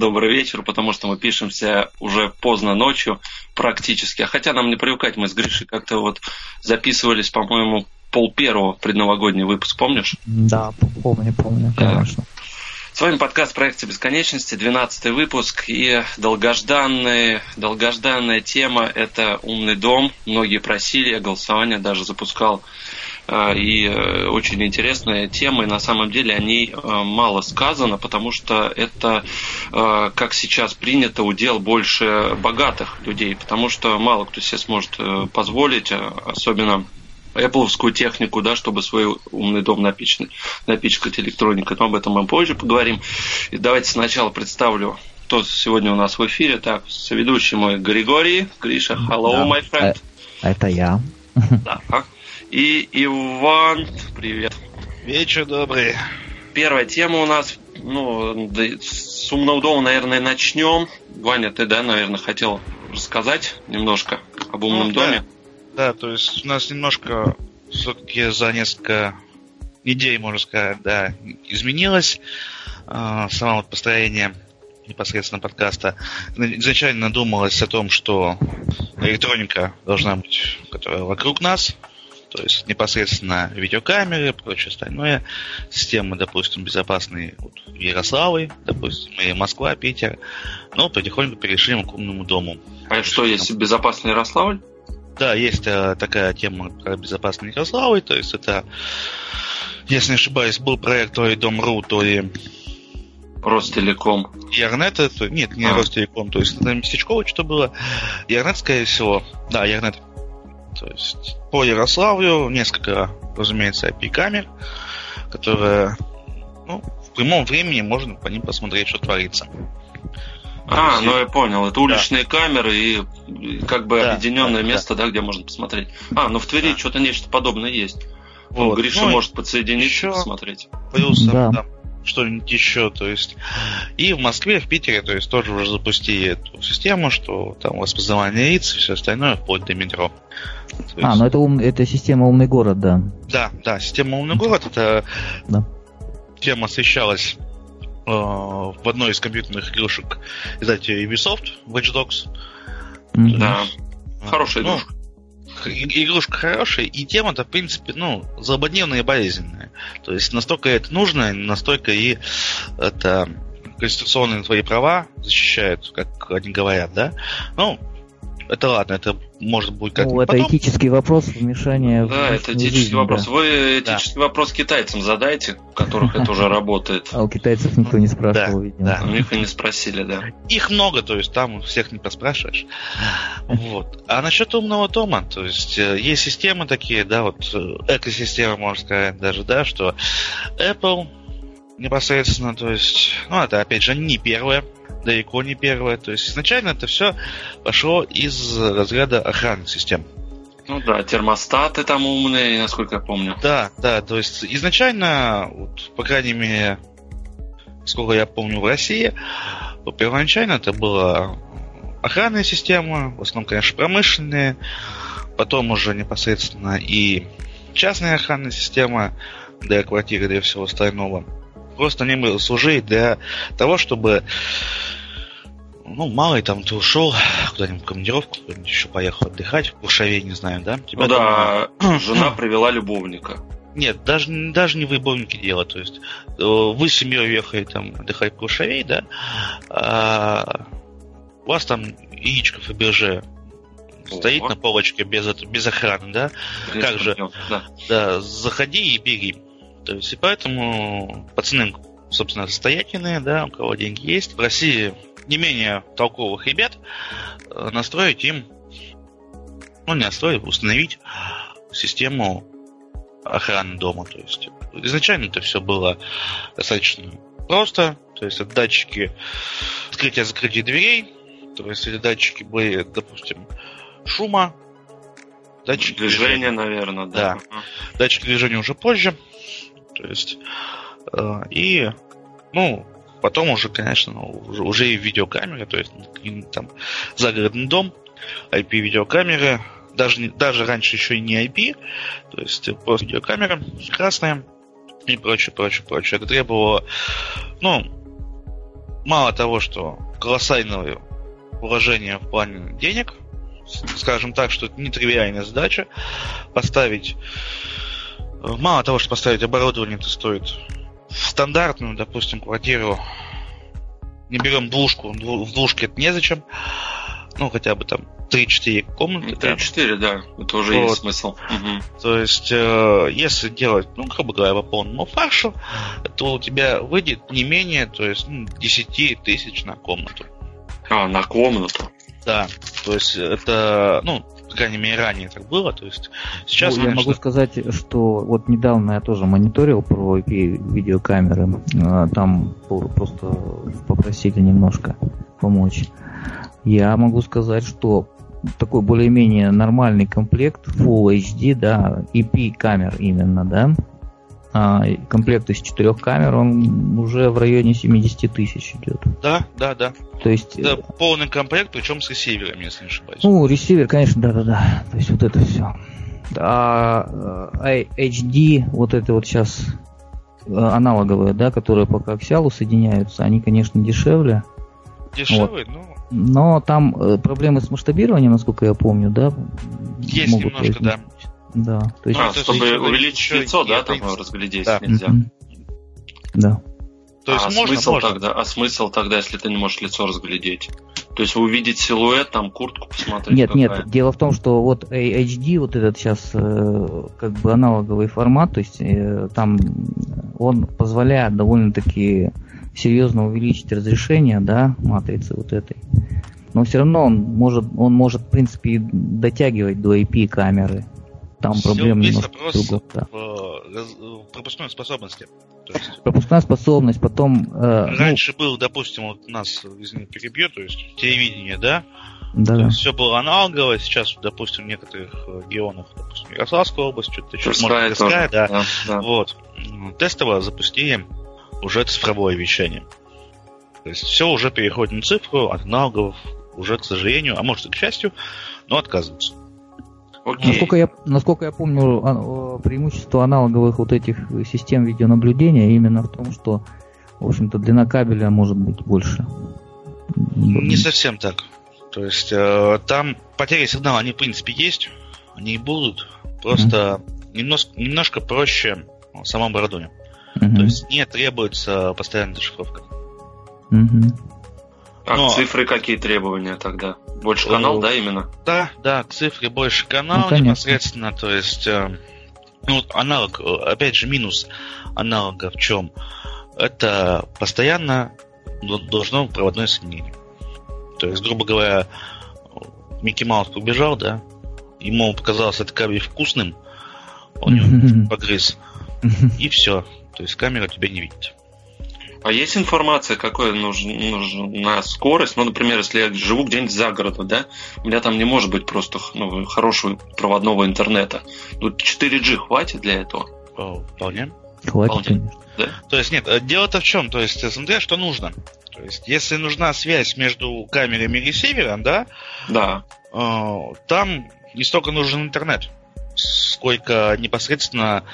добрый вечер? Потому что мы пишемся уже поздно ночью практически. А хотя нам не привыкать, мы с Гришей как-то вот записывались, по-моему, пол первого предновогодний выпуск, помнишь? Да, помню, помню, конечно. С вами подкаст проекта бесконечности, 12 выпуск и долгожданная, долгожданная тема – это умный дом. Многие просили, я голосование даже запускал а, и э, очень интересная тема, и на самом деле о ней э, мало сказано, потому что это, как сейчас принято, удел больше богатых людей, потому что мало кто себе сможет позволить, особенно Apple технику, да, чтобы свой умный дом напичкать, напичкать электроникой. Но об этом мы позже поговорим. И давайте сначала представлю кто сегодня у нас в эфире. Так, соведущий мой Григорий. Гриша, hello, да, my friend. Это я. Да. И Иван, привет. Вечер добрый. Первая тема у нас, ну, с умного дома, наверное, начнем. Ваня, ты, да, наверное, хотел рассказать немножко об умном ну, доме? Да. да, то есть у нас немножко все-таки за несколько недель, можно сказать, да, изменилось э, само построение непосредственно подкаста. Изначально думалось о том, что электроника должна быть, которая вокруг нас, то есть непосредственно видеокамеры, прочее остальное, системы, допустим, безопасные вот, Ярославы, допустим, и Москва, Питер, но потихоньку перешли к умному дому. А что, есть безопасный Ярославль? Да, есть а, такая тема про безопасный Ярославль, то есть это, если не ошибаюсь, был проект то ли Дом.ру, то ли Ростелеком. Ярнет, это, нет, не а. Ростелеком, то есть это местечково что было. Ярнет, скорее всего, да, Ярнет то есть по Ярославлю несколько, разумеется, IP-камер, которые ну, в прямом времени можно по ним посмотреть, что творится. А, есть, ну я понял. Это уличные да. камеры и как бы да, объединенное да, место, да. да, где можно посмотреть. А, ну в Твери да. что-то нечто подобное есть. Вот. Гриша ну, может подсоединиться еще и посмотреть. Плюс да. да, что-нибудь еще, то есть. И в Москве, в Питере, то есть тоже уже запустили эту систему, что там распознавание лиц и все остальное, вплоть до метро. Есть... А, ну это, ум, это система умный город, да. Да, да, система умный город, это да. тема освещалась э, в одной из компьютерных игрушек издателя Ubisoft, Watch Dogs. Mm-hmm. Да, хорошая ну, игрушка. Хорошая, и тема-то, в принципе, ну, злободневная и болезненная. То есть настолько это нужно, настолько и это конституционные твои права защищают, как они говорят, да. Ну, это ладно, это может быть как-то Ну, это потом. этический вопрос вмешания Да, в это этический жизнь, вопрос. Да. Вы этический да. вопрос китайцам задайте, у которых это уже работает. А у китайцев никто не спрашивал, видимо. Да, у них и не спросили, да. Их много, то есть там всех не поспрашиваешь. Вот. А насчет умного дома, то есть э, есть системы такие, да, вот э, экосистема, можно сказать, даже, да, что Apple непосредственно, то есть, ну, это, опять же, не первая далеко не первое. То есть изначально это все пошло из разряда охранных систем. Ну да, термостаты там умные, насколько я помню. Да, да, то есть изначально, вот, по крайней мере, сколько я помню в России, первоначально это была охранная система, в основном, конечно, промышленные, потом уже непосредственно и частная охранная система для квартиры, для всего остального. Просто они служили для того, чтобы ну, малый там ты ушел куда-нибудь в командировку, куда-нибудь еще поехал отдыхать, в Куршавей, не знаю, да? Тебя ну да, там... жена привела любовника. Нет, даже, даже не в любовнике дело, то есть э, вы с семьей уехали там отдыхать в Куршавей, да, а у вас там яичко Фаберже стоит на полочке без, без охраны, да? Без как же? Да. да, заходи и бери. То есть, и поэтому пацаны, собственно, состоятельные, да, у кого деньги есть. В России не менее толковых ребят э, настроить им, ну, не настроить, установить систему охраны дома. То есть изначально это все было достаточно просто. То есть это датчики открытия-закрытия дверей. То есть эти датчики были, допустим, шума. Датчики движения, движения, наверное, да. да. Датчики движения уже позже. То есть э, и ну потом уже, конечно, уже, уже и видеокамеры, то есть там загородный дом, IP-видеокамеры, даже, даже раньше еще и не IP, то есть просто видеокамера красная, и прочее, прочее, прочее. Это требовало, ну, мало того, что колоссального вложения в плане денег, скажем так, что это нетривиальная задача, поставить мало того, что поставить оборудование, это стоит стандартную, допустим, квартиру, не берем двушку, в двушке это незачем, ну, хотя бы там 3-4 комнаты. 3-4, да. Это уже вот. есть смысл. Угу. То есть, э, если делать, ну, грубо говоря, по полному фаршу, то у тебя выйдет не менее, то есть, ну, 10 тысяч на комнату. А, на комнату? Да. То есть, это, ну, по крайней мере, ранее так было. То есть сейчас, ну, конечно... Я могу сказать, что вот недавно я тоже мониторил про IP видеокамеры. А, там просто попросили немножко помочь. Я могу сказать, что такой более-менее нормальный комплект Full HD, да, EP камер именно, да, а, комплект из четырех камер, он уже в районе 70 тысяч идет. Да, да, да. То есть... Это полный комплект, причем с ресивером, если не ошибаюсь. Ну, ресивер, конечно, да-да-да. То есть вот это все. А, а HD, вот это вот сейчас э, аналоговые, да, которые по коаксиалу соединяются, они, конечно, дешевле. Дешевле, вот. но... Но там э, проблемы с масштабированием, насколько я помню, да? Есть немножко, возникнуть. да. Да. То есть, а, чтобы увеличить лицо, да, там разглядеть да. нельзя. Да. То есть а можно, смысл можно. тогда, а смысл тогда, если ты не можешь лицо разглядеть? То есть увидеть силуэт, там куртку посмотреть? Нет, какая? нет, дело в том, что вот HD, вот этот сейчас э, как бы аналоговый формат, то есть э, там он позволяет довольно-таки серьезно увеличить разрешение, да, матрицы вот этой. Но все равно он может, он может, в принципе, дотягивать до IP камеры. Там Все проблем немножко другого. Да. В пропускной способности. есть... Пропускная способность, потом... Э, ну Раньше ну... был, допустим, вот нас, извини, перебью, то есть телевидение, да? Да. То есть все было аналоговое, сейчас, допустим, в некоторых регионах, допустим, Ярославская область, что-то еще, может, Тверская, да. Да, да. Вот. Тестово запустили уже цифровое вещание. То есть все уже переходит на цифру, от аналогов уже, к сожалению, а может и к счастью, но отказываются. Окей. Насколько я, насколько я помню, а, преимущество аналоговых вот этих систем видеонаблюдения именно в том, что, в общем-то, длина кабеля может быть больше. Не совсем так. То есть э, там потери сигнала, они в принципе есть, они и будут, просто mm-hmm. немножко, немножко проще в самом оборудовании. Mm-hmm. То есть не требуется постоянная дешифровка. Mm-hmm. А Но... цифры какие требования тогда? Больше канал, да, именно? Да, да, к цифре больше канал ну, непосредственно, то есть э, ну, аналог, э, опять же, минус аналога в чем? Это постоянно должно проводное соединение. То есть, грубо говоря, Микки Маус побежал, да, ему показалось это кабель вкусным, он его погрыз, и все. То есть камера тебя не видит. А есть информация, какой нужна скорость? Ну, например, если я живу где-нибудь за городом, да, у меня там не может быть просто ну, хорошего проводного интернета. Тут 4G хватит для этого? О, вполне. Хватит, вполне. Да? То есть, нет, э, дело-то в чем? То есть, смотря что нужно. То есть, если нужна связь между камерами и ресивером, да, да. Э, там не столько нужен интернет, сколько непосредственно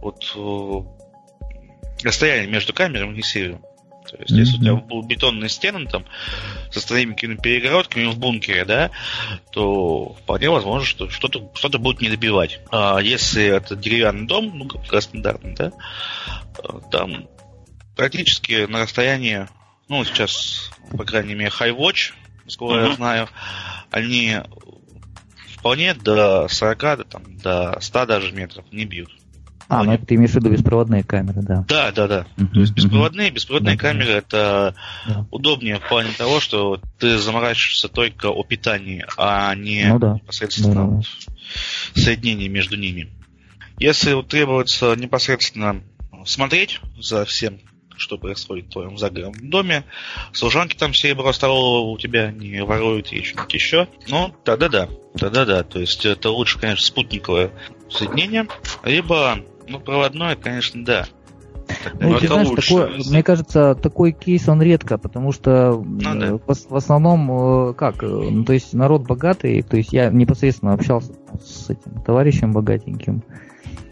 вот э, расстояние между камерами и сервером. То есть, mm-hmm. если у тебя был бетонные стены там со своими какими-то перегородками в бункере, да, то вполне возможно, что что-то, что-то будет не добивать. А если это деревянный дом, ну, как стандартный, да, там практически на расстоянии, ну, сейчас, по крайней мере, HighWatch, сколько mm-hmm. я знаю, они вполне до 40, до, там, до 100 даже метров не бьют. А, ну это ты имеешь в виду беспроводные камеры, да. Да, да, да. Uh-huh, То есть беспроводные, uh-huh. беспроводные да, камеры это да. удобнее в плане того, что ты заморачиваешься только о питании, а не ну, да. непосредственно да, да. соединении между ними. Если требуется непосредственно смотреть за всем, что происходит в твоем загородном доме, служанки там серебро столового у тебя не воруют и что-нибудь еще, ну, тогда да, тогда да. То есть это лучше, конечно, спутниковое соединение, либо ну, проводное, конечно, да. Ну, ты знаешь, лучше, такое, мне кажется, такой кейс он редко, потому что ну, да. Э, в, в основном, э, как, э, ну, то есть народ богатый, то есть я непосредственно общался с этим товарищем богатеньким,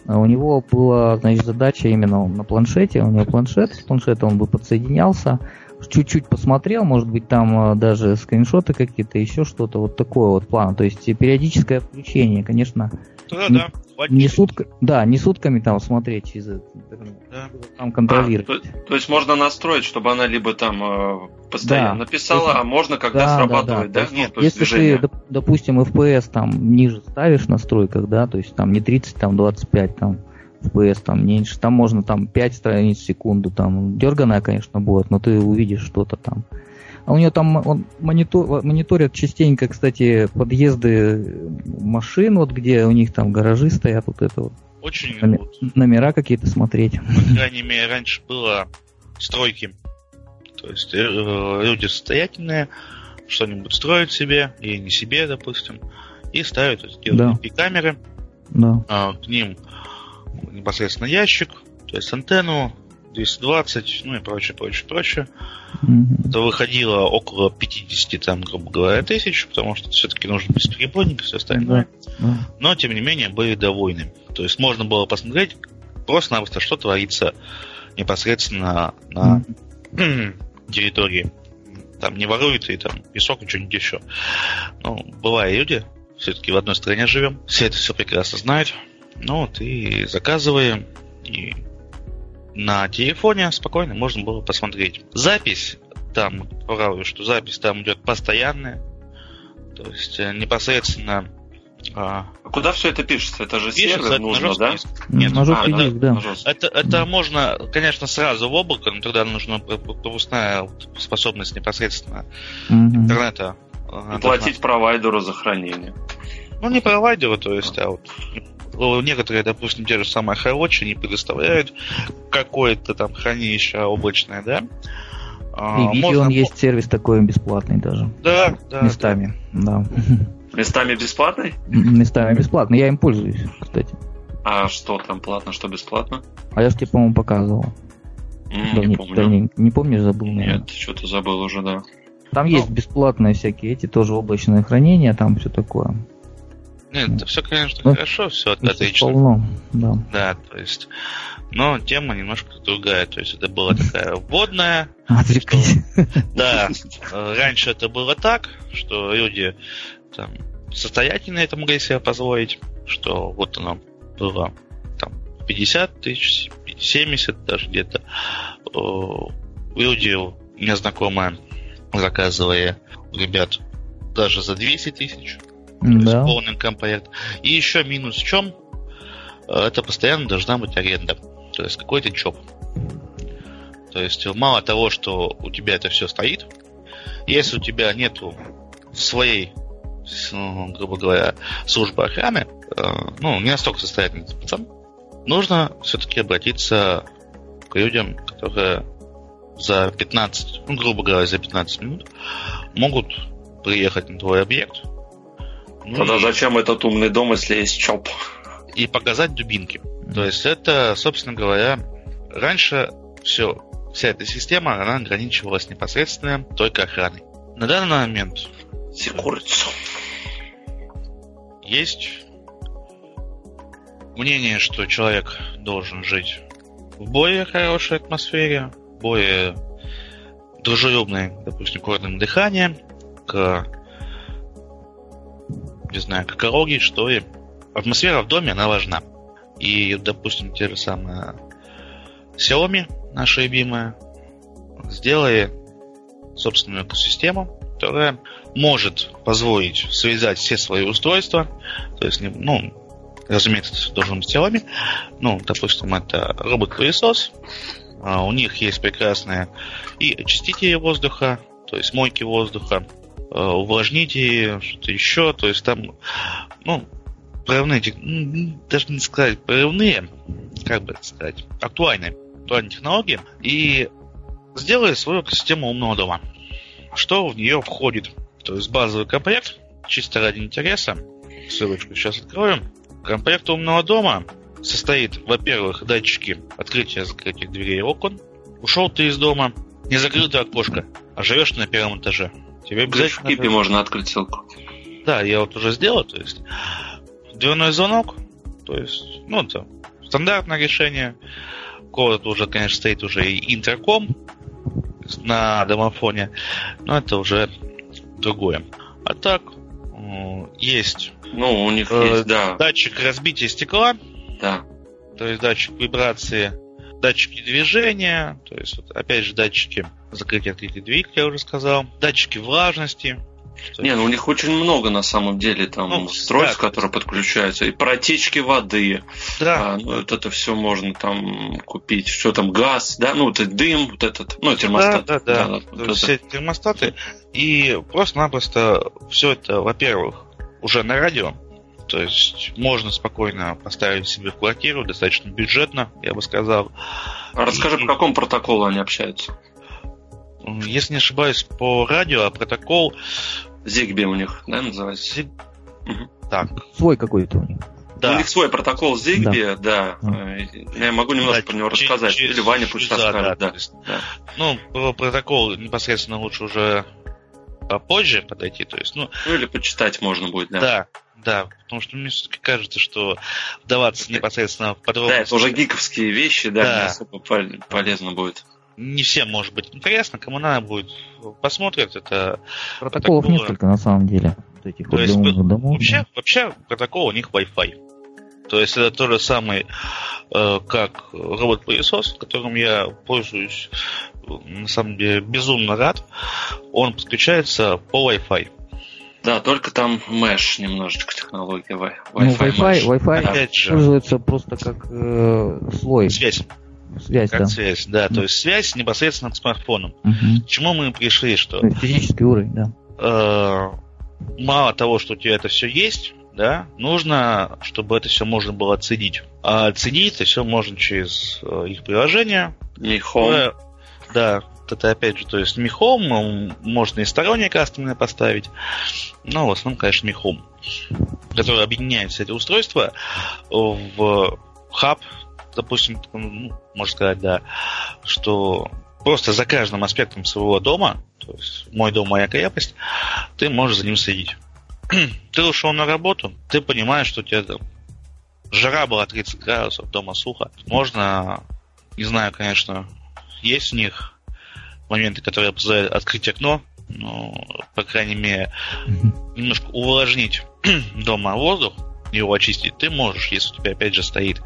А у него была, значит, задача именно на планшете, у него планшет, с планшета он бы подсоединялся, чуть-чуть посмотрел, может быть, там а, даже скриншоты какие-то, еще что-то, вот такое вот план. То есть периодическое включение, конечно, Да, да. не, сутка, да, не сутками там смотреть через интернет, Да. там контролировать. А, то, то есть можно настроить, чтобы она либо там э, постоянно Да. писала, То есть- а можно когда Да, срабатывает, да, да? да. Ну, то есть Если движение. ты, доп- допустим, FPS там ниже ставишь в настройках, да, то есть там не 30, там 25, там FPS там меньше, там можно там 5 страниц в секунду, там дерганая, конечно, будет, но ты увидишь что-то там. А у нее там он монитор, мониторит частенько, кстати, подъезды машин, вот где у них там гаражи стоят, вот это вот, Очень Номер- вот, номера какие-то смотреть. по крайней мере, раньше было стройки. То есть э, люди состоятельные что-нибудь строят себе, и не себе, допустим, и ставят вот такие Да. вот IP-камеры, Да. а, к ним непосредственно ящик, то есть антенну, 220, ну и прочее, прочее, прочее. Мгм. Это выходило около 50, там, грубо говоря, тысяч, потому что все-таки нужен бесперебойник и все остальное. Да. Но, тем не менее, были довольны. То есть можно было посмотреть просто-напросто, что творится непосредственно на территории. Там не воруют и там песок и что-нибудь еще. Ну, бывают люди, все-таки в одной стране живем, все это все прекрасно знают. Ну вот и заказываем, и на телефоне спокойно можно было посмотреть. Запись там, правда, что запись там идет постоянная. То есть э, непосредственно а, А куда все это пишется? Это же пишется сервер на нужно, да? диск. Нет, на жесткий а, диск, да. Это, это можно, конечно, сразу в облако, но тогда нужна пр- пр- пропускная способность непосредственно Мгм. интернета. э, И платить провайдеру за хранение. Ну, не провайдеру, то есть, а вот э, некоторые, допустим, те же самые Highwatch, они предоставляют какое-то там хранилище облачное, да? А, И видео можно есть сервис такой бесплатный даже. Да, да. местами, да. Местами бесплатный? Местами бесплатно. Я им пользуюсь, кстати. А что там платно, что бесплатно? А я же тебе, по-моему, показывал. М, Давне- не помню. давненько. Не помнишь, забыл, наверное. Нет, что-то забыл уже, да. Там Ну. есть бесплатные всякие эти тоже облачное хранение, там все такое. Нет, это все, конечно, Ну, хорошо, все отлично. полно, да. Да, то есть. Но тема немножко другая. То есть это была такая вводная. Отвлекать. Да, раньше это было так, что люди там, состоятельные это могли себе позволить, что вот оно было там 50 тысяч, 70 даже где-то. Люди, незнакомые, заказывали у ребят даже за 200 тысяч. Да. полный комплект. И еще минус в чем? Э, Это постоянно должна быть аренда. То есть какой-то чоп. То есть мало того, что у тебя это все стоит, если у тебя нету своей, ну, грубо говоря, службы охраны, э, ну, не настолько состоятельный пацан, нужно все-таки обратиться к людям, которые за 15, ну, грубо говоря, за 15 минут могут приехать на твой объект, Тогда и- зачем этот умный дом, если есть ЧОП? и показать дубинки. То есть это, собственно говоря, раньше все, вся эта система, она ограничивалась непосредственно только охраной. На данный момент Секурицу. есть мнение, что человек должен жить в более хорошей атмосфере, более дружелюбной, допустим, кожным дыханием, к не знаю, к экологии, что ли. Атмосфера в доме, она важна. И, допустим, те же самые Xiaomi, наша любимая, сделали собственную экосистему, которая может позволить связать все свои устройства. То есть, ну, разумеется, это должен быть Xiaomi. Ну, допустим, это робот-пылесос. А, У них есть прекрасные и очистители воздуха, то есть мойки воздуха, э, увлажнители, что-то еще. То есть там, ну, прорывные, даже не сказать прорывные, как бы сказать, актуальные, актуальные технологии. И сделали свою систему умного дома. Что в нее входит? То есть базовый комплект, чисто ради интереса, ссылочку сейчас откроем. Комплект умного дома состоит, во-первых, датчики открытия закрытия дверей и окон. Ушел ты из дома, не закрыто окошко, а живешь на первом этаже. Тебе В обязательно... Кипе можно открыть ссылку. Да, я вот уже сделал, то есть дверной звонок, то есть, ну, это стандартное решение. Код уже, конечно, стоит уже и интерком на домофоне, но это уже другое. А так, есть, ну, у них э, есть, да. датчик разбития стекла, да. то есть датчик вибрации, датчики движения, то есть, вот, опять же, датчики закрытия открытия двигателя, я уже сказал, датчики влажности, не, ну у них очень много на самом деле там ну, устройств, да. которые подключаются. И протечки воды. Да. А, ну, вот это все можно там купить. Что там, газ, да, ну, вот дым, вот этот, ну, термостат. Да, да, да. да вот все это. термостаты. И просто-напросто все это, во-первых, уже на радио. То есть можно спокойно поставить себе в квартиру, достаточно бюджетно, я бы сказал. А расскажи, и... по какому протоколу они общаются? Если не ошибаюсь, по радио, а протокол Zigbee у них, да, называется? Зиг... Угу. Так. Свой какой-то у них. Да. У них свой протокол Zigbee, да. да. Я могу немножко да, про него рассказать. Через, Или Ваня пусть расскажет. Да, да. да. Ну, про протокол непосредственно лучше уже попозже подойти. То есть, ну, ну или почитать можно будет, да. Да, да, потому что мне все-таки кажется, что вдаваться непосредственно в подробности... Да, это уже гиковские вещи, да, да. не особо полезно будет не всем может быть интересно, кому надо будет посмотрят это. Протоколов протоколы. несколько на самом деле. Вот этих То вот есть, домов, вообще, да. вообще протокол у них Wi-Fi. То есть это то же самое, э, как робот-пылесос, которым я пользуюсь, на самом деле, безумно рад. Он подключается по Wi-Fi. Да, только там mesh немножечко технология Wi-Fi. Ну, Wi-Fi, Wi-Fi да. используется просто как э, слой. Связь. Связь, как да. связь, да. То есть связь непосредственно с смартфоном. Mm-hmm. К чему мы пришли, что... Физический уровень, да. Э, мало того, что у тебя это все есть, да, нужно, чтобы это все можно было оценить. А оценить это все можно через э, их приложение. Михом. Э, да, это опять же, то есть Михом, можно и сторонние кастомные поставить, но в основном, конечно, Михом, который объединяет все эти устройства в хаб, допустим, ну, можно сказать, да, что просто за каждым аспектом своего дома, то есть мой дом, моя крепость, ты можешь за ним следить. ты ушел на работу, ты понимаешь, что у тебя там жара была 30 градусов, дома сухо. Можно, не знаю, конечно, есть у них моменты, которые позволяют открыть окно, но, по крайней мере, немножко увлажнить дома воздух, его очистить ты можешь, если у тебя опять же стоит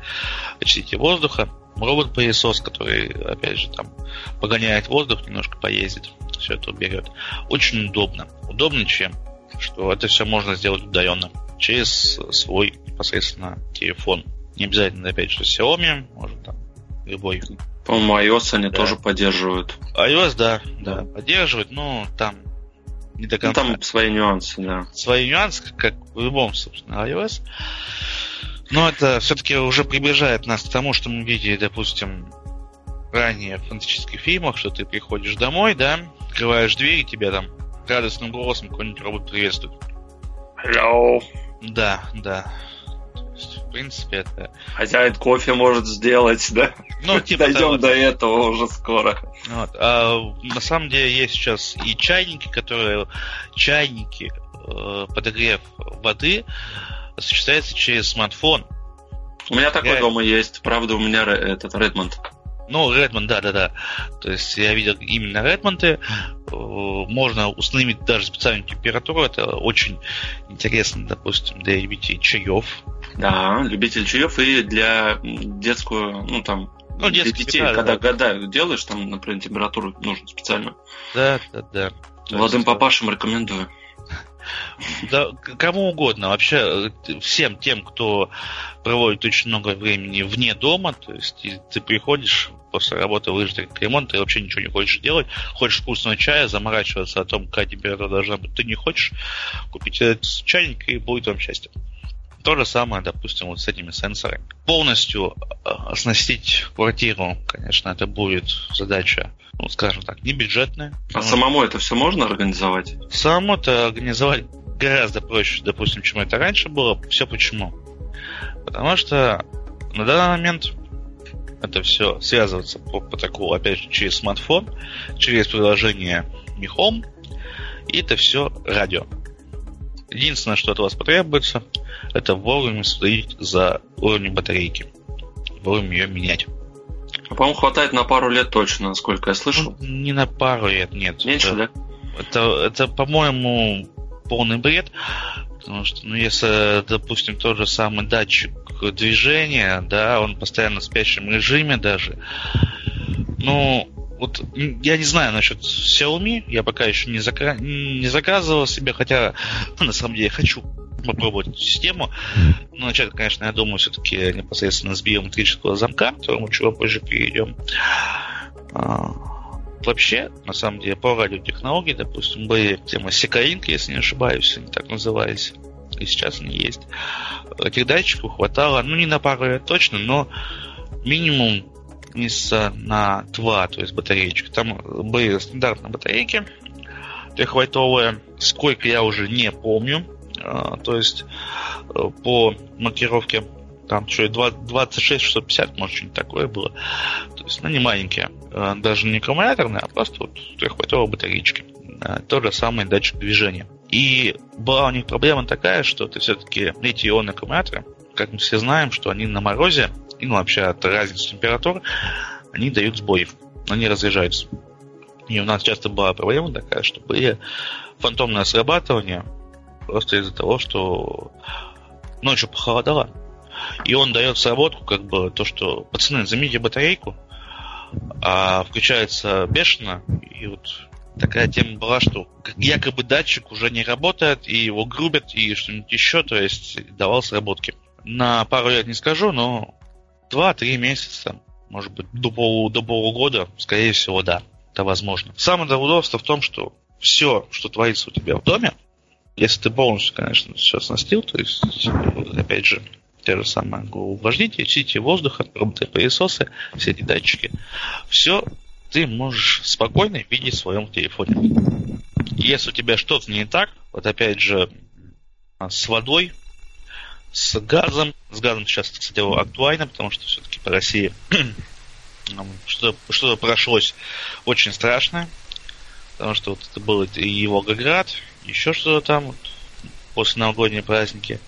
очиститель воздуха, робот-пылесос, который, опять же, там погоняет воздух, немножко поездит, все это уберет. Очень удобно. Удобно чем? Что это все можно сделать удаленно через свой непосредственно телефон. Не обязательно, опять же, Xiaomi, может там любой. По-моему, iOS они да. тоже поддерживают. iOS, да, да, да, поддерживает, но там не до конца. Ну, там свои нюансы, да. Свои нюансы, как в любом, собственно, iOS. Но это все-таки уже приближает нас к тому, что мы видели, допустим, ранее в фантастических фильмах, что ты приходишь домой, да, открываешь дверь, и тебя там радостным голосом какой-нибудь робот приветствует. Hello. Да, да принципе, это... Хозяин кофе может сделать, да? Ну, типа Дойдем того, до да. этого уже скоро. Вот. А, на самом деле есть сейчас и чайники, которые... Чайники, э, подогрев воды осуществляется через смартфон. У меня такой я... дома есть, правда, у меня этот Redmond. Ну, Redmond, да, да, да. То есть я видел именно Redmond. Можно установить даже специальную температуру. Это очень интересно, допустим, для любителей чаев. Да, любитель чаев и для детскую, ну там, ну, для детей, да, когда да. года делаешь, там, например, температуру нужно специально. Да, да, да. Молодым есть, папашам рекомендую. Да, кому угодно. Вообще, э, всем тем, кто проводит очень много времени вне дома, то есть ты приходишь после работы выжить ремонт, ты вообще ничего не хочешь делать, хочешь вкусного чая, заморачиваться о том, какая температура должна быть, ты не хочешь купить этот чайник, и будет вам счастье. То же самое, допустим, вот с этими сенсорами. Полностью э, оснастить квартиру, конечно, это будет задача, ну, скажем так, не бюджетная. А самому это все можно организовать? Самому это организовать гораздо проще, допустим, чем это раньше было. Все почему? Потому что на данный момент это все связывается по протоколу, опять же, через смартфон, через приложение Mi Home, и это все радио. Единственное, что от вас потребуется, это вовремя следить за уровнем батарейки. будем ее менять. А, по-моему, хватает на пару лет точно, насколько я слышал. Ну, не на пару лет, нет. Меньше, это, да? Это, это, по-моему, полный бред. Потому что, ну, если, допустим, тот же самый датчик движения, да, он постоянно в спящем режиме даже, ну, вот я не знаю насчет Xiaomi, я пока еще не, зака... не заказывал себе, хотя на самом деле хочу попробовать эту систему. Но начать, конечно, я думаю, все-таки непосредственно с биометрического замка, к которому чего позже перейдем. А, вообще, на самом деле, по радиотехнологии, допустим, были тема Секаинг, если не ошибаюсь, они так назывались. И сейчас они есть. Этих датчиков хватало, ну, не на пару лет точно, но минимум месяца на два, то есть батареечка. Там были стандартные батарейки трехвольтовые. Сколько я уже не помню. А, то есть э, по маркировке там что 26 650, может, что-нибудь такое было. То есть, ну, не маленькие. А, даже не аккумуляторные, а просто вот трехвольтовые батареечки. А, то же самое датчик движения. И была у них проблема такая, что ты все-таки эти ионные аккумуляторы, как мы все знаем, что они на морозе, и ну, вообще от разницы температур, они дают сбой, они разряжаются. И у нас часто была проблема такая, что были фантомное срабатывание, Просто из-за того, что ночью похолодало. И он дает сработку, как бы, то, что пацаны, замените батарейку, а включается бешено, и вот такая тема была, что якобы датчик уже не работает, и его грубят, и что-нибудь еще, то есть давал сработки. На пару лет не скажу, но 2-3 месяца, может быть, до, полу, до полугода, скорее всего, да, это возможно. Самое удобство в том, что все, что творится у тебя в доме, если ты полностью, конечно, все оснастил, то есть, опять же, те же самые увлажнители, чиститель воздуха, роботы-пылесосы, все эти датчики, все ты можешь спокойно видеть в своем телефоне. Если у тебя что-то не так, вот опять же, а, с водой, с газом, с газом сейчас, кстати, актуально, потому что все-таки по России что-то, что прошлось очень страшное, потому что вот это был и Волгоград, еще что-то там, вот, после новогодние праздники.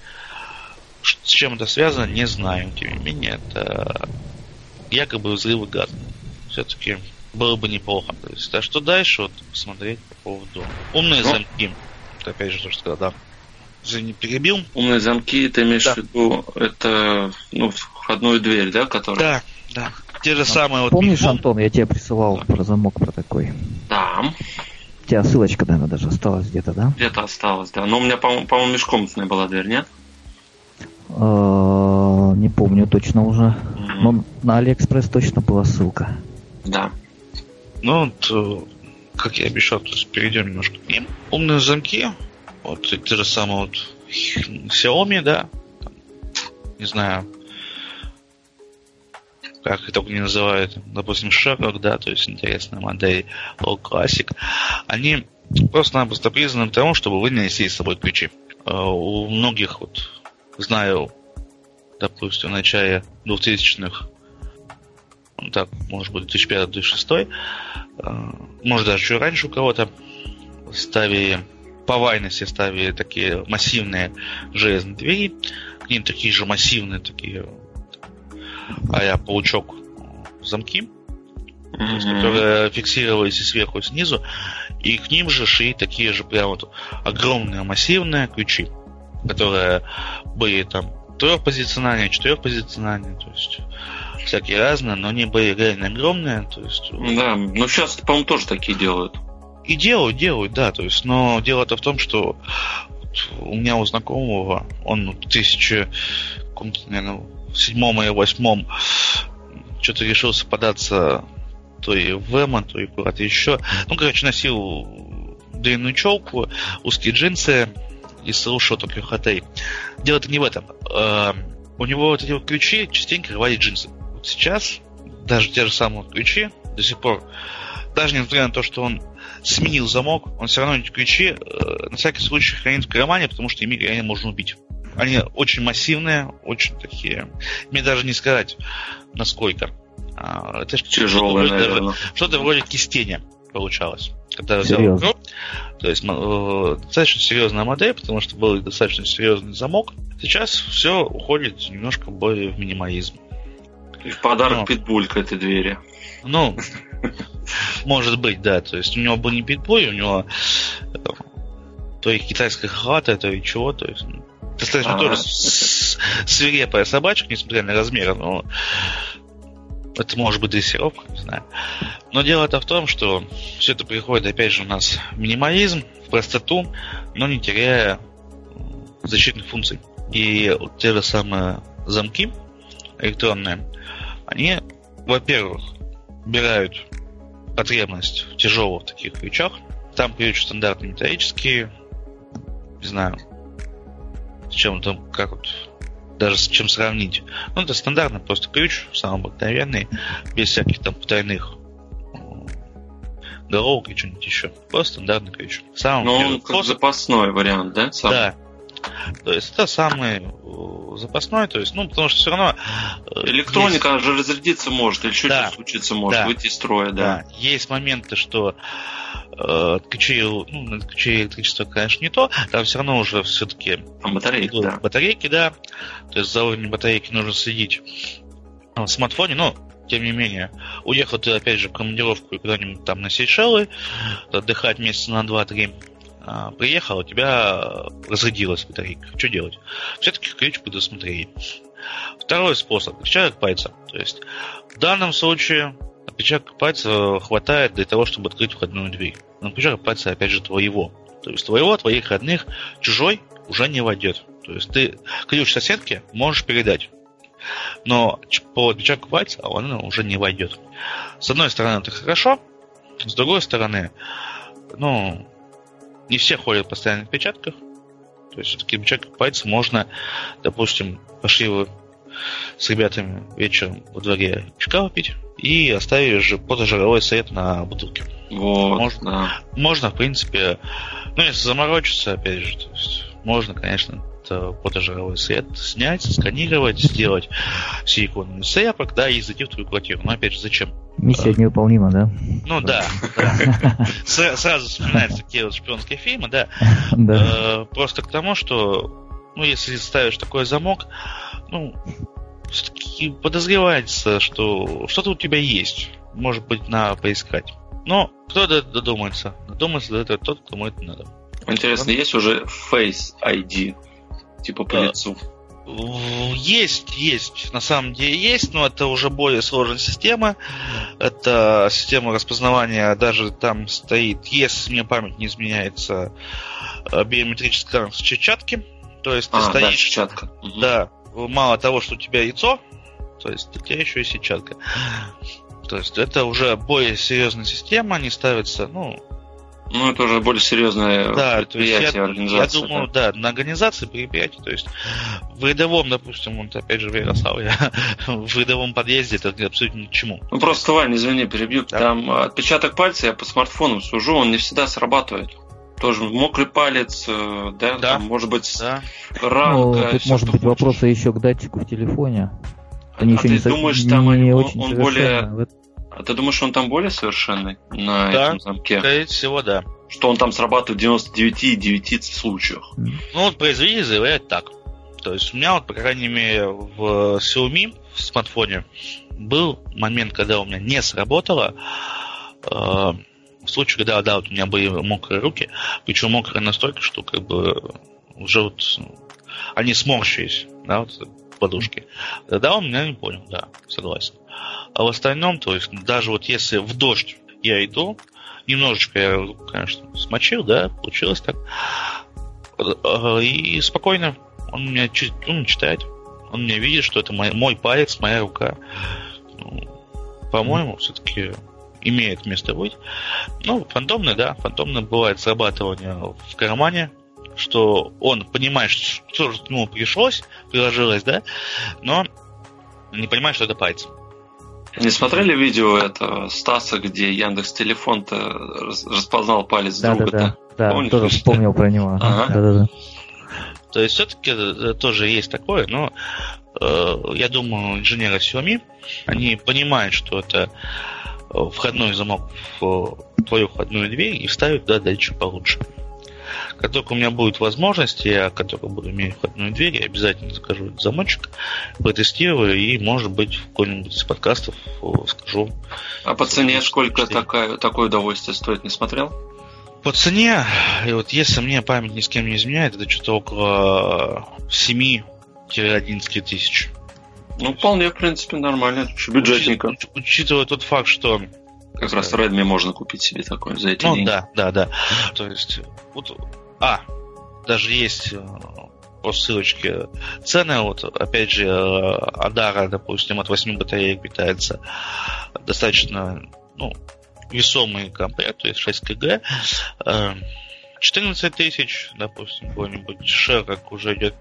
С чем это связано, не знаю. Тем не менее, это якобы взрывы газа. Все-таки было бы неплохо. То есть, а что дальше, вот, посмотреть по поводу умные ну, замки. Это опять же то, что сказал, да. Извини, перебил. Умные замки, ты имеешь да. в виду, это, ну, входную дверь, да, которая? Да, да. Те же а, самые вот... Помнишь, Антон, я тебе присылал да. про замок про такой? Да. У тебя ссылочка, наверное, даже осталась где-то, да? Где-то осталась, да. Но у меня, по-моему, по межкомнатная была дверь, нет? А, не помню точно уже. Но на Алиэкспресс точно была ссылка. Да. Ну, вот, э, как я обещал, то есть перейдем немножко к ним. Умные замки. Вот те же самые вот Xiaomi, да. не знаю, как это не называют, допустим, Sherlock, да, то есть интересная модель Low Classic, они просто-напросто признаны тому, чтобы вы нанесли с собой ключи. Э, у многих, вот, знаю, допустим, в начале 2000-х, ну, так, может быть, 2005-2006, э, может, даже чуть раньше у кого-то, ставили по вайности ставили такие массивные железные двери, к ним такие же массивные такие а я паучок замки, mm-hmm. которые фиксировались и сверху, и снизу, и к ним же шли такие же прям вот огромные массивные ключи, которые были там трехпозициональные, четырехпозициональные, то есть всякие разные, но они были реально огромные, то есть... Да, ну сейчас, по-моему, тоже такие делают. И делают, делают, да, то есть, но дело-то в том, что у меня у знакомого, он в тысячи, наверное, седьмом и восьмом что-то решился податься то и в Эма, то и куда-то еще. Ну, короче, носил длинную челку, узкие джинсы и слушал только хатей. Дело-то не в этом. Э, у него вот эти вот ключи частенько рвали джинсы. Вот сейчас даже те же самые ключи до сих пор, даже несмотря на то, что он сменил замок, он все равно эти ключи э, на всякий случай хранит в кармане, потому что ими реально можно убить. Они очень массивные, очень такие. Мне даже не сказать, насколько. А, это тяжелое, что-то, наверное. Что-то вроде кистения получалось. Когда взял Серьезно? то есть э, достаточно серьезная модель, потому что был достаточно серьезный замок. Сейчас все уходит немножко более в минимализм. И в подарок ну, питбуль к этой двери. Ну, может быть, да. То есть у него был не питбуль, у него то и китайская хата, то и чего, то есть ну, достаточно А-а-а. тоже свирепая собачка, несмотря на размеры, но это может быть дрессировка, не знаю. Но дело-то в том, что все это приходит, опять же, у нас в минимализм, в простоту, но не теряя защитных функций. И те же самые замки электронные, они, во-первых, убирают потребность в тяжелых таких ключах. Там ключ стандартный металлический, не знаю, с чем там, как вот, даже с чем сравнить. Ну, это стандартный просто ключ, самый обыкновенный, без всяких там потайных головок и что-нибудь еще. Просто стандартный ключ. Самый ну, он как запасной вариант, да? Сам? Да. То есть это самый э, запасной, то есть, ну, потому что все равно... Э, Электроника есть... же разрядиться может, или что-то да. случиться может, да. выйти из строя, да. да. Есть моменты, что э, ключи, ну, ключи электричества, конечно, не то, там все равно уже все-таки... Там батарейки, да. Батарейки, да. То есть за уровнем батарейки нужно следить в смартфоне, но тем не менее, уехал ты опять же в командировку и куда-нибудь там на Сейшелы, отдыхать месяца на 2-3, а, приехал, у тебя разрядилась батарейка. Что делать? Все-таки ключ предусмотрели. Второй способ. Отпечаток пальца. То есть в данном случае отпечаток пальца хватает для того, чтобы открыть входную дверь. Но отпечаток пальца, опять же, твоего. То есть твоего, твоих родных, чужой уже не войдет. То есть ты ключ соседки можешь передать. Но по отпечатку пальца он уже не войдет. С одной стороны, это хорошо. С другой стороны, ну, не все ходят постоянно в отпечатках. То есть все-таки отпечаток пальца можно, допустим, пошли вы с ребятами вечером во дворе чка пить и оставили же потожировой свет на бутылке. Вот, можно, да. можно, в принципе, ну, если заморочиться, опять же, то есть можно, конечно, потожировой свет снять, сканировать, сделать силиконовый слепок, да, и зайти в твою квартиру. Но опять же, зачем? Миссия невыполнима, да? Ну да. Сразу вспоминаются такие вот шпионские фильмы, да. да. Э, просто к тому, что, ну, если ставишь такой замок, ну, все-таки подозревается, что что-то у тебя есть. Может быть, надо поискать. Но кто додумается? Додумается до этого тот, кому это надо. Интересно, есть уже Face ID? Типа по лицу? Есть, есть, на самом деле есть, но это уже более сложная система. Это система распознавания, даже там стоит, если мне память не изменяется, э, биометрическая сетчатки. То есть ты а, стоишь... Да, сетчатка. Да, мало того, что у тебя яйцо, то есть у тебя еще и сетчатка. То есть это уже более серьезная система, они ставятся, ну, ну, это уже более серьезное да, предприятие, я, организация. Я думаю, да. да, на организации предприятий, то есть в рядовом, допустим, вот опять же в Ярославле, в рядовом подъезде это абсолютно ни к чему. Ну, просто, Вань, извини, перебью. Да. Там отпечаток пальца, я по смартфону сужу, он не всегда срабатывает. Тоже мокрый палец, э, да, да. Там, может быть, да. ранка. Ну, тут может быть вопросы еще к датчику в телефоне. Они а еще ты не, думаешь, не, там не он, очень он более а ты думаешь, он там более совершенный на да, этом замке? скорее всего, да. Что он там срабатывает в 99,9 случаях? Ну, вот производитель заявляет так. То есть у меня вот, по крайней мере, в Xiaomi, в смартфоне, был момент, когда у меня не сработало. Э, в случае, когда, да, вот у меня были мокрые руки, причем мокрые настолько, что как бы уже вот они сморщились, да, вот подушки. Тогда он меня не понял, да, согласен. А в остальном, то есть даже вот если в дождь я иду, немножечко я, конечно, смочил, да, получилось так. И спокойно он меня он читает. Он меня видит, что это мой, мой палец, моя рука. Ну, по-моему, все-таки имеет место быть. Ну, фантомный, да, фантомный бывает срабатывание в кармане, что он понимает, что ему пришлось, приложилось, да, но не понимает, что это пальцем. Не смотрели видео этого Стаса, где Яндекс Телефон-то распознал палец да, друга? Да, да, да. Помнишь, тоже вспомнил про него. Ага. Да, да, да. То есть все-таки э, тоже есть такое, но э, я думаю, инженеры Xiaomi, они понимают, что это э, входной замок в твою входную дверь и ставят туда датчик получше. Как только у меня будет возможность, я, как только буду иметь входную дверь, я обязательно закажу этот замочек, протестирую и, может быть, в какой-нибудь из подкастов скажу. А по цене сколько такая, такое удовольствие стоит, не смотрел? По цене, и вот если мне память ни с кем не изменяет, это что-то около 7-11 тысяч. Ну, вполне, в принципе, нормально. Бюджетненько. Учит, учитывая тот факт, что как раз в Redmi можно купить себе такой за эти ну, деньги. да, да, да. То есть, вот, а, даже есть э, по ссылочке цены, вот, опять же, Адара, допустим, от 8 батареек питается достаточно, ну, весомый комплект, то есть 6 кг. 14 тысяч, допустим, какой-нибудь Шерок уже идет,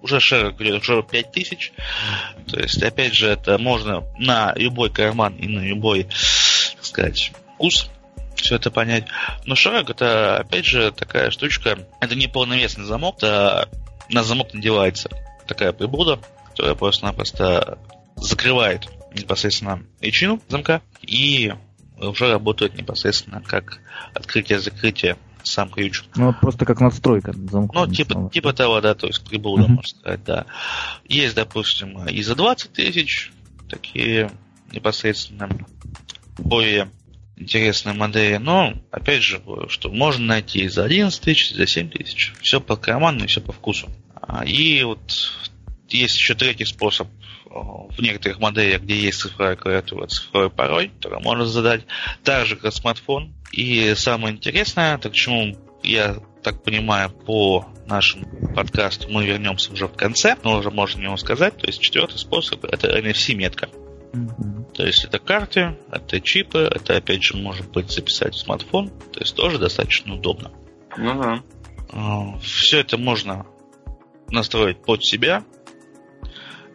уже Шерок идет уже 5 тысяч. То есть, опять же, это можно на любой карман и на любой, сказать, вкус все это понять. Но Шерок это, опять же, такая штучка, это не полновесный замок, это на замок надевается такая прибуда, которая просто-напросто закрывает непосредственно личину замка и уже работает непосредственно как открытие-закрытие сам ключ. Ну, просто как надстройка замка. Ну, типа, типа того, да, то есть прибуда, uh-huh. можно сказать, да. Есть, допустим, и за 20 тысяч такие непосредственно более интересные модели, но, опять же, что можно найти и за 11 тысяч, и за 7 тысяч. Все по карману и все по вкусу. А, и вот есть еще третий способ в некоторых моделях, где есть цифровая клавиатура, цифровой пароль, который можно задать так же, как смартфон. И самое интересное, так чему я так понимаю, по нашему подкасту мы вернемся уже в конце, но уже можно ему сказать. То есть четвертый способ это NFC-метка. Mm-hmm. То есть это карты, это чипы, это опять же может быть записать в смартфон, то есть тоже достаточно удобно. Ну да. А, Все это можно настроить под себя,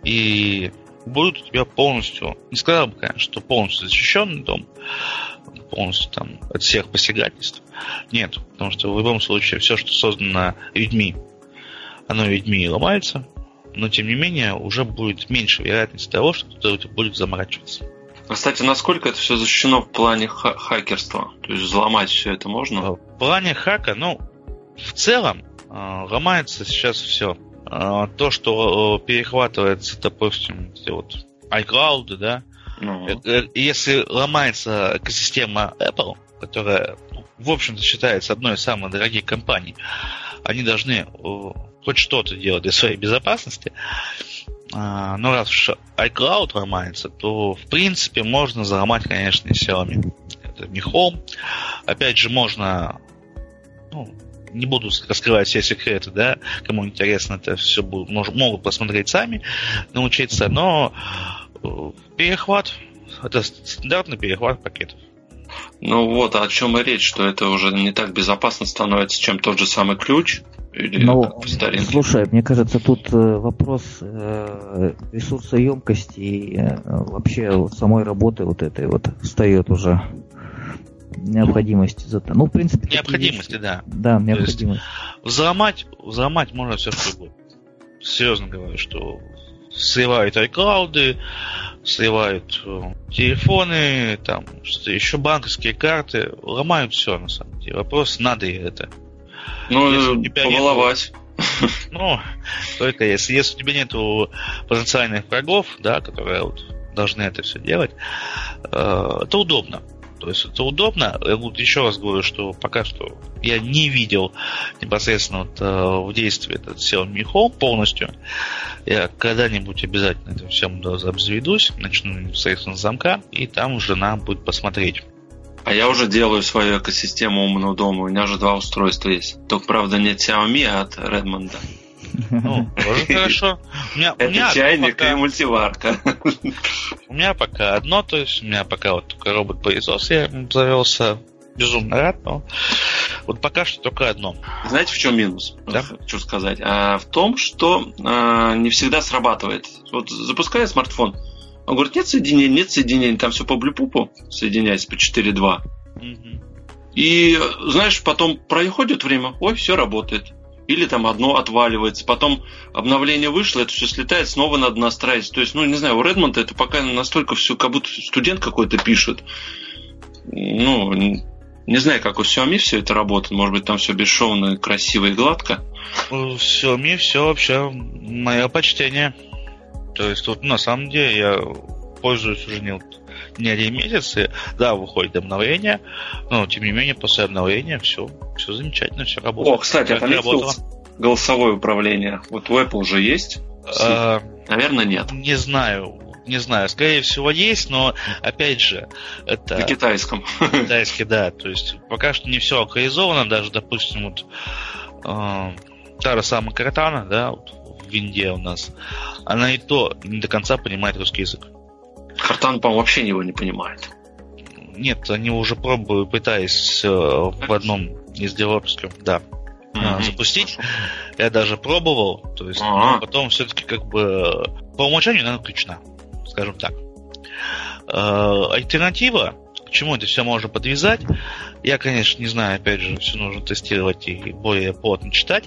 и будет у тебя полностью, не сказал бы, конечно, что полностью защищенный дом, полностью там от всех посягательств. Нет, потому что в любом случае все, что создано людьми, оно людьми ломается, но тем не менее уже будет меньше вероятности того, что кто-то будет заморачиваться. Кстати, насколько это все защищено в плане ха- хакерства? То есть взломать все это можно? В плане хака, ну, в целом э, ломается сейчас все. А, то, что э, перехватывается, допустим, вот iCloud, да, ну. Э, э, если ломается экосистема Apple, которая, в общем-то, считается одной из самых дорогих компаний, они должны хоть что-то делать для своей безопасности. А, но раз уж iCloud ломается, то, в принципе, можно заломать, конечно, и Xiaomi. Это не Home. Опять же, можно ну, не буду раскрывать все секреты, да, кому интересно, это все будут, могут посмотреть сами, научиться, но э, перехват, это стандартный перехват пакетов. Ну вот, о чем и речь, что это уже не так безопасно становится, чем тот же самый ключ. Или ну, слушай, мне кажется, тут э, вопрос э, ресурсоемкости и э, вообще самой работы вот этой вот встает уже необходимости зато. Ну, в принципе, необходимости, да. Да, необходимость. Взломать, взломать можно все что угодно. Серьезно говорю, что сливают iCloud, сливают телефоны, там, что еще банковские карты, ломают все на самом деле. Вопрос, надо ли это. Ну, побаловать. ну, только если, если у тебя нету потенциальных врагов, да, которые вот должны это все делать, э, это удобно. То есть это удобно. Я вот еще раз говорю, что пока что я не видел непосредственно вот, э, в действии этот Xiaomi Home полностью. Я когда-нибудь обязательно этим всем обзаведусь, начну непосредственно с замка, и там уже нам будет посмотреть. А я уже делаю свою экосистему умного дома. У меня же два устройства есть. Только, правда, не Xiaomi, а от Redmond. Ну, тоже хорошо. У меня, Это у меня чайник пока... и мультиварка. У меня пока одно, то есть у меня пока вот только робот-пылесос я завелся. Безумно рад, но вот пока что только одно. Знаете, в чем минус? Да? Хочу сказать. А, в том, что а, не всегда срабатывает. Вот запускаю смартфон, он говорит, нет соединения, нет соединения, там все по блюпупу соединяется по 4.2. Угу. И, знаешь, потом проходит время, ой, все работает или там одно отваливается, потом обновление вышло, это все слетает, снова надо настраивать. То есть, ну, не знаю, у Редмонда это пока настолько все, как будто студент какой-то пишет. Ну, Не знаю, как у Xiaomi все это работает. Может быть, там все бесшовно, красиво и гладко. У Xiaomi все вообще мое почтение. То есть тут на самом деле я пользуюсь уже не, не один месяц, и, да, выходит обновление, но тем не менее после обновления все, все замечательно, все работает. О, кстати, а там есть голосовое управление? Вот у Apple уже есть? А, Наверное, нет. Не знаю. Не знаю, скорее всего есть, но опять же, это... На китайском. Китайский, да. То есть пока что не все локализовано, даже, допустим, вот э, та же самая Картана, да, вот в у нас, она и то не до конца понимает русский язык. Картан, по-моему, вообще его не понимает. Нет, они уже пробуют, пытаясь э, в одном из девелоперских, да, mm-hmm. запустить. Я даже пробовал, то есть, uh-huh. но потом все-таки как бы по умолчанию она включена, скажем так. Э, альтернатива, к чему это все можно подвязать, я, конечно, не знаю, опять же, все нужно тестировать и более плотно читать,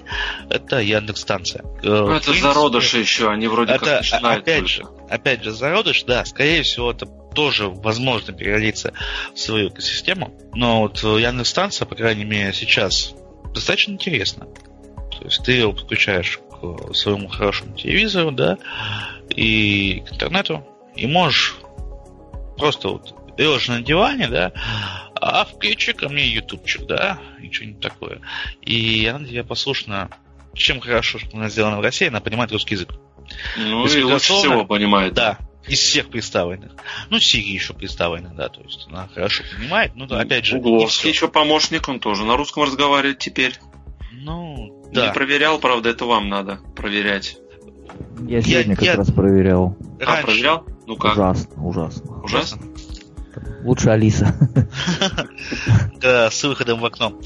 это Яндекс станция. Э, ну, это принципе, зародыши еще, они вроде это, как начинают опять только. же, опять же, зародыш, да, скорее всего, это тоже возможно перелиться в свою экосистему. Но вот Яндекс станция, по крайней мере, сейчас достаточно интересно. То есть ты его подключаешь к своему хорошему телевизору, да, и к интернету, и можешь просто вот лежишь на диване, да, а включи ко мне ютубчик, да, и что-нибудь такое. И она тебе послушна. Чем хорошо, что она сделана в России, она понимает русский язык. Ну, и лучше всего понимает. Да, из всех представленных. Ну, Сири еще представлена, да, то есть она хорошо понимает. Ну, да, опять же. Угловский еще помощник, он тоже на русском разговаривает теперь. Ну, да. Не проверял, правда, это вам надо проверять. Я сегодня я, как я... раз проверял. Раньше. А, проверял? Ну как? Ужасно, ужасно. Ужасно? Лучше Алиса. Да, с выходом в окно.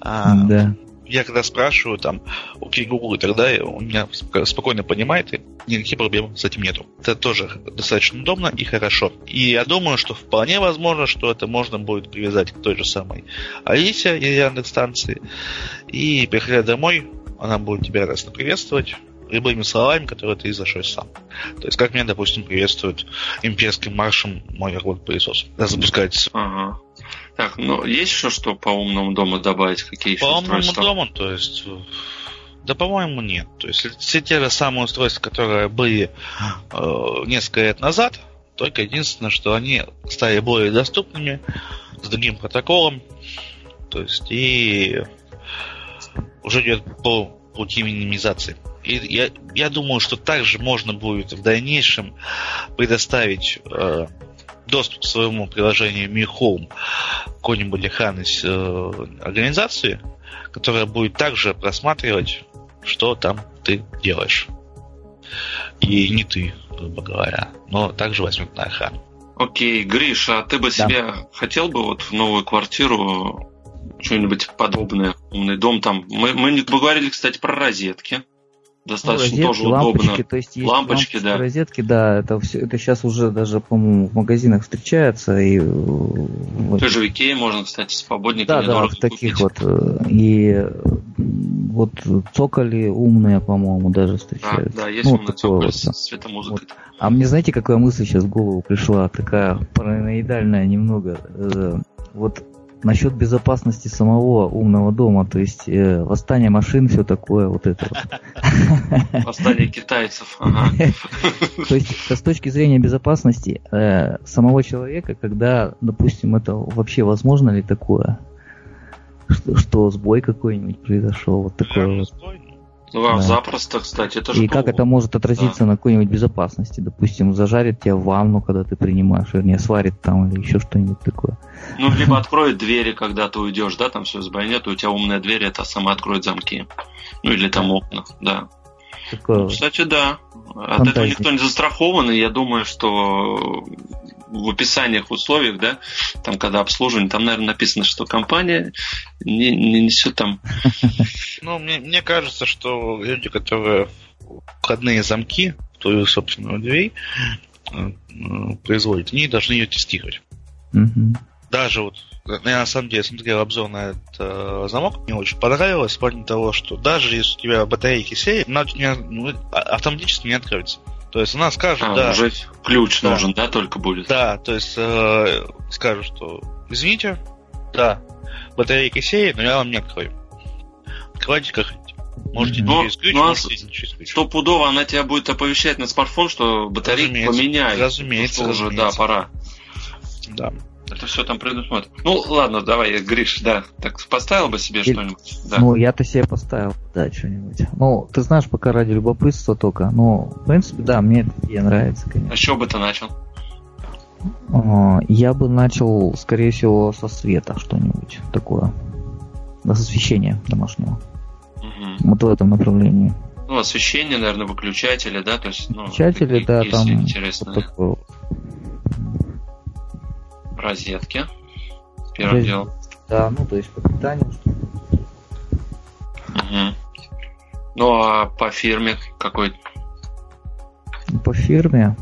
А, да я когда спрашиваю там, окей, Google, и тогда он меня спокойно понимает, и никаких проблем с этим нету. Это тоже достаточно удобно и хорошо. И я думаю, что вполне возможно, что это можно будет привязать к той же самой Алисе из Яндекс станции. И приходя домой, она будет тебя радостно приветствовать любыми словами, которые ты изошешь сам. То есть, как меня, допустим, приветствуют имперским маршем мой робот-пылесос. Запускается. Ага. Так, ну есть еще что по умному дому добавить? Какие еще По умному дому, то есть... Да, по-моему, нет. То есть все те же самые устройства, которые были э, несколько лет назад, только единственное, что они стали более доступными, с другим протоколом. То есть и уже идет по пути минимизации. И я, я думаю, что также можно будет в дальнейшем предоставить э, доступ к своему приложению Mi Home какой-нибудь из э, организации, которая будет также просматривать, что там ты делаешь. И не ты, грубо говоря, но также возьмет на охрану. Окей, Гриша, а ты бы да. себе хотел бы вот в новую квартиру что-нибудь подобное, умный дом там? Мы, мы говорили, кстати, про розетки достаточно ну, розетки, тоже лампочки, удобно. То есть есть лампочки, да. Розетки, да, это все, это сейчас уже даже, по-моему, в магазинах встречается и в тоже в Икее можно, кстати, свободненько да, да, в таких купить. вот э, и вот цоколи умные, по-моему, даже встречаются. А, да, есть ну, умный цоколь вот, с светомузыкой. Вот. А мне знаете, какая мысль сейчас в голову пришла? Такая параноидальная немного. Э, вот насчет безопасности самого умного дома, то есть э, восстание машин, все такое, вот это вот. Восстание китайцев. То есть с точки зрения безопасности э, самого человека, когда, допустим, это вообще возможно ли такое, что, что сбой какой-нибудь произошел, вот такое вот. Ну, да. запросто, кстати, это же. И как это может отразиться да. на какой-нибудь безопасности? Допустим, зажарит тебя в ванну, когда ты принимаешь, вернее, сварит там или еще что-нибудь такое. Ну, либо откроет двери, когда ты уйдешь, да, там все сбойнет, у тебя умная дверь, это сама откроет замки. Ну, или там окна, да. Такое... Ну, кстати, да. От Фантазия. этого никто не застрахован, и я думаю, что в описаниях, в условиях, да, там, когда обслуживание, там, наверное, написано, что компания не, не несет там... Ну, мне, мне кажется, что люди, которые входные замки в твою собственную дверь э, производят, они должны ее тестировать. Даже вот я на самом деле смотрел обзор на этот э, замок, мне очень понравилось, в плане того, что даже если у тебя батарейки сеют, она ну, а, автоматически не откроется. То есть она скажет, а, да. Уже ключ да, нужен, да, только будет. Да, то есть э, скажет, что извините, Да. Батарейка сеет, но я вам не открою. Открывайте как хотите. Можете Но- через ключ, ну, а можете не через ключ. Стопудово она тебя будет оповещать на смартфон, что батарейку Разумеется. поменяют. Разумеется, Что уже, да, разумеется. пора. Да. Это все там предусмотрено. Ну, ладно, давай, Гриш, да. Так поставил бы себе Или- что-нибудь. Да. Ну, я-то себе поставил, да, что-нибудь. Ну, ты знаешь, пока ради любопытства только. Ну, в принципе, да, мне эта идея нравится, А конечно. с чего бы ты начал? А, Я бы начал, скорее всего, со света что-нибудь такое. Да, с освещения домашнего. Мгм. Вот в этом направлении. Ну, освещение, наверное, выключатели, да, то есть, ну, Выключатели, такие да, там вот такое. Розетки. Первым Розет- делом. Да, ну, то есть по питанию. Мгм. Ну, а по фирме какой? По фирме.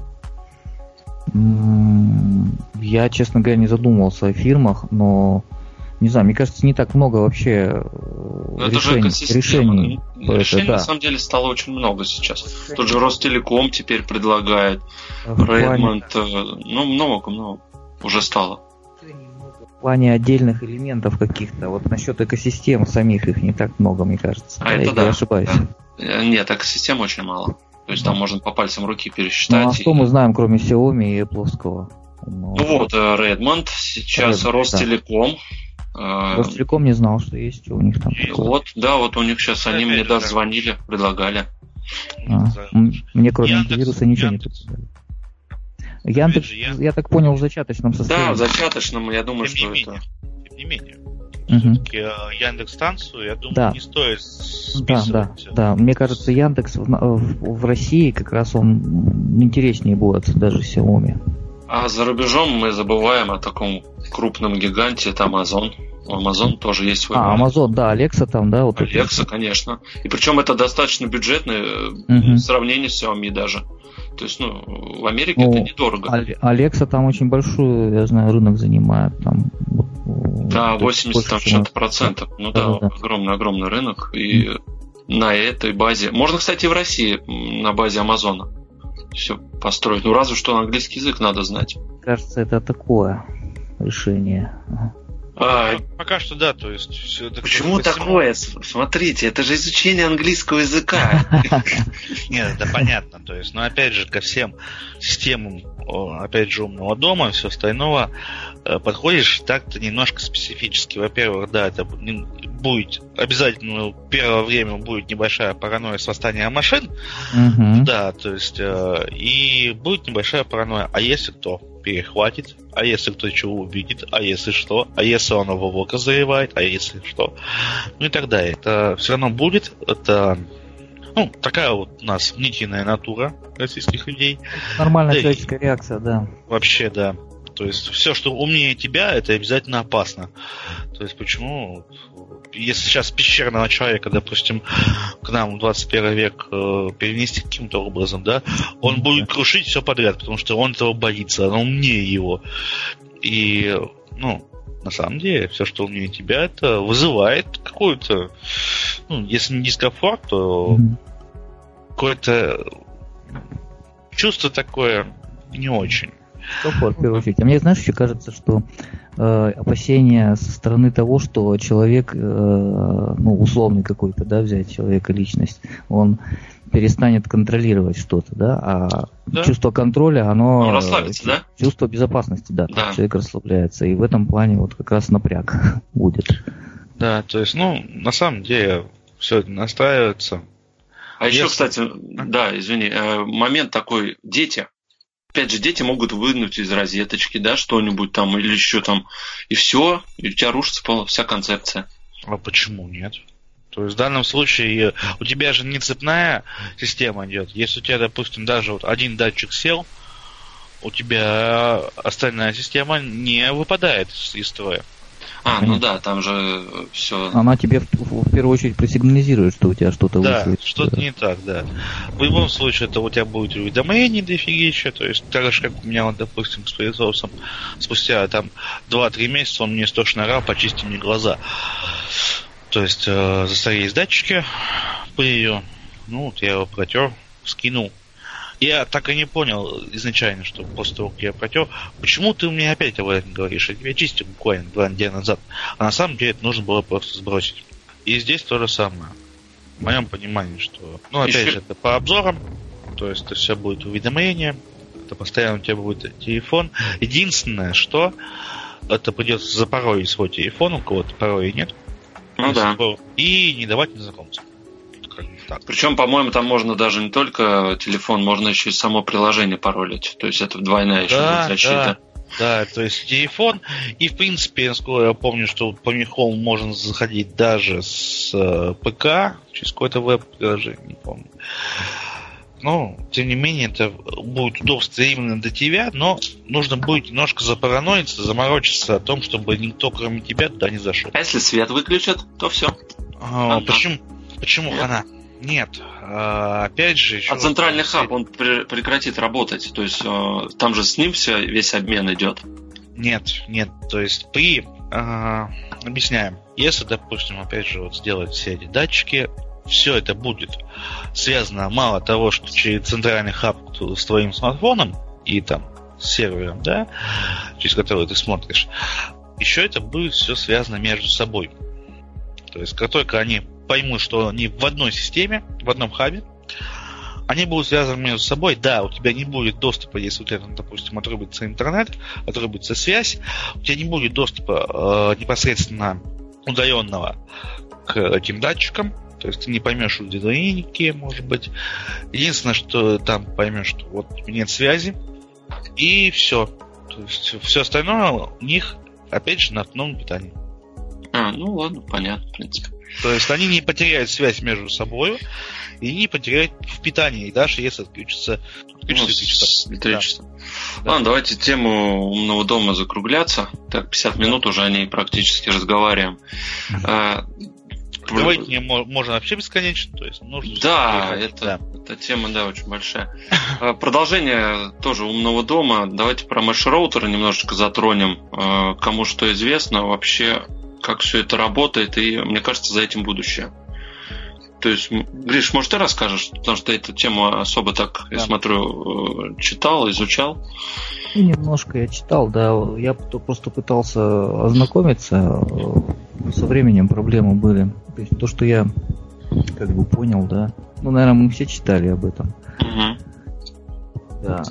Я, честно говоря, не задумывался о фирмах, но не знаю, мне кажется, не так много вообще э, Ну, это же решений. решений. это, Решений, да. на самом деле, стало очень много сейчас. Тот же Ростелеком теперь предлагает. Redmond, э, ну, много, много уже стало. В плане отдельных элементов каких-то. Вот насчет экосистем самих их не так много, мне кажется. А это Или да, Я ошибаюсь. да. Э, Нет, экосистем очень мало. То есть Да. там можно по пальцам руки Ну пересчитать. а и- что мы знаем, кроме Xiaomi и Apple? Ну вот, э, Redmond, сейчас Redmond, да. Ростелеком. Э, Ростелеком не знал, что есть у них там. И такое. Вот, да, вот у них сейчас, они Опять мне же, даже да. звонили, предлагали. А, Мне кроме Яндекс, антивируса ничего не Яндекс. Яндекс, же, Яндекс. я так понял, в зачаточном Да, состоянии. в зачаточном, я думаю, Тем что не это... менее. Тем не менее. Все-таки Яндекс станцию, я думаю, Да. не стоит Да, да, списывать. да. Мне кажется, Яндекс в, в- в России как раз он интереснее будет даже Xiaomi. А за рубежом мы забываем о таком крупном гиганте, это Amazon. У Amazon тоже есть свой А, бренд. Amazon, да, Alexa там, да, вот это. Alexa, конечно. И причем это достаточно бюджетно э, Мгм. в сравнении с Xiaomi даже. То есть, ну, в Америке Ну, это недорого. Але- Alexa там очень большой, я знаю, рынок занимает. Там, Да, то есть 80 там что-то процентов. Ну да, огромный-огромный рынок. И на этой базе... Можно, кстати, и в России на базе Амазона все построить. Ну, разве что английский язык надо знать. Кажется, это такое решение. А, Пока что да, то есть все это почему всему- такое? Смотрите, это же изучение английского языка. Нет, это понятно, то есть, но опять же, ко всем системам, опять же, умного дома и все остального, э, подходишь так-то немножко специфически. Во-первых, да, это будет обязательно ну, первое время будет небольшая паранойя с восстанием машин, да, то есть, э, и будет небольшая паранойя. А если кто перехватит, а если кто чего увидит, а если что, а если он его вока заевает, а если что, ну и так далее. Это все равно будет, это ну, такая вот у нас мнительная натура российских людей. Нормальная Да человеческая реакция, да. Вообще, да. То есть все, что умнее тебя, это обязательно опасно. То есть почему? Если сейчас пещерного человека, допустим, к нам в 21 век э, перенести каким-то образом, да, он будет крушить все подряд, потому что он этого боится, он умнее его. И, ну, на самом деле, все, что умнее тебя, это вызывает какую-то, ну, если не дискомфорт, то какое-то чувство такое не очень. Комфорт, в первую очередь. А мне, знаешь, еще кажется, что э, опасения со стороны того, что человек, э, ну, условный какой-то, да, взять человека личность, он перестанет контролировать что-то, да, а Да. чувство контроля, оно... Ну, расслабится, да? Чувство безопасности, да, Да. человек расслабляется, и в этом плане вот как раз напряг будет. Да, то есть, ну, на самом деле, все это настраивается. А еще, Если- кстати, да, извини, э, момент такой, дети. Опять же, дети могут вынуть из розеточки, да, что-нибудь там, или еще там, и все, и у тебя рушится вся концепция. А почему нет? То есть в данном случае э, у тебя же не цепная система идет. Если у тебя, допустим, даже вот один датчик сел, у тебя остальная система не выпадает из строя. А, ну да, там же все. Она тебе в, в- в первую очередь просигнализирует, что у тебя что-то Да, вышло. что-то не так, да. В любом случае, это у тебя будет уведомление дофигища, то есть так же, как у меня, вот, допустим, с пылесосом, спустя там 2-3 месяца он мне стошно орал, почисти мне глаза. То есть э, застарелись датчики пылью, ну вот я его протер, скинул, Я так и не понял изначально, что после того, как я протер, почему ты мне опять об этом говоришь? Я тебя чистил буквально два недели назад. А на самом деле это нужно было просто сбросить. И здесь то же самое. В моем понимании, что... Ну, опять Еще... же, это по обзорам, то есть это все будет уведомление, это постоянно у тебя будет телефон. Единственное, что это придется запороить свой телефон, у кого-то пароля нет. Ну да. И не давать незнакомцам. Так. Причем, по-моему, там можно даже не только телефон, можно еще и само приложение паролить. То есть это двойная еще да, защита. Да, да, то есть телефон. И в принципе, насколько я помню, что по Home можно заходить даже с э, ПК, через какой-то веб-приложение, не помню. Но, тем не менее, это будет удобство именно для тебя, но нужно будет немножко запараноиться, заморочиться о том, чтобы никто, кроме тебя, туда не зашел. А если свет выключат, то все. А, почему? Почему Нет. Нет. А, опять же, еще. А центральный хаб он прекратит работать. То есть а, там же с ним все весь обмен идет. Нет, нет. То есть при а, объясняем. Если, допустим, опять же, вот сделать все эти датчики, все это будет связано мало того, что через центральный хаб с твоим смартфоном и там с сервером, да, через который ты смотришь, еще это будет все связано между собой. То есть, как только они поймут, что они в одной системе, в одном хабе, они будут связаны между собой. Да, у тебя не будет доступа, если у тебя, допустим, отрубится интернет, отрубится связь, у тебя не будет доступа э, непосредственно удаленного к этим датчикам, то есть ты не поймешь удивление, может быть. Единственное, что там поймешь, что вот нет связи, и все. То есть все остальное у них, опять же, на основном питании. А, ну ладно, понятно, в принципе. То есть они не потеряют связь между собой и не потеряют в питании, даже если отключится, отключится ну, электричество. Да. Ладно, давайте тему умного дома закругляться. Так, 50 минут уже о ней практически разговариваем. Говорить не можно вообще бесконечно, то есть нужно... Да, это, да. эта тема, да, очень большая. А, продолжение тоже умного дома. Давайте про меш-роутеры немножечко затронем. А, кому что известно вообще, как все это работает, и мне кажется, за этим будущее. То есть, Гриш, может, ты расскажешь, потому что эту тему особо так, да. я смотрю, э, читал, изучал. Немножко я читал, да. Я просто пытался ознакомиться. Со временем проблемы были. То есть то, что я как бы понял, да. Ну, наверное, мы все читали об этом. Угу. Да.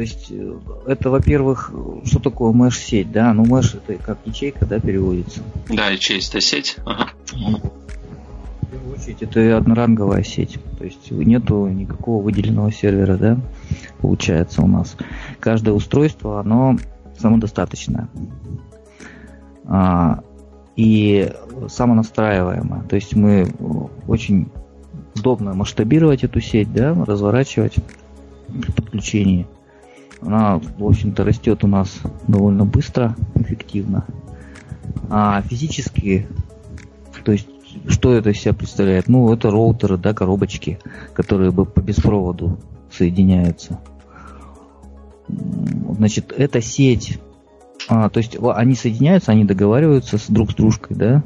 То есть э, это, во-первых, что такое меш-сеть, да? Ну, меш это как ячейка, да, переводится. Да, ячейка сеть. Ага. В первую очередь это одноранговая сеть. То есть нету никакого выделенного сервера, да, получается у нас. Каждое устройство, оно самодостаточное. А, и самонастраиваемое. То есть мы очень удобно масштабировать эту сеть, да, разворачивать при подключении. Она, в общем-то, растет у нас довольно быстро, эффективно. А физически, то есть, что это из себя представляет? Ну, это роутеры, да, коробочки, которые бы по беспроводу соединяются. Значит, эта сеть, а, то есть они соединяются, они договариваются с друг с дружкой, да?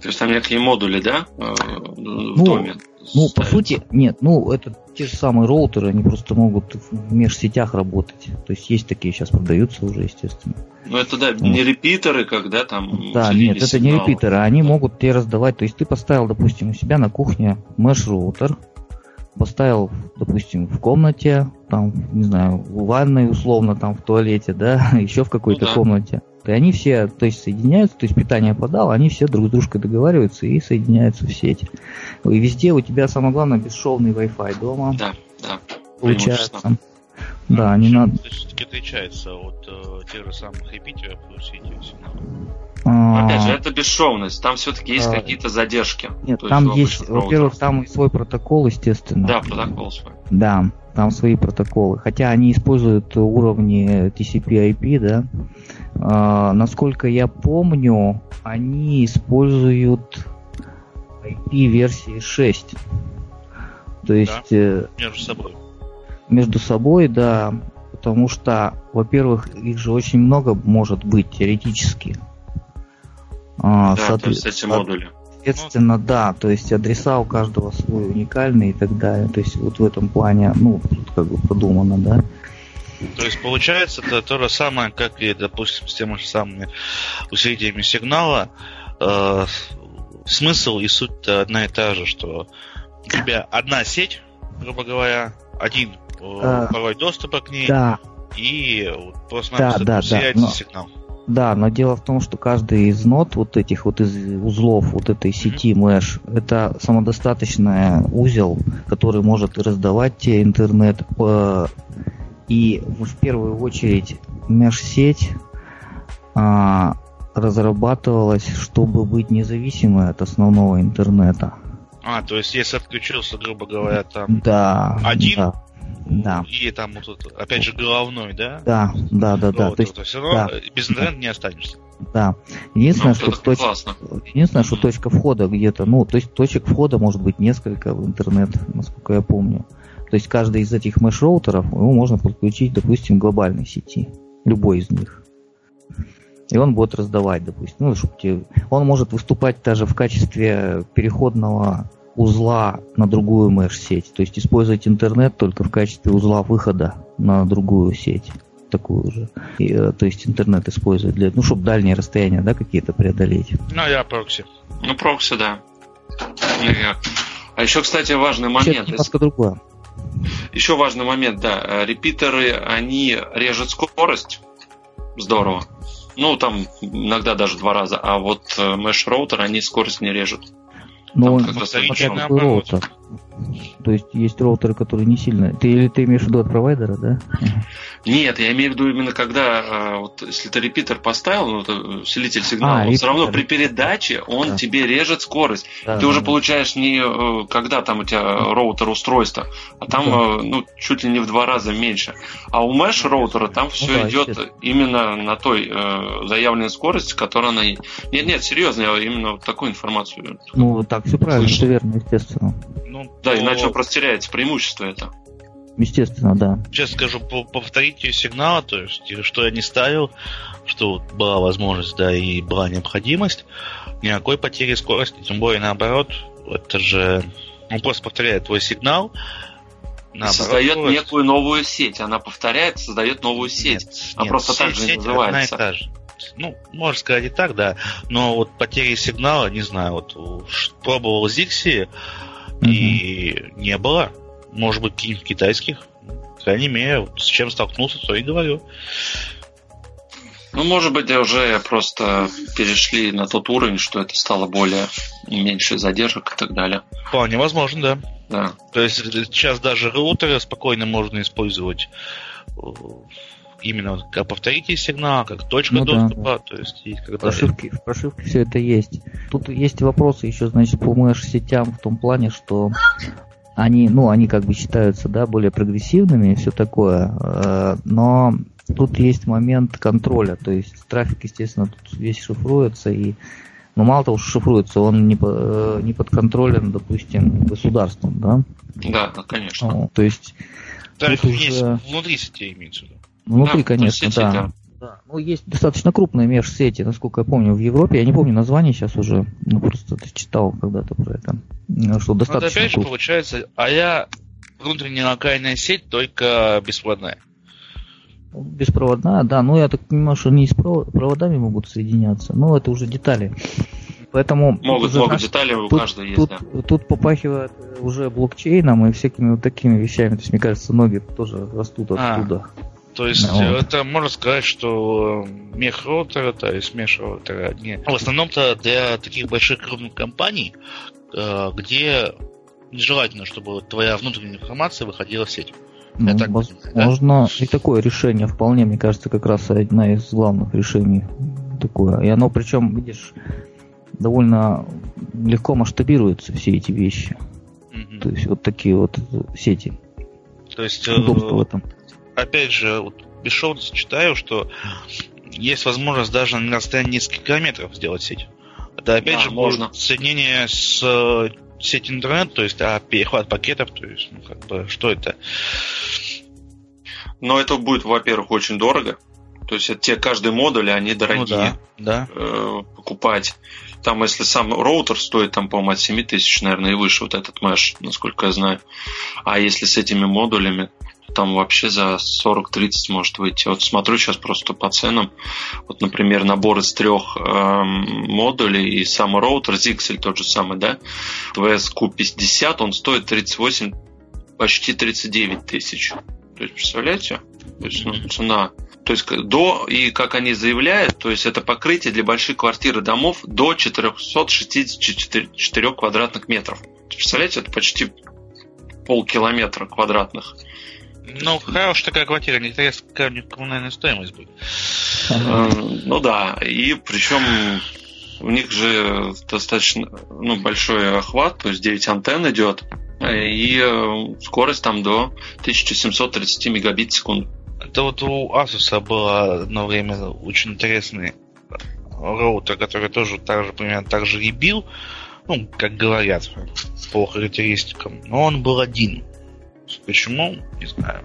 То есть там некие модули, да, э, в ну, доме? Ну, по сути, нет, ну, это те же самые роутеры, они просто могут в межсетях работать. То есть есть такие сейчас продаются уже, естественно. Ну, это да, не репитеры, когда там... Да, нет, это сигналы. не репитеры, они могут тебе раздавать. То есть ты поставил, допустим, у себя на кухне меш-роутер, поставил, допустим, в комнате, там, не знаю, в ванной условно, там, в туалете, да, еще в какой-то ну, да. комнате. И они все, то есть, соединяются, то есть питание подал, они все друг с дружкой договариваются и соединяются в сеть. И везде у тебя, самое главное, бесшовный Wi-Fi дома. Да, да. Получается. Да, не надо. Все-таки отличается от э, тех же самых репитеров плюс сети а... Опять же, это бесшовность. Там все-таки есть а... какие-то задержки. Нет, там есть, во-первых, там и свой протокол, естественно. Да, протокол свой. Да, там свои протоколы. Хотя они используют уровни TCP/IP, да. А, насколько я помню, они используют IP версии 6. То есть... Да, э, между собой. Между собой, да. Потому что, во-первых, их же очень много может быть теоретически. А, да, соответ... то есть эти модули. Соответственно, да, то есть адреса у каждого свой уникальный и так далее. То есть вот в этом плане, ну, тут как бы продумано, да. То есть получается это то же самое, как и, допустим, с теми же самыми усилителями сигнала. Э, смысл и суть одна и та же, что у тебя одна сеть, грубо говоря, один э, а, пароль доступа к ней, да. и просто да, да, да, но, сигнал. Да, но дело в том, что каждый из нот, вот этих вот из узлов вот этой сети Mesh, это самодостаточный узел, который может раздавать тебе интернет. И в первую очередь Mesh-сеть а, разрабатывалась, чтобы быть независимой от основного интернета. А, то есть если отключился, грубо говоря, там да, один, да. Да. И там вот тут, опять же, головной, да? Да, да, да, да. то, есть, то все равно да. без интернета не останешься. Да. Единственное, ну, что, точ... Единственное, что точка входа где-то, ну, то есть точек входа может быть несколько в интернет, насколько я помню. То есть каждый из этих меш-роутеров его можно подключить, допустим, к глобальной сети. Любой из них. И он будет раздавать, допустим. Ну, чтобы тебе... Он может выступать даже в качестве переходного узла на другую меш-сеть. То есть использовать интернет только в качестве узла выхода на другую сеть. Такую же. И, э, то есть интернет использовать для, ну, чтобы дальние расстояния, да, какие-то преодолеть. Ну, я прокси. Ну, прокси, да. А еще, кстати, важный момент. Это немножко другое. Еще важный момент, да. Репитеры, они режут скорость. Здорово. Ну, там иногда даже два раза. А вот mesh роутер они скорость не режут. Он смотря какой роутер. То есть есть роутеры, которые не сильно... Ты или ты имеешь в виду от провайдера, да? Нет, я имею в виду именно когда, а, вот, если ты репитер поставил, ну, это усилитель сигнала, а, он все равно при передаче он да. тебе режет скорость. Да, ты да, уже да. получаешь не э, когда там у тебя роутер устройство, а там да. Э, ну, чуть ли не в два раза меньше. А у mesh роутера там все ну, да, идет именно на той э, заявленной скорости, которая она... Нет, нет, серьезно, я именно вот такую информацию. Ну, так, все правильно, все верно, естественно. Ну, да, иначе он просто теряется преимущество это. Естественно, да. Сейчас скажу по повторите сигнала, то есть что я не ставил, что была возможность, да, и была необходимость, никакой потери скорости, тем более наоборот, это же он просто повторяет твой сигнал, наоборот, создает скорость. некую новую сеть, она повторяет, создает новую сеть, нет, она нет, просто сеть, так же сеть называется. Одна и та же. Ну, можно сказать и так, да. Но вот потери сигнала, не знаю, вот пробовал Zixi, и не было. Может быть, каких-нибудь китайских. По крайней мере, с чем столкнулся, то и говорю. Ну, может быть, уже просто перешли на тот уровень, что это стало более меньше задержек и так далее. Вполне возможно, да. Да. То есть сейчас даже роутеры спокойно можно использовать именно как повторите сигнал, как точка ну, доступа, да, да. то есть есть когда... Прошивки, в прошивке все это есть. Тут есть вопросы еще, значит, по мэш-сетям в том плане, что они, ну, они как бы считаются, да, более прогрессивными и все такое, э, но тут есть момент контроля, то есть трафик, естественно, тут весь шифруется и но ну, мало того, что шифруется, он не, по, э, не под контролем, допустим, государством, да? Да, конечно. Ну, то есть... Трафик уже... внутри сети имеется в виду. Внутри, да, конечно, сети, да. да. Да. Ну, есть достаточно крупные межсети, насколько я помню, в Европе. Я не помню название сейчас уже. Ну, просто читал когда-то про это. Ну, что достаточно. Вот опять же получается, а я внутренняя локальная сеть, только беспроводная. Беспроводная, да. Ну, я так понимаю, что не с проводами могут соединяться. Но это уже детали. Поэтому Могут уже много наш... деталей у тут, каждого есть, тут, да. Тут попахивает уже блокчейном и всякими вот такими вещами. То есть, мне кажется, ноги тоже растут а. оттуда. А. То есть ну, это можно сказать, что мех роутера, то есть меш роутера не. В основном-то для таких больших крупных компаний, э, где нежелательно, чтобы твоя внутренняя информация выходила в сеть. Ну, Я так возможно, да? и такое решение вполне, мне кажется, как раз одна из главных решений такое. И оно, причем, видишь, довольно легко масштабируются все эти вещи. mm То есть вот такие вот сети. То есть удобство в этом опять же, вот бесшовно читаю, что есть возможность даже на расстоянии нескольких километров сделать сеть. Это опять да, же можно. соединение с э, сеть интернет, то есть а перехват пакетов, то есть, ну, как бы, что это? Но это будет, во-первых, очень дорого. То есть это те каждый модуль, они дорогие. Ну, да, да. Э, покупать. Там, если сам роутер стоит, там, по-моему, от 7 тысяч, наверное, и выше, вот этот mesh, насколько я знаю. А если с этими модулями, там вообще за 40-30 может выйти. Вот смотрю сейчас просто по ценам. Вот, например, набор из трех эм, модулей и сам роутер, Zixel тот же самый, да, VSQ50, он стоит 38, почти 39 тысяч. То есть, представляете? То есть, ну, цена. То есть до, и как они заявляют, то есть это покрытие для больших квартир и домов до 464 квадратных метров. Представляете, это почти полкилометра квадратных. Ну, хорошая такая квартира, не такая коммунальная стоимость будет. Э, ну да, и причем у них же достаточно ну, большой охват, то есть 9 антенн идет, и э, скорость там до 1730 мегабит в секунду. Это вот у Asus было одно время очень интересный роутер, который тоже так же, примерно так же и бил, ну, как говорят, по характеристикам, но он был один. Почему? Не знаю.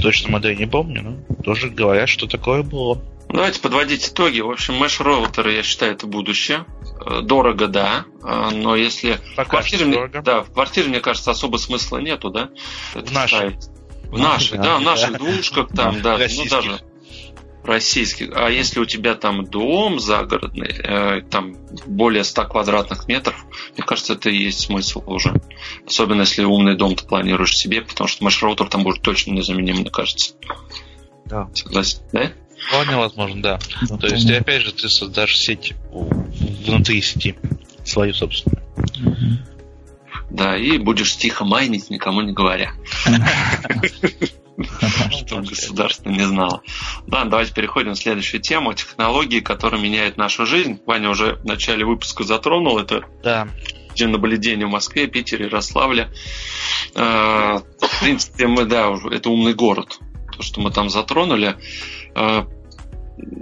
Точно модель не помню, но тоже говорят, что такое было. Давайте подводить итоги. В общем, mesh роутеры, я считаю, это будущее. Э, дорого, да, э, но если Пока в квартире, мне, да, в квартире, мне кажется, особо смысла нету, да? В нашей. В нашей, да, в наших двушках там, да, ну даже российских. А если у тебя там дом загородный, э, там более 100 квадратных метров, мне кажется, это и есть смысл уже. Особенно если умный дом ты планируешь себе, потому что маршрутер там будет точно незаменим, мне кажется. Да. Согласен, да? Вполне возможно, да. да То есть, опять же, ты создашь сеть внутри сети, свою собственную. Да, и будешь тихо майнить, никому не говоря. Чтобы государство не знало. Да, давайте переходим на следующую тему. Технологии, которые меняют нашу жизнь. Ваня уже в начале выпуска затронул это. Да. Наблюдение в Москве, Питере, Ярославле. А, в принципе, мы, да, это умный город. То, что мы там затронули. А,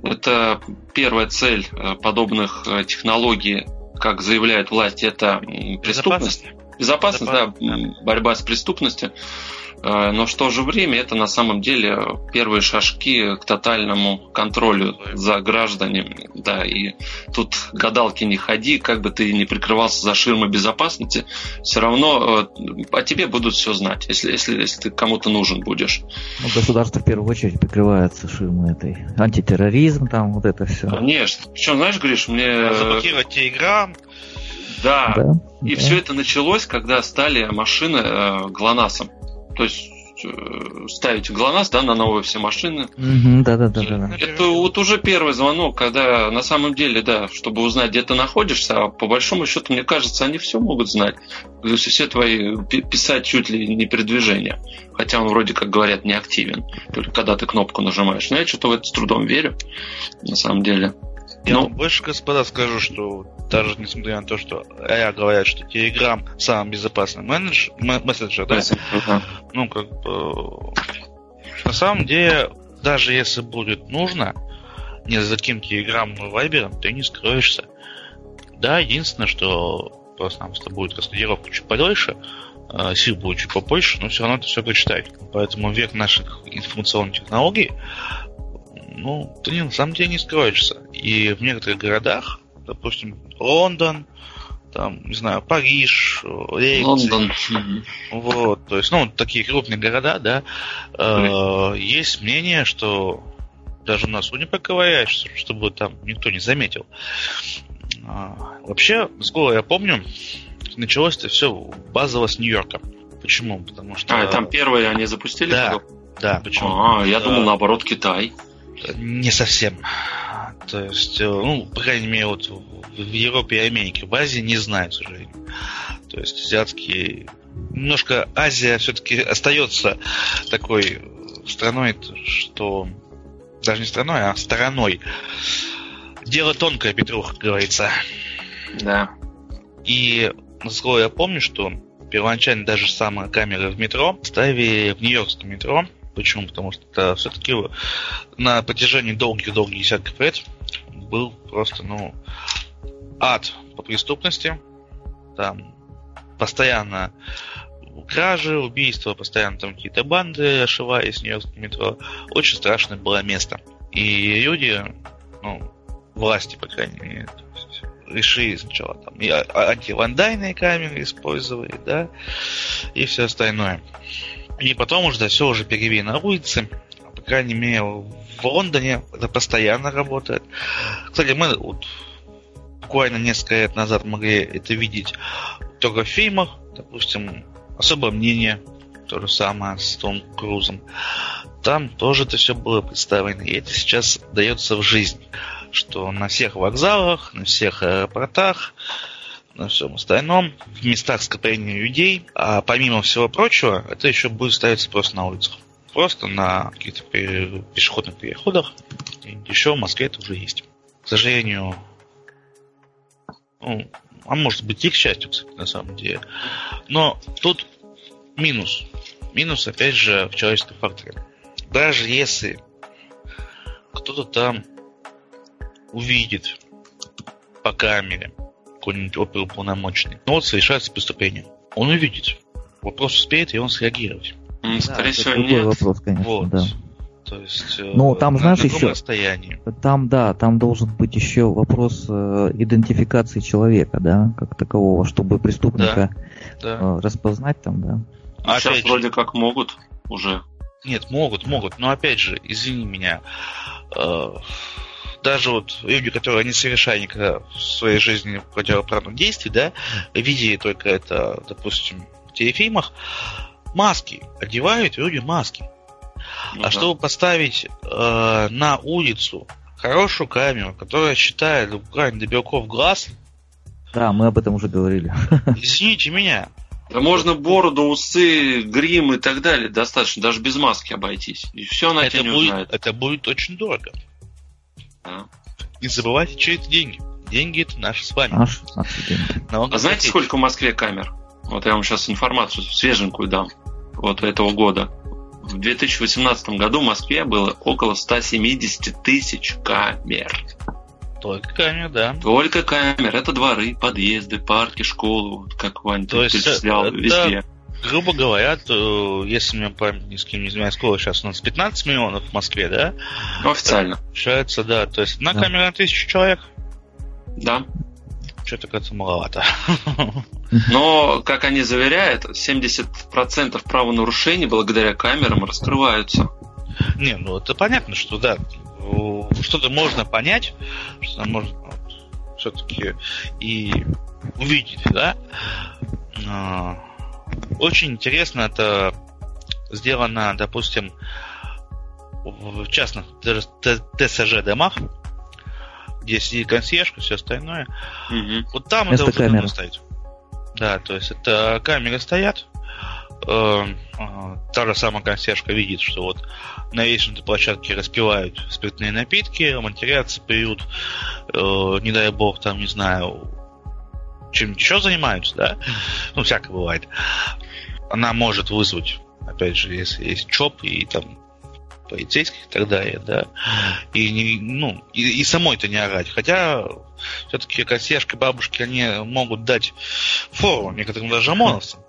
это первая цель а, подобных технологий, как заявляют власти, это преступность. Безопасность, Безопасность да, борьба с преступностью. Э, но в то же время это на самом деле первые шажки к тотальному контролю за гражданами. Да, и тут гадалки не ходи, как бы ты ни прикрывался за ширмой безопасности, все равно э, о тебе будут все знать, если, если, если ты кому-то нужен будешь. Ну, государство в первую очередь прикрывается ширмой этой. Антитерроризм, там вот это все. Конечно. Причем, знаешь, Гриш, мне... Заблокировать Телеграм. Да. да. И да. все это началось, когда стали машины э, ГЛОНАССом. То есть э, ставить ГЛОНАСС да, на новые все машины. да, да, да, да. Это вот уже первый звонок, когда на самом деле, да, чтобы узнать, где ты находишься, а по большому счету, мне кажется, они все могут знать. То есть все твои писать чуть ли не передвижение. Хотя он вроде как говорят не активен. Только когда ты кнопку нажимаешь. Но я что-то в это с трудом верю, на самом деле. Я ну, больше, господа, скажу, что даже несмотря на то, что я говорят, что Telegram самый безопасный менедж, мессенджер, да? Uh-huh. Ну, как бы... На самом деле, даже если будет нужно, не за каким Telegram и Viber, ты не скроешься. Да, единственное, что просто-напросто будет раскодировка чуть подольше, а, сил будет чуть побольше, но все равно это все прочитать. Поэтому век наших информационных технологий ну, ты на самом деле не скроешься. И в некоторых городах, допустим, Лондон, там, не знаю, Париж, Лейпциг. Лондон. Вот, то есть, ну, такие крупные города, да, э, есть мнение, что даже носу не поковыряешь, чтобы там никто не заметил. А, вообще, сколько я помню, началось это все базово с Нью-Йорка. Почему? Потому что... А, там первые они запустили? Да, да, почему? А, я думал, наоборот, Китай. Не совсем. То есть, э, ну, по крайней мере, вот в Европе и Америке, в Азии не знаю, к сожалению. То есть азиатские... Немножко Азия все-таки остается такой страной, что... Даже не страной, а стороной. Дело тонкое, Петрух, говорится. Да. И, насколько я помню, что первоначально даже самые камеры в метро ставили в Нью-Йоркском метро, Почему? Потому что все-таки на протяжении долгих-долгих десятков лет был просто, ну, ад по преступности. Там постоянно кражи, убийства, постоянно там какие-то банды ошивались в Нью-Йоркском метро. Очень страшное было место. И люди, ну, власти, по крайней мере, решили сначала там и а, антивандальные камеры использовали, да, и все остальное. И потом уже да, все уже перевели на улице. По крайней мере, в Лондоне это постоянно работает. Кстати, мы вот буквально несколько лет назад могли это видеть только в фильмах, допустим, особое мнение, то же самое с Том Крузом. Там тоже это все было представлено, и это сейчас дается в жизнь, что на всех вокзалах, на всех аэропортах, на всем остальном, в местах скопления людей, а помимо всего прочего, это еще будет ставиться просто на улицах. Просто на каких-то пешеходных переходах. И еще в Москве это уже есть. К сожалению, ну, а может быть и к счастью, кстати, на самом деле. Но тут минус. Минус, опять же, в человеческом факторе. Даже если кто-то там увидит по камере какой-нибудь оперуполномоченный, ну вот совершается преступление. Он увидит. Вопрос успеет, и он среагировать. Скорее да, всего, нет. вопрос, конечно, вот. да. То есть, э, ну, там, на знаешь, еще, расстоянии. Там, да, там должен быть еще вопрос э, идентификации человека, да, как такового, чтобы преступника да, да. Э, распознать там, да. А Сейчас опять вроде же, как могут уже. Нет, могут, могут, но опять же, извини меня, э, даже вот люди, которые не совершали никогда в своей жизни противоправных действий, да, видели только это, допустим, в телефильмах, маски одевают люди маски. Ну, а да. чтобы поставить э, на улицу хорошую камеру, которая считает буквально до белков глаз. Да, мы об этом уже говорили. Извините меня. Да можно бороду, усы, грим и так далее достаточно, даже без маски обойтись. И все она это тебя не будет, узнает. Это будет очень дорого. Да. Не забывайте, чьи это деньги. Деньги это наши с вами. Наши, наши деньги. А знаете, сколько в Москве камер? Вот я вам сейчас информацию свеженькую дам. Вот этого года в 2018 году в Москве было около 170 тысяч камер. Только камер, да. Только камер. Это дворы, подъезды, парки, школы, как Ваня То есть перечислял, это, везде. Грубо говоря, то, если мне память ни с кем не изменяет, сколько сейчас у нас 15 миллионов в Москве, да? Ну, официально. Получается, да. То есть на да. камера на тысячу человек? Да. Что-то как-то маловато. Но, как они заверяют, 70% правонарушений благодаря камерам раскрываются. Не, ну это понятно, что да, что-то можно понять, что можно вот, все-таки и увидеть, да. А, очень интересно это сделано, допустим, в частных ТСЖ домах, где сидит консьержка, все остальное. Угу. Вот там Вместо это удобно стоит. Да, то есть это камеры стоят, э, э, та же самая консьержка видит, что вот на лестничной площадке распивают спиртные напитки, матерятся, пьют, э, не дай бог, там, не знаю, чем еще занимаются, да? Ну, всякое бывает. Она может вызвать, опять же, если есть ЧОП и там полицейских и так далее, да, и, не, ну, и, и самой это не орать. Хотя все-таки консьержки, бабушки, они могут дать фору некоторым даже ОМОНовцам.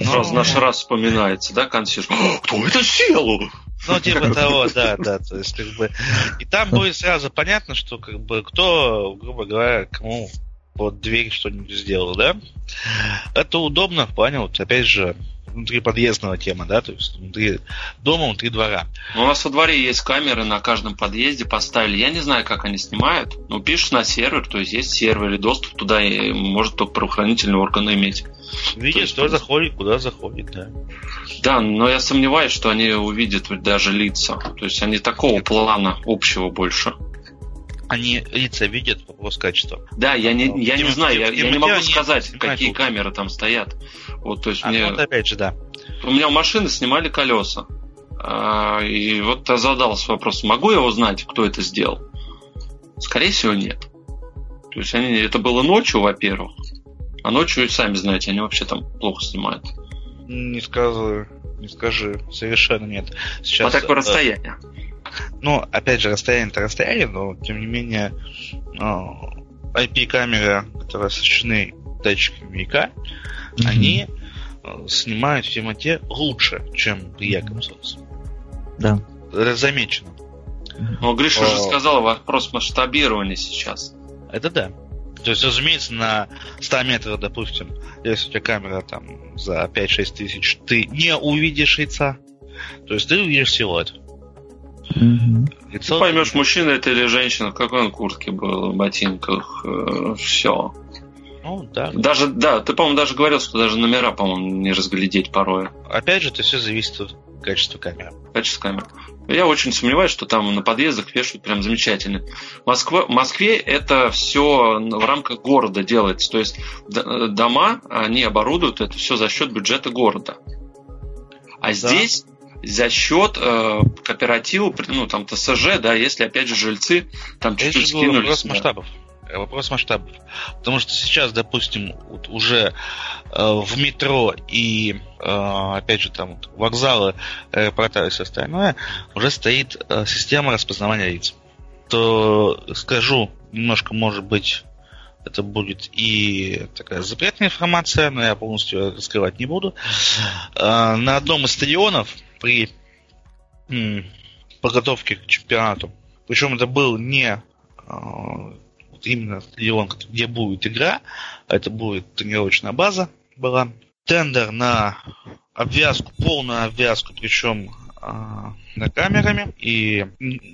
Сразу наш раз вспоминается, да, консьерж? Кто это сел? Ну, типа того, да, да. То есть, как бы. И там будет сразу понятно, что как бы кто, грубо говоря, кому под дверь что-нибудь сделал, да? Это удобно в плане, вот опять же, внутри подъездного тема, да, то есть внутри дома, внутри двора. Ну, у нас во дворе есть камеры на каждом подъезде поставили. Я не знаю, как они снимают. Ну, пишешь на сервер, то есть есть сервер и доступ туда и может только правоохранительные органы иметь. Видишь, что заходит, куда заходит, да. Да, но я сомневаюсь, что они увидят даже лица. То есть они такого Нет. плана общего больше они лица видят, вопрос качества. Да, я не, я не знаю, я, я не могу сказать, какие камеры там стоят. Вот, то есть а, мне... вот опять же, да. У меня у машины снимали колеса. А, и вот я задался вопросом, могу я узнать, кто это сделал? Скорее всего, нет. То есть они, это было ночью, во-первых. А ночью, сами знаете, они вообще там плохо снимают. Не скажу, не скажи, совершенно нет. Сейчас, По такое э, расстояние. Ну, опять же, расстояние-то расстояние, но тем не менее IP-камеры, которые оснащены датчиками ИК, mm-hmm. они э, снимают в темноте лучше, чем Source. Да. Это замечено. Ну, Гриша уже сказал вопрос масштабирования сейчас. Это да. То есть, разумеется, на 100 метров, допустим, если у тебя камера там за 5-6 тысяч, ты не увидишь яйца. То есть ты увидишь силуэт. Мгм. Ты поймешь, мужчина это или женщина, в какой он куртке был, в ботинках, все. Ну, да. Даже, да, ты, по-моему, даже говорил, что даже номера, по-моему, не разглядеть порой. Опять же, это все зависит от качества камеры. Качество камер. Я очень сомневаюсь, что там на подъездах вешают прям замечательно. Москва, в Москве это все в рамках города делается. То есть дома, они оборудуют это все за счет бюджета города. А здесь за счет э, кооператива, ну там ТСЖ, да, если опять же жильцы там чуть-чуть скинулись. вопрос да. масштабов. Э, Вопрос масштабов. Потому что сейчас, допустим, вот уже э, в метро и, э, опять же, там вот вокзалы, аэропорта и все остальное, уже стоит э, система распознавания лиц. То скажу, немножко, может быть, это будет и такая запретная информация, но я полностью раскрывать не буду. Э, На одном из стадионов при подготовке к чемпионату, причем это был не э, именно стадион, где будет игра, а это будет тренировочная база была. Тендер на обвязку, полную обвязку, причем а, на камерами. И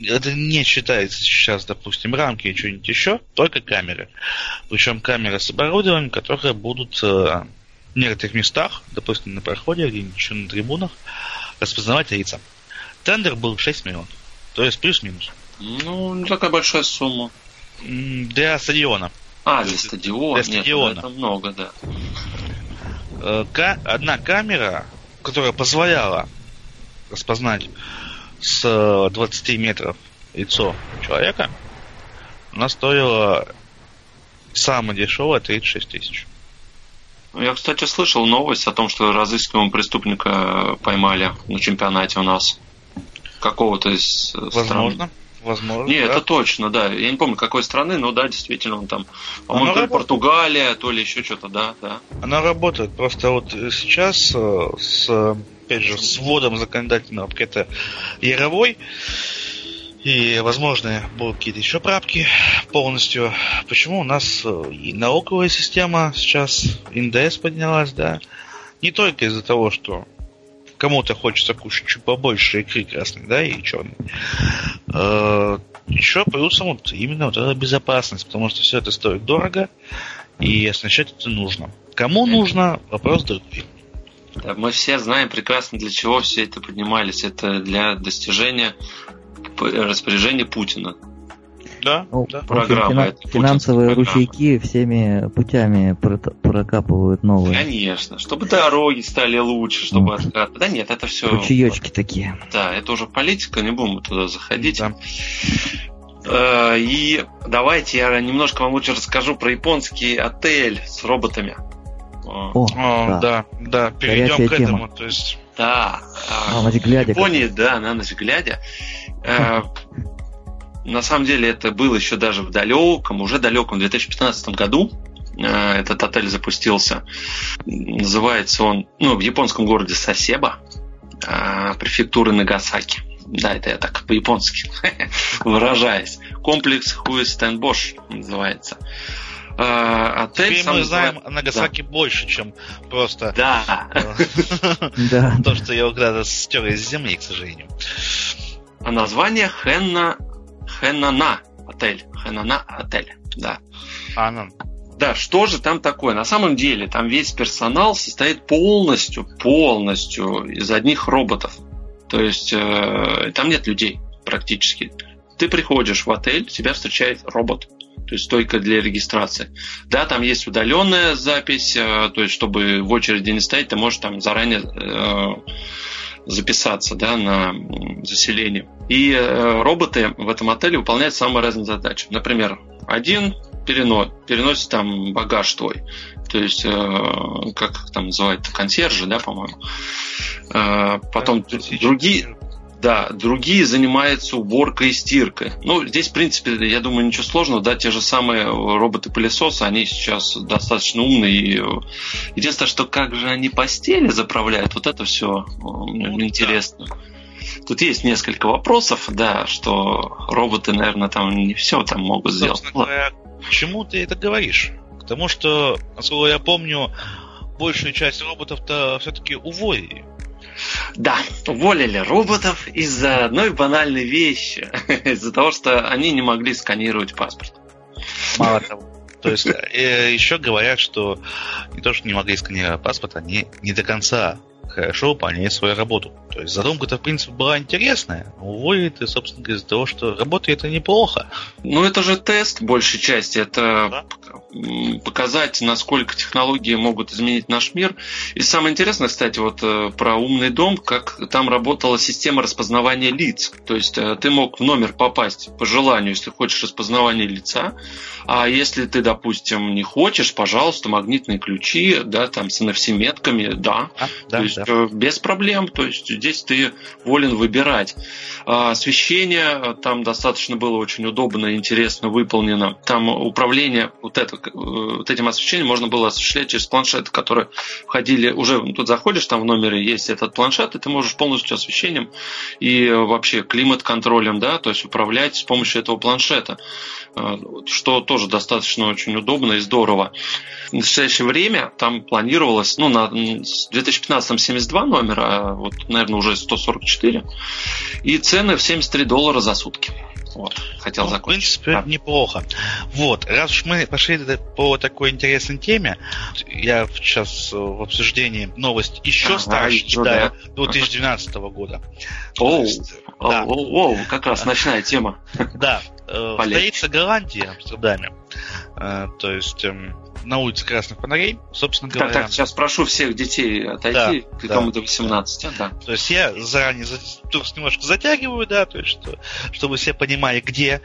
это не считается сейчас, допустим, рамки и что-нибудь еще, только камеры. Причем камеры с оборудованием, которые будут э, в некоторых местах, допустим, на проходе, где-нибудь еще на трибунах, распознавать лица. Тендер был 6 миллионов. То есть плюс-минус. Ну, не такая большая сумма. Для стадиона. А, для стадиона. Для Нет, стадиона. это много, да. Э, одна камера, которая позволяла распознать с э, 20 метров лицо человека, она стоила самое дешевое 36 тысяч. Ну, Я, кстати, слышал новость о том, что разыскиваемого преступника поймали на чемпионате у нас. Какого-то из э, стран. Возможно. Не, да. это точно, да. Я не помню, какой страны, но да, действительно, он там, по-моему, то ли. Португалия, то ли еще что-то, да, да. Она работает. Просто вот сейчас э, с, опять же, с вводом законодательного пакета Яровой и, возможно, будут какие-то еще правки полностью. Почему у нас э, и налоговая система сейчас, НДС поднялась, да? Не только из-за того, что кому-то хочется кушать чуть побольше икры красной, да, и черной. Э, еще плюсом вот именно вот эта безопасность, потому что все это стоит дорого, и оснащать это нужно. Кому нужно, вопрос другой. Да, Мы все знаем прекрасно, для чего все это поднимались. Это для достижения распоряжения Путина. Да, Ну, да. общем, Программа, фина- это путинская финансовые программа. ручейки всеми путями прокапывают новые. Конечно. Чтобы дороги стали лучше, чтобы откат. Да нет, это все. Ручеечки такие. Да, это уже политика, не будем туда заходить. Да. Э, И давайте я немножко вам лучше расскажу про японский отель с роботами. О, О, да. да, да, перейдем Горячая к тема. этому. То есть, Да. а, На ночь глядя. В Японии, да, на ночь глядя. На самом деле это было еще даже в далеком, уже далеком 2015 году. э, Этот отель запустился. Называется он, ну, в японском городе Сосеба, э, префектуры Нагасаки. Да, это я так по-японски выражаясь. Комплекс Хуэстенбош называется. Э, Отель теперь мы знаем о Нагасаки больше, чем просто Да. Да. то, что я его когда-то стер из земли, к сожалению. А название Хенна Хеннана отель. Хеннана отель. Да. А, ну, Да, что же там такое? На самом деле, там весь персонал состоит полностью, полностью из одних роботов. То есть э, там нет людей практически. Ты приходишь в отель, тебя встречает робот. То есть только для регистрации. Да, там есть удаленная запись, э, то есть чтобы в очереди не стоять, ты можешь там заранее э, записаться да, на заселение. И э, роботы в этом отеле выполняют самые разные задачи. Например, один перено- переносит там багаж твой. То есть, э, как там называют, консьержи, да, по-моему. Э, потом да, другие, Да, другие занимаются уборкой и стиркой. Ну, здесь, в принципе, я думаю, ничего сложного, да, те же самые роботы-пылесосы, они сейчас достаточно умные. И... Единственное, что как же они постели заправляют, вот это все ну, интересно. Да. Тут есть несколько вопросов, да, что роботы, наверное, там не все там могут сделать. Говоря, почему ты это говоришь? Потому что, насколько я помню, большую часть роботов-то все-таки уволили. Да, уволили роботов из-за одной банальной вещи. из-за того, что они не могли сканировать паспорт. Мало того. То есть э, еще говорят, что не то, что не могли сканировать паспорт, они не до конца хорошо выполняет свою работу. То есть задумка-то, в принципе, была интересная. Уволит, и, собственно говоря, из-за того, что работает это неплохо. Ну, это же тест, большей части. Это да? Показать, насколько технологии могут изменить наш мир. И самое интересное, кстати, вот э, про умный дом, как там работала система распознавания лиц. То есть э, ты мог в номер попасть по желанию, если хочешь распознавание лица, а если ты, допустим, не хочешь, пожалуйста, магнитные ключи, да, там с NFC-метками, да. А, да, То есть да. Э, без проблем. То есть здесь ты волен выбирать. А освещение там достаточно было очень удобно и интересно выполнено. Там управление вот это Э, вот этим освещением можно было осуществлять через планшеты, которые входили, уже тут заходишь, там в номере есть этот планшет, и ты можешь полностью освещением и вообще климат-контролем, да, то есть управлять с помощью этого планшета, э, что тоже достаточно очень удобно и здорово. В настоящее время там планировалось, ну, на, в 2015 72 номера, вот, наверное, уже 144, и цены в 73 доллара за сутки. Вот, хотел ну, закончить. В принципе, да. неплохо. Вот, раз уж мы пошли по такой интересной теме, я сейчас в обсуждении новость еще ага, старше читаю, да. 2012 ага. года. Оу, да. оу, оу, как раз ночная тема. Да, э, столица Голландии, Амстердаме. Э, то есть эм, на улице Красных Фонарей, собственно говоря. Так, так, сейчас прошу всех детей отойти да, к да, кому-то 18. Да. да. То есть я заранее немножко затягиваю, да, то есть что, чтобы все понимали, где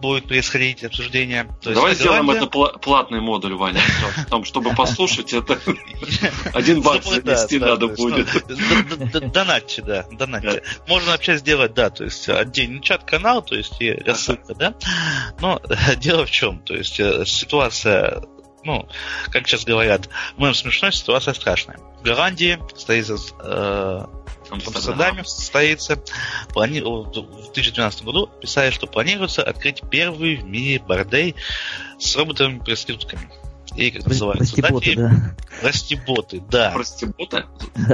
будет происходить обсуждение. То есть Давай сделаем Голландия... это платный модуль, Ваня, там, чтобы послушать это один бакс занести надо будет. Донатьте, да, донатьте. Можно вообще сделать, да, то есть отдельный чат-канал, то есть и рассылка, да. Но дело в чем, то есть э, ситуация ну, как сейчас говорят, мы смешной, ситуация страшная. В Голландии столица э, в Амстердаме состоится, плани... в 2012 году писали, что планируется открыть первый в мире бордей с роботами-проститутками. И как называются? Прости-боты, да. Прости-боты, да. Прости-боты?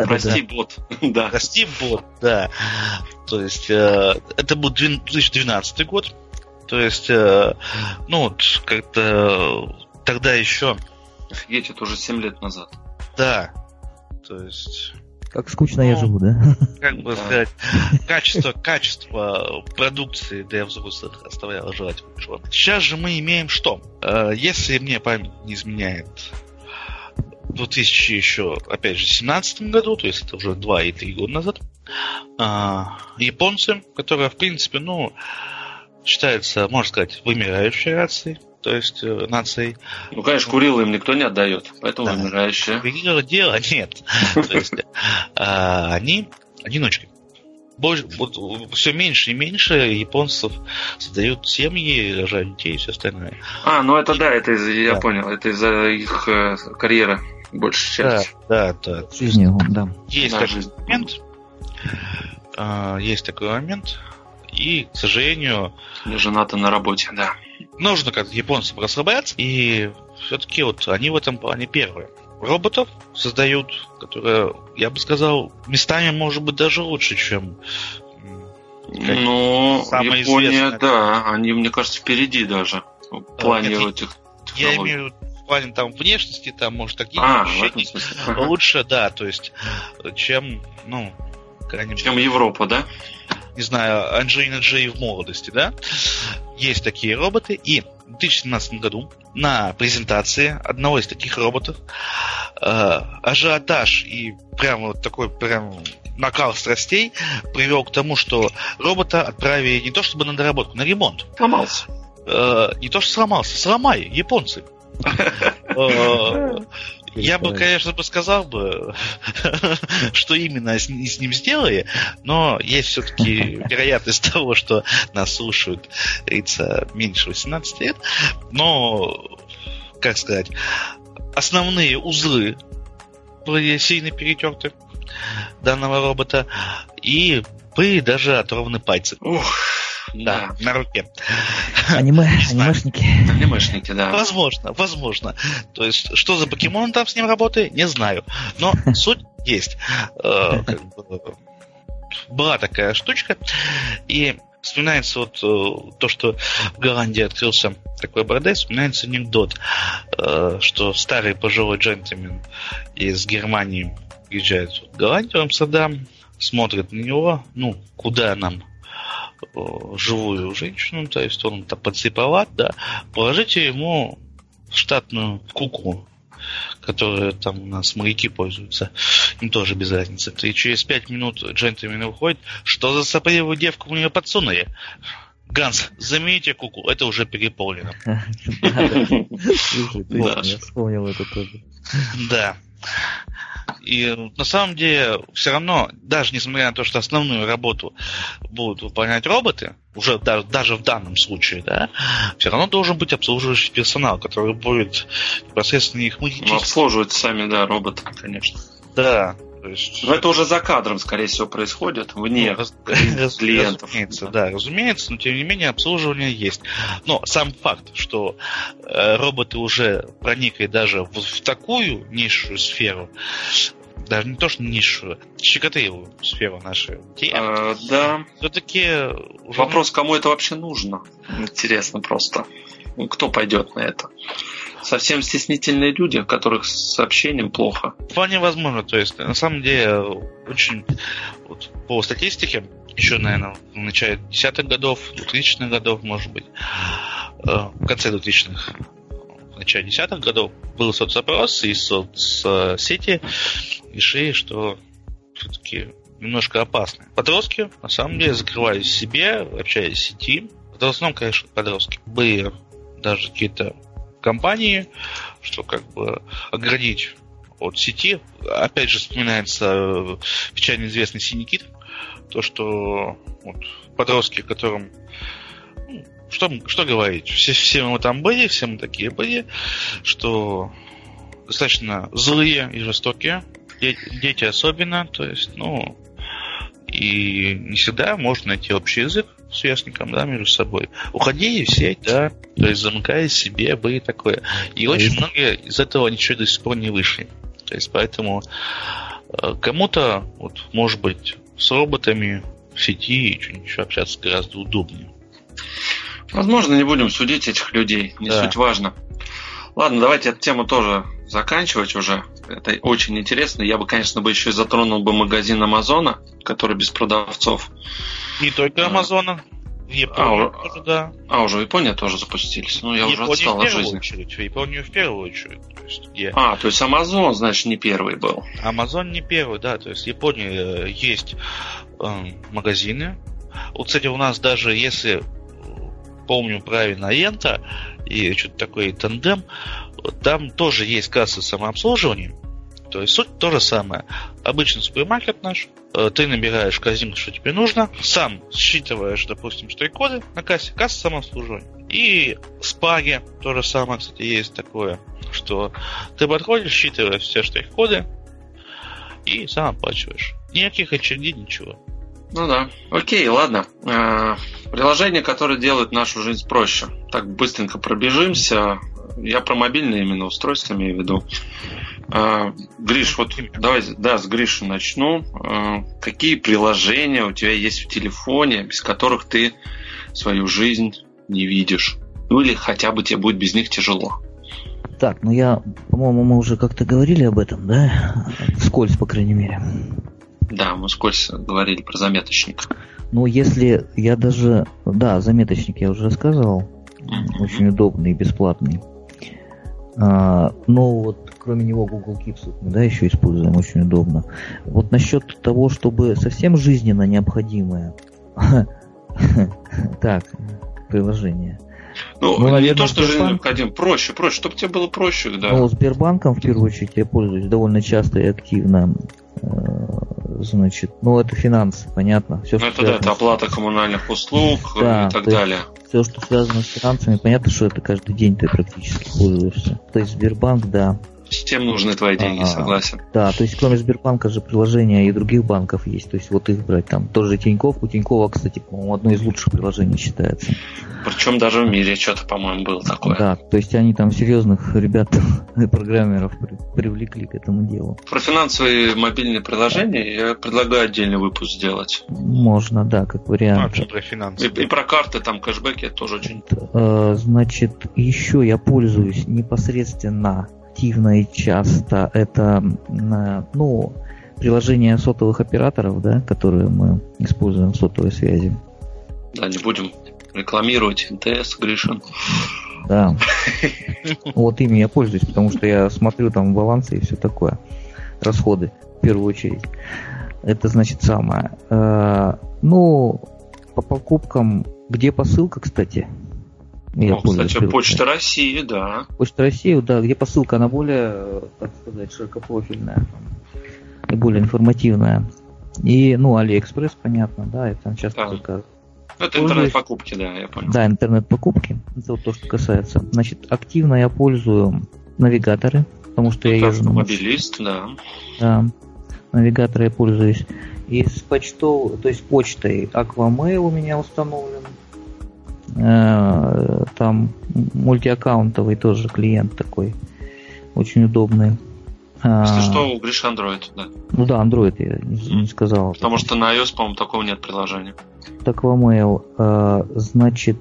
Прости-бот, да. Прости-бот, да. То есть, э, это был 2012 год. То есть, э, ну, вот, как-то тогда еще... Офигеть, это уже 7 лет назад. Да. То есть... Как скучно ну, я живу, да? Как бы сказать, качество, качество продукции для взрослых оставляло желать лучшего. Сейчас же мы имеем что? Э, если мне память не изменяет, в 2000 еще, опять же, 17 году, то есть это уже 2 и 3 года назад, э, японцы, которые, в принципе, ну, считаются, можно сказать, вымирающей рацией, то есть э, нацией. Ну, конечно, Курилы им никто не отдает, поэтому да. вымирающие. Курилы дело нет. То есть а, они одиночки. Больше, вот, все меньше и меньше японцев создают семьи, рожают детей и все остальное. А, ну это да, это из, я понял, это из-за их э, карьеры большей части. Да, да, да. Жизни, да. Есть да, такой момент. А, есть такой момент. И, к сожалению... Женаты на работе, да нужно как японцам расслабляться, и все-таки вот они в этом плане первые. Роботов создают, которые, я бы сказал, местами, может быть, даже лучше, чем ну, Япония, известная. да, они, мне кажется, впереди даже в плане Нет, этих Я имею в плане там внешности, там, может, такие а, лучше, да, то есть, чем, ну, чем Европа, да? Не знаю, Анджелина Джей в молодости, да? есть такие роботы, и в 2017 году на презентации одного из таких роботов э, ажиотаж и прям вот такой прям накал страстей привел к тому, что робота отправили не то чтобы на доработку, на ремонт. Сломался. Э, не то, что сломался, сломали японцы. Я бы, конечно, бы сказал бы, что именно с, с ним сделали, но есть все-таки вероятность того, что нас слушают лица меньше 18 лет. Но, как сказать, основные узлы были сильно перетерты данного робота, и были даже оторваны пальцы. Ух, да, на руке. Аниме, анимешники. Анимешники, да. Возможно, возможно. То есть, что за покемон там с ним работает, не знаю. Но суть есть. Э, была такая штучка, и вспоминается вот э, то, что в Голландии открылся такой бордель, вспоминается анекдот, э, что старый пожилой джентльмен из Германии приезжает в Голландию, Амстердам, смотрит на него, ну, куда нам живую женщину, то есть он там подсыповат, да, положите ему штатную куку, которая там у нас моряки пользуются. Им тоже без разницы. И через пять минут джентльмен уходит. Что за сопливую девку мне подсунули? Ганс, замените куку, это уже переполнено. Я вспомнил это тоже. Да. И на самом деле, все равно, даже несмотря на то, что основную работу будут выполнять роботы, уже даже, даже в данном случае, да, все равно должен быть обслуживающий персонал, который будет непосредственно их мучить. Ну, обслуживать сами, да, роботы, конечно. Да, то есть... Но это уже за кадром, скорее всего, происходит, вне ну, клиентов. Разумеется, да, разумеется, но тем не менее обслуживание есть. Но сам факт, что э, роботы уже проникли даже в, в такую низшую сферу, даже не то, что низшую, щекотливую сферу нашей а, да. Все-таки... Вопрос, кому это вообще нужно? Интересно просто. Кто пойдет на это? Совсем стеснительные люди, у которых с сообщением плохо. Вполне возможно. То есть, на самом деле, очень вот, по статистике, еще, наверное, в начале десятых годов, 2000-х годов, может быть, э, в конце 2000-х, в начале десятых годов был соцопрос и соцсети решили, что все-таки немножко опасно. Подростки, на самом деле, закрывались себе, общаясь в сети. В основном, конечно, подростки. Были даже какие-то компании, что как бы оградить от сети. Опять же вспоминается э, печально известный синий кит, то, что вот, подростки, которым ну, что, что говорить, все, все мы там были, все мы такие были, что достаточно злые и жестокие, дети особенно, то есть, ну, и не всегда можно найти общий язык с сверстником, да, между собой. Уходили все, да, то есть замыкая себе, были такое. И очень многие из этого ничего до сих пор не вышли. То есть поэтому э, кому-то, вот, может быть, с роботами в сети и что-нибудь общаться гораздо удобнее. Возможно, не будем судить этих людей, не да. суть важно. Ладно, давайте эту тему тоже заканчивать уже. Это очень интересно. Я бы, конечно, бы еще затронул бы магазин Амазона, который без продавцов. Не только Амазона. В Японии а, тоже, да. А, уже в Японии тоже запустились. Ну, я Японию уже отстал от жизни. Очередь, в Японию в первую очередь. То есть, где... А, то есть Амазон, значит, не первый был. Амазон не первый, да. То есть в Японии э, есть э, магазины. Вот, кстати, у нас даже, если помню правильно, Ента и что-то такое тандем, там тоже есть касса самообслуживания. То есть суть то же самое. Обычный супермаркет наш, э, ты набираешь корзинку, что тебе нужно, сам считываешь, допустим, штрих-коды на кассе, касса самообслуживания. И с паре то же самое, кстати, есть такое, что ты подходишь, считываешь все штрих-коды и сам оплачиваешь. Никаких очередей, ничего. Ну да. Окей, ладно. А, приложение, которое делает нашу жизнь проще. Так быстренько пробежимся. Я про мобильные именно устройства имею в виду. А, Гриш, вот давай, да, с Гриши начну. А, какие приложения у тебя есть в телефоне, без которых ты свою жизнь не видишь? Ну или хотя бы тебе будет без них тяжело? Так, ну я, по-моему, мы уже как-то говорили об этом, да? Вскользь, по крайней мере. Да, мы вскользь говорили про заметочник. Ну, если я даже... Да, заметочник я уже рассказывал. Mm-hmm. Очень удобный и бесплатный. А, но вот кроме него Google Keeps мы да, еще используем, очень удобно. Вот насчет того, чтобы совсем жизненно необходимое так, приложение. Ну, ну наверное, не то, что Сбербанк... необходимо, проще, проще, чтобы тебе было проще, да. Ну, Сбербанком, в первую очередь, я пользуюсь довольно часто и активно. Э, значит, ну, это финансы, понятно. Все, ну, это да, это оплата коммунальных услуг да, и так далее. Все, что связано с финансами, понятно, что это каждый день ты практически пользуешься. То есть Сбербанк, да, Всем нужны твои деньги, а, согласен. Да, то есть кроме Сбербанка же приложения и других банков есть. То есть вот их брать там тоже Тиньков. У Тинькова, кстати, по-моему, одно из лучших приложений считается. Причем даже в мире что-то, по-моему, было такое. Да, то есть они там серьезных ребят, программеров привлекли к этому делу. Про финансовые мобильные приложения я предлагаю отдельный выпуск сделать. Можно, да, как вариант. Вообще про финансы. И, и про карты, там кэшбэки тоже очень. Э, значит, еще я пользуюсь непосредственно активно и часто это, ну, приложение сотовых операторов, да, которые мы используем в сотовой связи. Да, не будем рекламировать МТС, Гришин. Да. Вот ими я пользуюсь, потому что я смотрю там балансы и все такое. Расходы, в первую очередь. Это значит самое. Э, ну, по покупкам, где посылка, кстати, я ну, кстати, Почта России, да. Почта России, да, где посылка, она более, так сказать, широкопрофильная и более информативная. И, ну, Алиэкспресс, понятно, да, это часто да. только ну, это интернет-покупки, да, я понял. Да, интернет-покупки. Это вот то, что касается. Значит, активно я пользую навигаторы, потому что ну, я езжу... Мобилист, да. Да, навигаторы я пользуюсь. И с почтов, то есть почтой Aquamail у меня установлен. Э, там мультиаккаунтовый тоже клиент такой. Очень удобный. Если а, что, у Гриши Android, да. Ну да, Android я не, сказал. Потому что на iOS, по-моему, такого нет приложения. Так mail, а, значит...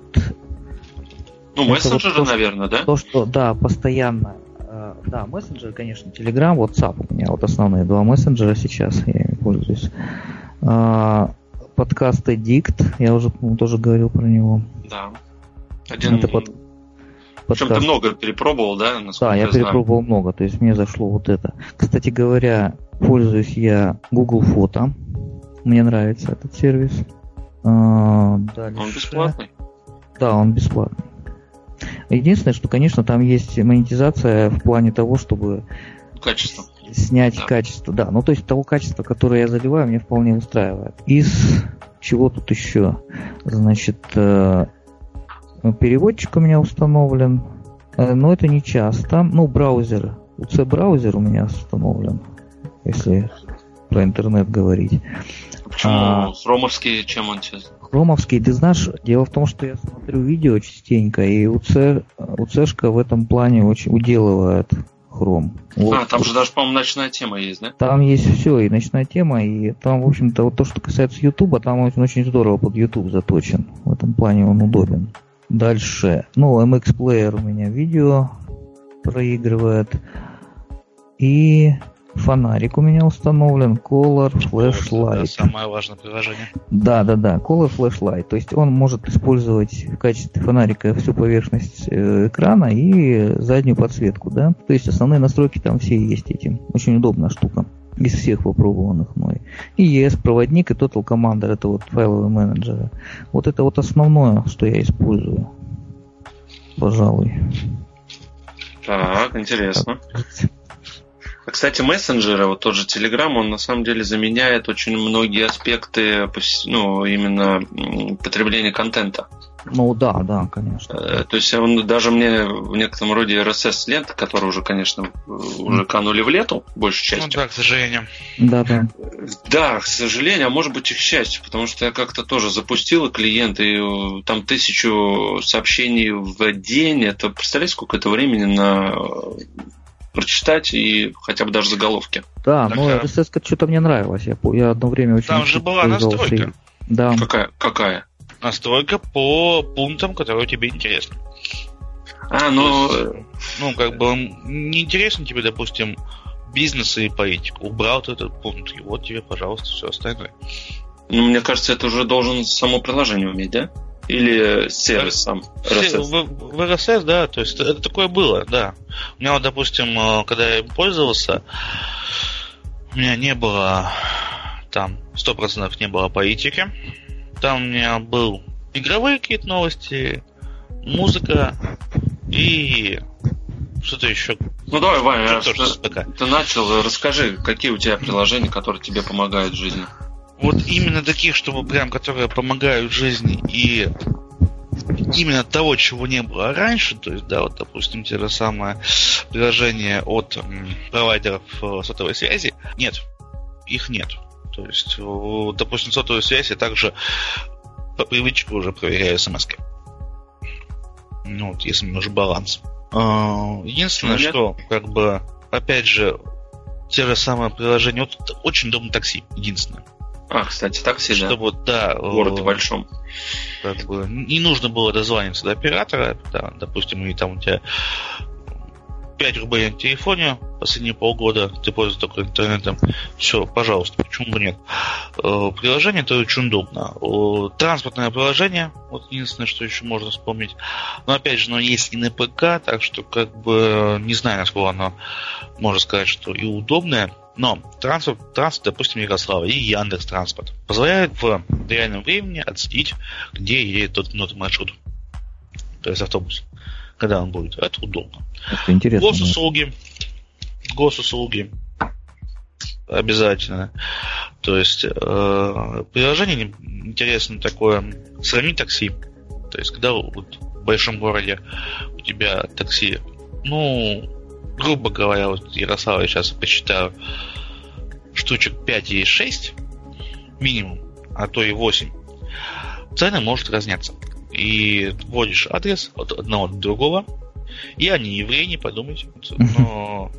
Ну, мессенджеры, вот наверное, да? То, что, да, постоянно. А, да, мессенджеры, конечно, Telegram, WhatsApp у меня вот основные два мессенджера сейчас, я ими пользуюсь. Подкаст Addict, я уже, по тоже говорил про него. Да. Один... Это под... Причем подкаст. ты много перепробовал, да? Да, я, я перепробовал много, то есть мне зашло вот это. Кстати говоря, пользуюсь я Google Фото. Мне нравится этот сервис. А, дальше... Он бесплатный? Да, он бесплатный. Единственное, что, конечно, там есть монетизация в плане того, чтобы качество. снять да. качество. Да, ну то есть того качества, которое я заливаю, мне вполне устраивает. Из чего тут еще? Значит, э, переводчик у меня установлен, э, но это не часто. Ну, браузер, UC браузер у меня установлен, если про интернет говорить. Почему? А, Хромовский, чем он тебе? Хромовский, ты знаешь, дело в том, что я смотрю видео частенько, и УЦ, УЦшка в этом плане очень уделывает Chrome. Вот. А, там же даже, по-моему, ночная тема есть, да? Там есть все, и ночная тема, и там, в общем-то, вот то, что касается YouTube, там он очень здорово под YouTube заточен. В этом плане он удобен. Дальше, ну, MX Player у меня видео проигрывает. И Фонарик у меня установлен, Color Flashlight. Это самое важное приложение. Да, да, да, Color Flashlight. То есть он может использовать в качестве фонарика всю поверхность э, экрана и заднюю подсветку, да. То есть основные настройки там все есть этим. Очень удобная штука из всех попробованных мной. И ES-проводник, и Total Commander, это вот файловые менеджеры. Вот это вот основное, что я использую. Пожалуй. Так, интересно. Так. Кстати, мессенджеры, вот тот же Telegram, он на самом деле заменяет очень многие аспекты, ну, именно потребления контента. Ну да, да, конечно. Э, то есть он даже мне в некотором роде RSS ленты, которые уже, конечно, уже канули в лету, большей ну частью. Ну да, к сожалению. Да, да. Да, к сожалению, а может быть и к счастью, потому что я как-то тоже запустил клиент, и э, там тысячу сообщений в день, это представляете, сколько это времени на прочитать и хотя бы даже заголовки. Да, так, но RSS что-то мне нравилось. Я, я одно время очень Там же была настройка. Да. Какая? Какая? Настройка по пунктам, которые тебе интересны. А, ну... ну, как бы не интересно тебе, допустим, бизнес и политику. Убрал ты этот пункт, и вот тебе, пожалуйста, все остальное. Ну, мне кажется, это уже должен само приложение уметь, да? Или сервис сам? RSS? В, в RSS, да, то есть это такое было, да. У меня вот, допустим, э, когда я им пользовался, у меня не было там сто процентов не было политики. Там у меня был игровые какие-то новости, музыка и что-то еще. Ну давай, Ваня, с ты, ты начал, расскажи, какие у тебя приложения, которые тебе помогают в жизни. Вот именно таких, чтобы прям, которые помогают жизни и именно того, чего не было раньше, то есть, да, вот, допустим, те же самые приложения от м, провайдеров э, сотовой связи, нет, их нет. То есть, допустим, сотовую связь я также по привычке уже проверяю смс -ки. Ну, вот, если нужен баланс. А, Единственное, Нет. что, как бы, опять же, те же самые приложения, вот очень удобно такси, единственное. А, кстати, такси, да, Чтобы, да, в городе э, большом. как бы не нужно было дозвониться до оператора, да, допустим, и там у тебя 5 рублей на телефоне последние полгода, ты пользуешься только интернетом, все, пожалуйста, почему бы нет. Э, Приложение это очень удобно. Э, Транспортное приложение, вот единственное, что еще можно вспомнить. Но опять же, оно есть и на ПК, так что как бы не знаю, насколько оно можно сказать, что и удобное. Но транспорт, транспорт, допустим, Ярослава и Яндекс Транспорт позволяет в реальном времени отследить, где едет тот тот маршрут. То есть автобус. Когда он будет. Это удобно. Это интересно. Госуслуги. Госуслуги. Обязательно. То есть э, приложение интересно такое. Сравнить такси. То есть, когда вот в большом городе у тебя такси, ну, грубо говоря, вот Ярослава я сейчас посчитаю, штучек 5 и 6 минимум, а то и 8, цены может разниться. И вводишь адрес от одного до другого, и они евреи, не подумайте. Но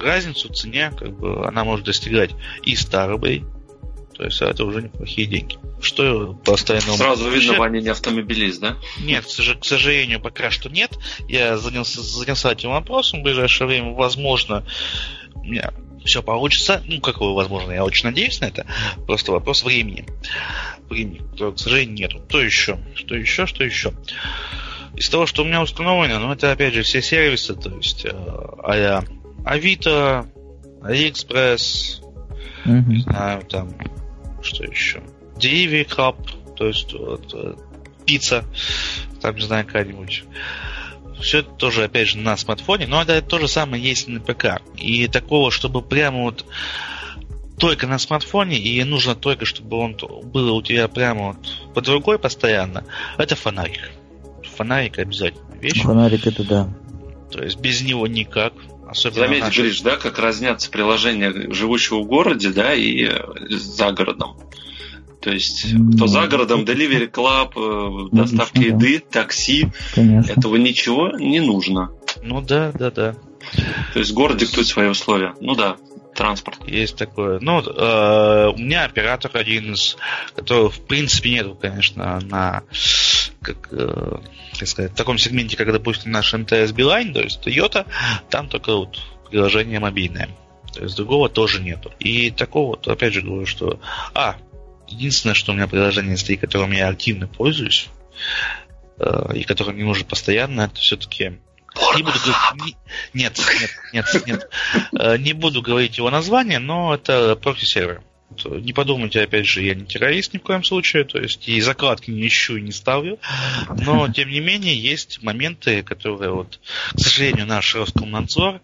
разницу в цене, как бы, она может достигать и 100 рублей. То есть это уже неплохие деньги. Что постоянно... Сразу видно, Ваня не автомобилист, да? Нет, к сожалению, пока что нет. Я занялся, занялся этим вопросом. В ближайшее время, возможно, у меня все получится. Ну, какое возможно, я очень надеюсь на это. Просто вопрос времени. Времени, которого, к сожалению, нету. Что еще? Что еще? Что еще? Из того, что у меня установлено, ну, это, опять же, все сервисы, то есть, э, а Авито, Алиэкспресс, не Мгм. знаю, там, что еще? Delivery Club, то есть вот, э, пицца, там, не знаю, какая-нибудь. Все это тоже, опять же, на смартфоне, но это то же самое есть и на ПК. И такого, чтобы прямо вот только на смартфоне, и нужно только, чтобы он был у тебя прямо вот под рукой постоянно, это фонарик. Фонарик обязательно вещь. Фонарик это да. То есть без него никак. Особенно Заметь, наши- Гриш, да, как разнятся приложения живущего в городе, да, и за городом. То есть, кто за городом, Delivery Club, э, доставка да. еды, такси, Конечно. этого ничего не нужно. Ну да, да, да. То есть город диктует свои условия. Ну да, транспорт. Есть такое. Ну, э, у меня оператор один из, которого в принципе нету, конечно, на как, э, как сказать, в таком сегменте, как, допустим, наш МТС Билайн, то есть Toyota, там только вот приложение мобильное. То есть другого тоже нету. И такого, вот, опять же говорю, что... А, единственное, что у меня приложение стоит, которым я активно пользуюсь, э, и которое мне нужно постоянно, это все-таки... Не буду не- нет, нет, нет, нет. Э, Не буду говорить его название, но это прокси-сервер. Вот, Не подумайте, опять же, я не террорист ни в коем случае, то есть и закладки не ищу и не ставлю, но тем не менее есть моменты, которые вот, к сожалению, наш Роскомнадзор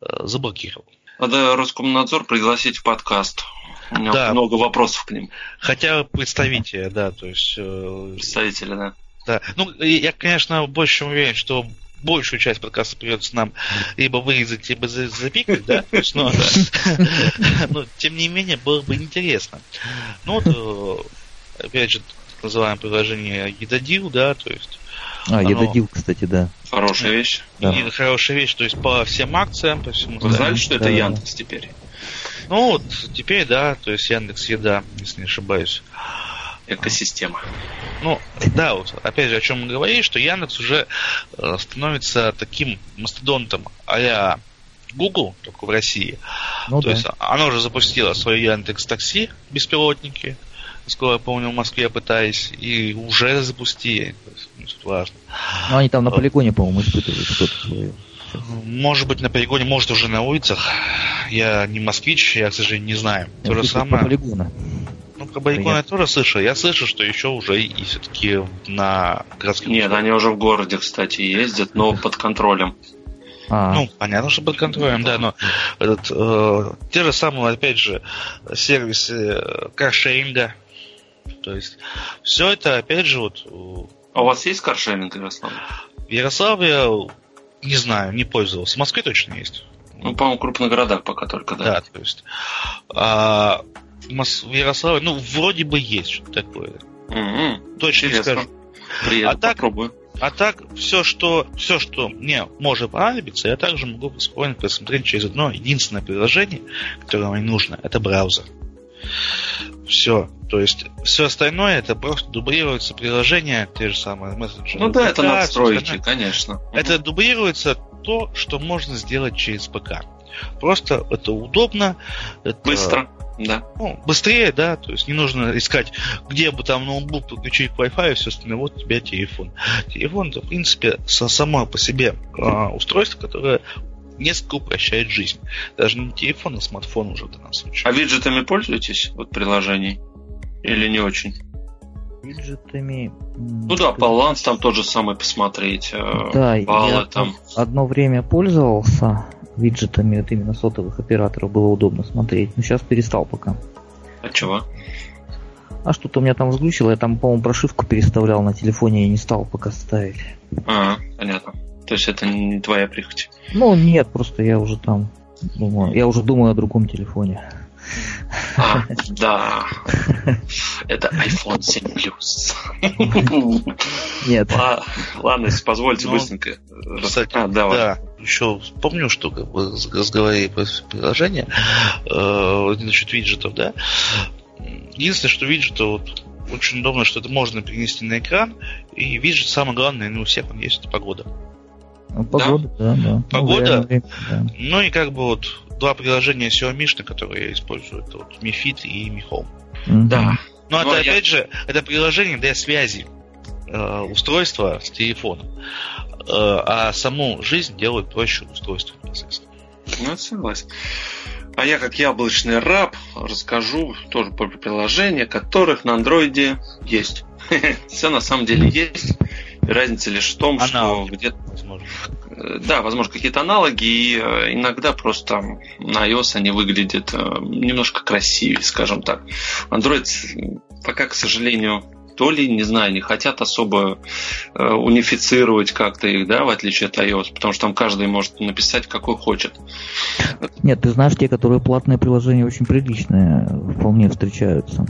э, заблокировал. Надо Роскомнадзор пригласить в подкаст. У меня Да. много вопросов к ним. Хотя представителя, да, то есть э, Представители, да. Да. Ну, я, конечно, больше уверен, что большую часть подкаста придется нам либо вырезать, либо за- запикать, да? То есть, но, но, тем не менее, было бы интересно. Ну, вот, э, опять же, так называемое приложение Едодил, да, то есть А, Оно- Едодил, кстати, да. Хорошая вещь. Да. и хорошая вещь, то есть по всем акциям, по всему. Вы знали, что это Да. Яндекс теперь? Ну, вот теперь, да, то есть Яндекс Еда, если не ошибаюсь. Экосистема. Ну, да, вот, опять же, о чем мы говорили, что Яндекс уже э, становится таким мастодонтом а Google, только в России. Ну То да. есть оно уже запустило свой Яндекс Такси беспилотники, сколько я помню, в Москве пытаясь, и уже запустили. То есть, ну, тут важно. Ну, они там на полигоне, по-моему, испытывают что-то свое. Может быть, на полигоне, может, уже на улицах. Я не москвич, я, к сожалению, не знаю. То же по самое. полигону. Ну, про Байкон я тоже слышал. Я слышал, что еще уже и все-таки на городских... Нет, они уже в городе, кстати, ездят, но под контролем. А. Ну, понятно, что под контролем, да, но этот, э, те же самые, опять же, сервисы э, каршеринга. То есть, все это, опять же, вот... А у вас есть каршеринг, Ярослав? В Ярославле, не знаю, не пользовался. В Москве точно есть. Ну, по-моему, в крупных городах пока только, да. Да, то есть... А, в Ярославле, ну, вроде бы есть что-то такое. Mm-hmm. Точно Интересно. не скажу. Приеду, а так, попробую. А так, все что, все, что мне может понадобиться, я также могу спокойно посмотреть через одно единственное приложение, которое мне нужно. Это браузер. Все. То есть все остальное это просто дублируется приложение, те же самые мессенджеры. Ну да, это настройки, конечно. Это дублируется то, что можно сделать через ПК. Просто это удобно. Это, Быстро. Да. Ну, быстрее, да, то есть не нужно искать, где бы там ноутбук подключить к Wi-Fi и все остальное. Вот у тебя телефон. Телефон, это, в принципе, само по себе э, устройство, которое несколько упрощает жизнь. Даже не телефон, а смартфон уже в данном случае. А виджетами пользуетесь, вот приложений? Или не очень? Виджетами... Ну да, баланс там тот же самый посмотреть. Э, да, баллы я там. одно время пользовался виджетами от именно сотовых операторов было удобно смотреть. Но сейчас перестал пока. А чего? А что-то у меня там взглючило, я там, по-моему, прошивку переставлял на телефоне и не стал пока ставить. А, понятно. То есть это не твоя прихоть? Ну, нет, просто я уже там думаю, я уже думаю о другом телефоне. А, да. Это iPhone 7 Plus. Нет. Ладно, если позвольте ну, быстренько. Кстати, а, давай. да, еще помню, что как бы разговаривали про приложение э, насчет виджетов, да. Единственное, что виджеты вот очень удобно, что это можно перенести на экран, и виджет самое главное, ну, у всех он есть, это погода. Ну, погода, да, да. да. Погода. Ну, время, да. ну и как бы вот два приложения Xiaomi, которые я использую, это вот Mi Fit и Mi Home. Mm-hmm. Да. Но это, я... опять же, это приложение для связи э, устройства с телефоном. Э, а саму жизнь делают проще устройство непосредственно. Ну, согласен. А я, как яблочный раб, расскажу тоже про приложения, которых на андроиде есть. Все на самом деле есть. Разница лишь в том, что где-то Э, да, возможно, какие-то аналоги, и э, иногда просто на iOS они выглядят э, немножко красивее, скажем так. Android пока, к сожалению, то ли, не знаю, не хотят особо э, унифицировать как-то их, да, в отличие от iOS, потому что там каждый может написать, какой хочет. Нет, ты знаешь, те, которые платные приложения очень приличные, вполне встречаются.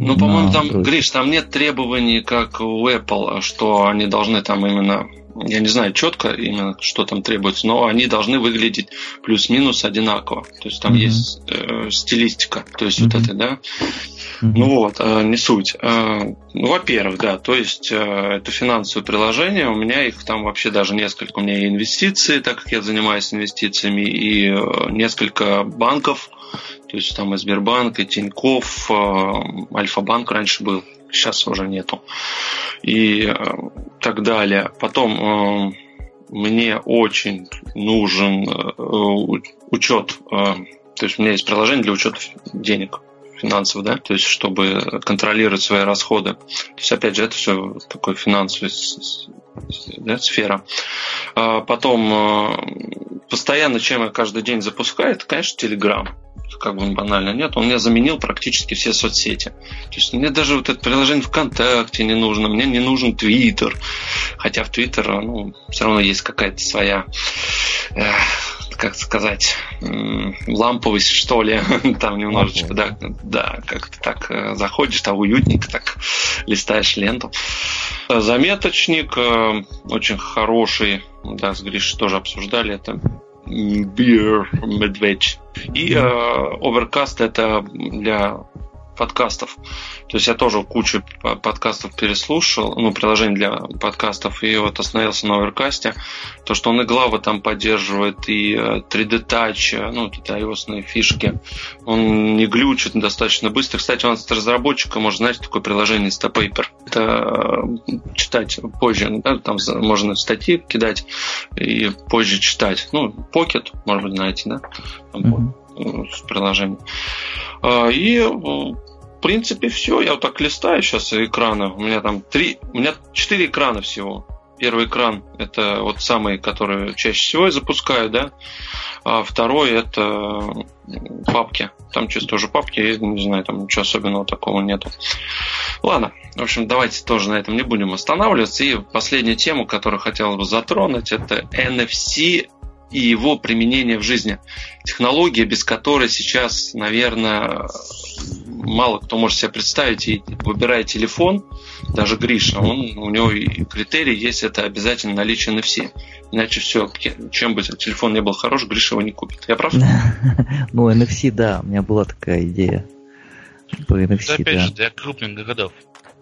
Ну, по-моему, там, Гриш, там нет требований, как у Apple, что они должны там именно я не знаю четко именно, что там требуется, но они должны выглядеть плюс-минус одинаково. То есть там mm-hmm. есть э, стилистика, то есть mm-hmm. вот это, да. Mm-hmm. Ну вот, э, не суть. Э, ну, во-первых, да, то есть э, это финансовое приложение, у меня их там вообще даже несколько. У меня и инвестиции, так как я занимаюсь инвестициями, и э, несколько банков, то есть там и Сбербанк, и Тиньков, э, Альфа-банк раньше был, сейчас уже нету. И э, так далее. Потом э, мне очень нужен учет, то есть у меня есть приложение для учета денег финансов, да, то есть чтобы контролировать свои расходы. То есть, опять же, это все такое финансовая да, сфера. А потом постоянно, чем я каждый день запускаю, это, конечно, Telegram как бы он банально нет, он мне заменил практически все соцсети. То есть мне даже вот это приложение ВКонтакте не нужно, мне не нужен Твиттер. Хотя в Твиттер, ну, все равно есть какая-то своя э, как сказать, ламповость, что ли, там немножечко, да, да, как-то так э, заходишь, там уютненько так листаешь ленту. Заметочник э, очень хороший, да, с Гришей тоже обсуждали это Beer Medved. И э, Overcast это для подкастов. То есть я тоже кучу подкастов переслушал, ну, приложений для подкастов, и вот остановился на Overcast. То, что он и главы там поддерживает, и 3D э, Touch, э, ну, какие-то ios фишки. Он не глючит достаточно быстро. Кстати, он с разработчика, может, знаете, такое приложение Instapaper. Это э, читать позже, да, там можно статьи кидать и позже читать. Ну, Pocket, может быть, знаете, да? Там, mm-hmm. с приложением. И в принципе, все. Я вот так листаю сейчас экраны. У меня там три, у меня четыре экрана всего. Первый экран это вот самый, который чаще всего я запускаю, да. А второй это папки. Там чисто уже папки, я не знаю, там ничего особенного такого нету. Ладно, в общем, давайте тоже на этом не будем останавливаться. И последняя тема, которую хотелось бы затронуть, это NFC и его применение в жизни. Технология, без которой сейчас, наверное, мало кто может себе представить, и выбирая телефон, даже Гриша, он, у него и критерий есть, это обязательно наличие NFC. Иначе все, чем бы телефон не был хорош, Гриша его не купит. Я прав? Ну, NFC, да, у меня была такая идея. По NFC, опять же, для крупных городов.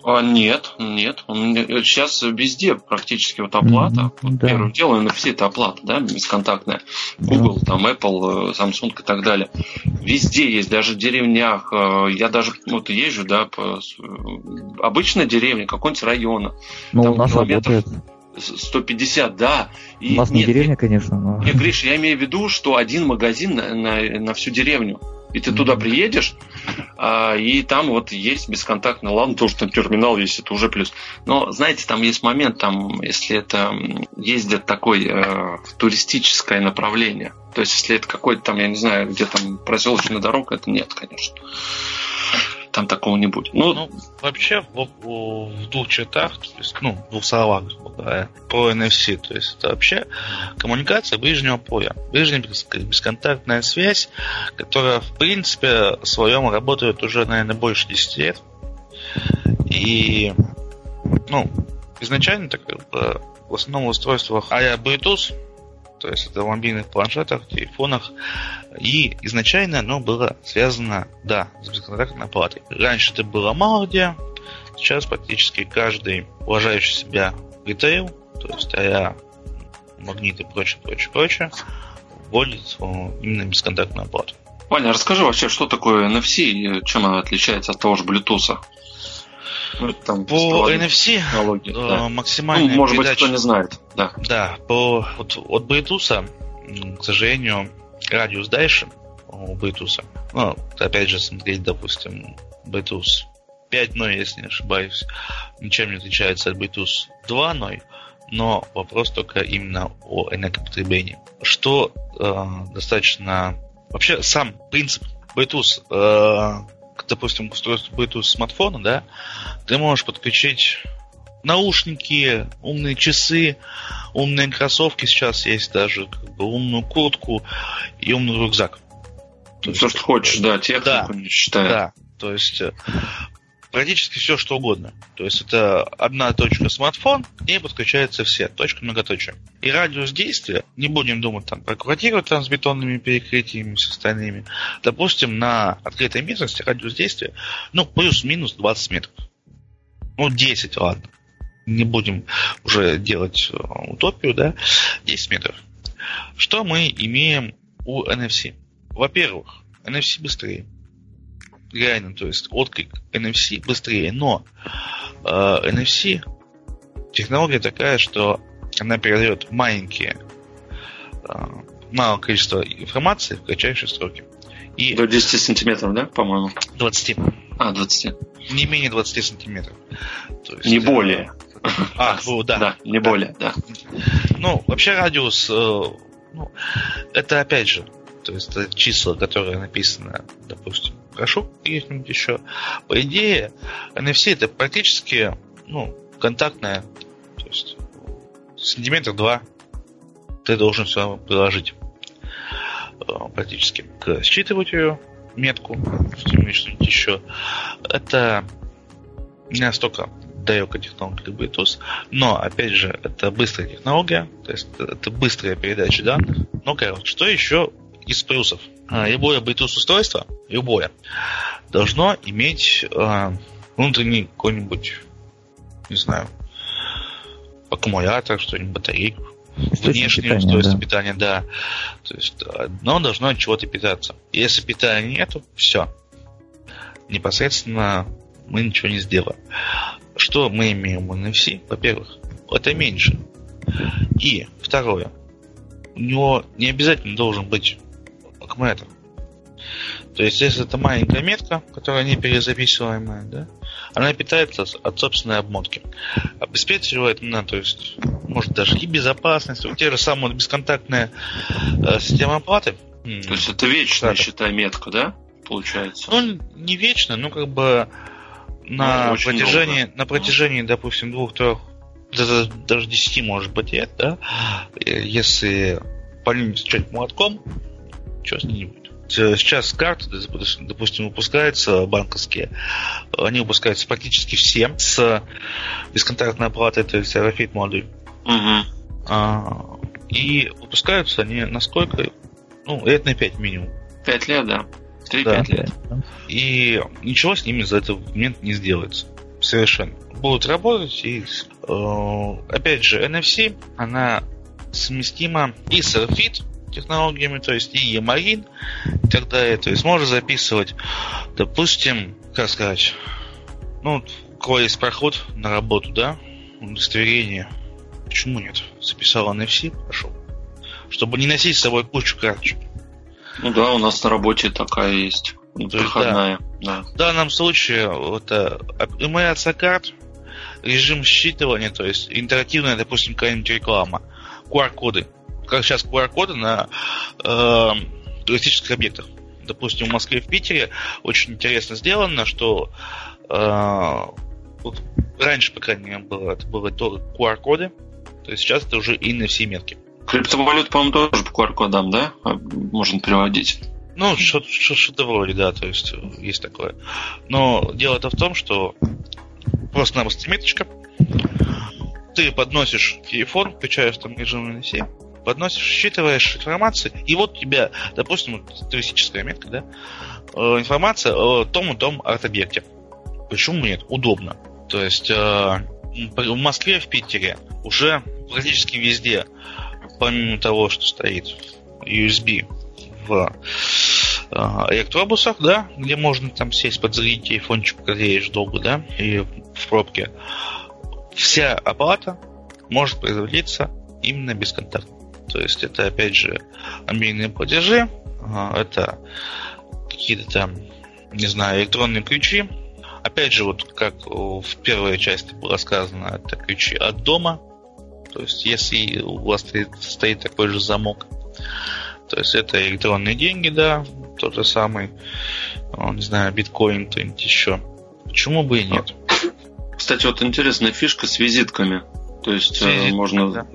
А, нет, нет. Он, сейчас везде практически вот оплата. Mm-hmm, вот да. Первым делом NFC это оплата, да, бесконтактная. Google, да. там Apple, Samsung и так далее. Везде есть, даже в деревнях. Э, я даже вот езжу, да, по обычной деревне, какой-нибудь района. Ну, там у нас работает. 150, да. И, у нас нет, не деревня, конечно, но... Нет, Гриш, я имею в виду, что один магазин на, на, на всю деревню. И ты туда приедешь, а, и там вот есть бесконтактный, ладно, тоже там терминал есть, это уже плюс. Но, знаете, там есть момент, там, если это ездит такое э, туристическое направление, то есть если это какой-то там, я не знаю, где там проселочная дорога, это нет, конечно там такого не будет. Ну, ну вообще в, в двух чертах, то есть, ну, в двух словах, говоря, по NFC, то есть это вообще коммуникация ближнего поля, ближняя бесконтактная связь, которая в принципе в своем работает уже, наверное, больше 10 лет. И, ну, изначально так как бы в основном устройствах а Bluetooth, то есть это в мобильных планшетах, телефонах. И изначально оно было связано, да, с бесконтактной оплатой. Раньше это было мало где, сейчас практически каждый уважающий себя ритейл, то есть а магниты и прочее, прочее, прочее, вводит именно бесконтактную оплату. Ваня, расскажи вообще, что такое NFC и чем она отличается от того же Bluetooth? Ну, там по NFC э, да. максимально. Ну, может передача... быть, кто не знает. Да. Да, по вот, от Bluetooth, к сожалению, радиус дальше у Bluetooth. Ну, опять же, смотреть, допустим, Bluetooth 5.0, если не ошибаюсь, ничем не отличается от Bluetooth 2.0, но вопрос только именно о энергопотреблении. Что э, достаточно... Вообще, сам принцип Bluetooth э, допустим, к устройству Bluetooth смартфона, да, ты можешь подключить наушники, умные часы, умные кроссовки сейчас есть даже, как бы умную куртку и умный рюкзак. То Все, есть, что хочешь, да, технику да, не считая. Да, то есть э, практически все, что угодно. То есть это одна точка смартфон, к ней подключаются все, точка многоточия. И радиус действия, не будем думать там про квартиру там с бетонными перекрытиями, с остальными. Допустим, на открытой местности радиус действия, ну, плюс-минус 20 метров. Ну, 10, ладно. Не будем уже делать э, утопию, да, 10 метров. Что мы имеем у NFC? Во-первых, NFC быстрее реально, то есть отклик NFC быстрее, но э, NFC технология такая, что она передает маленькие, э, малое количество информации в кратчайшие сроки. И До 10 сантиметров, да, по-моему? 20. А, 20. Не менее 20 сантиметров. То есть, не более. А, ну, да. Да, не да. более, да. Ну, вообще радиус, э, ну, это опять же, то есть это числа, которые написаны, допустим, прошу где-нибудь еще. По идее, NFC это практически ну, контактная, то есть сантиметр два ты должен все приложить э, практически к считывателю метку, что-нибудь еще. Это не настолько далекая технология как Bluetooth, но, опять же, это быстрая технология, то есть это быстрая передача данных. Ну, короче, что еще из плюсов. А, любое Bluetooth устройство, любое, должно иметь э, внутренний какой-нибудь, не знаю, аккумулятор, что-нибудь, батарейку, внешнее устройство да. питания, да. То есть оно должно от чего-то питаться. Если питания нету, все. Непосредственно мы ничего не сделаем. Что мы имеем в NFC? Во-первых, это меньше. И второе, у него не обязательно должен быть аккумулятор. То есть, если это маленькая метка, которая не перезаписываемая, да, она питается от собственной обмотки. Обеспечивает она, то есть, может даже и безопасность, вот те же самые бесконтактная э, система оплаты. То есть это вечная, да. считай, метка, да? Получается. Ну, не вечно, ну как бы на ну, протяжении, долго. на протяжении, допустим, двух-трех, даже десяти может быть лет, да, если по ним стучать молотком, что с ней не будет. Сейчас карты, допустим, выпускаются банковские, они выпускаются практически все с бесконтактной оплатой, то есть RFID модуль. Угу. А, и выпускаются они насколько? Ну, лет на 5 минимум. 5 лет, да. 3-5 да. лет. И ничего с ними за этот момент не сделается. Совершенно. Будут работать и э, опять же NFC, она совместима и с RFID технологиями, то есть и EMARIN и так далее. То есть можно записывать, допустим, как сказать, ну, у кого есть проход на работу, да, удостоверение. Почему нет? Записал NFC, пошел. Чтобы не носить с собой кучу карточек. Ну да, у нас на работе такая есть. Проходная. Да. да. В данном случае это эмуляция карт, режим считывания, то есть интерактивная, допустим, какая-нибудь реклама, QR-коды. Как сейчас QR-коды на э, туристических объектах. Допустим, в Москве и в Питере очень интересно сделано, что э, вот раньше, по крайней мере, было, это было то QR-коды, то есть сейчас это уже NFC-метки. Криптовалют, по-моему, тоже по QR-кодам, да? А, можно переводить. Ну, что-то вроде, да, то есть есть такое. Но дело-то в том, что просто-напросто меточка. Ты подносишь телефон, включаешь там режим NFC, подносишь, считываешь информацию, и вот у тебя, допустим, туристическая метка, да, э, информация о том и том арт-объекте. Почему нет? Удобно. То есть э, в Москве, в Питере уже практически везде помимо того, что стоит USB в э, электробусах, да, где можно там сесть, подзарядить телефончик, когда едешь долго, да, и в пробке, вся оплата может производиться именно бесконтактно. То есть это, опять же, мобильные платежи, э, это какие-то там, не знаю, электронные ключи. Опять же, вот как в первой части было сказано, это ключи от дома, то есть, если у вас стоит такой же замок, то есть это электронные деньги, да, тот же самый, ну, не знаю, биткоин, кто-нибудь еще. Почему бы и нет? Кстати, вот интересная фишка с визитками. То есть э, можно да.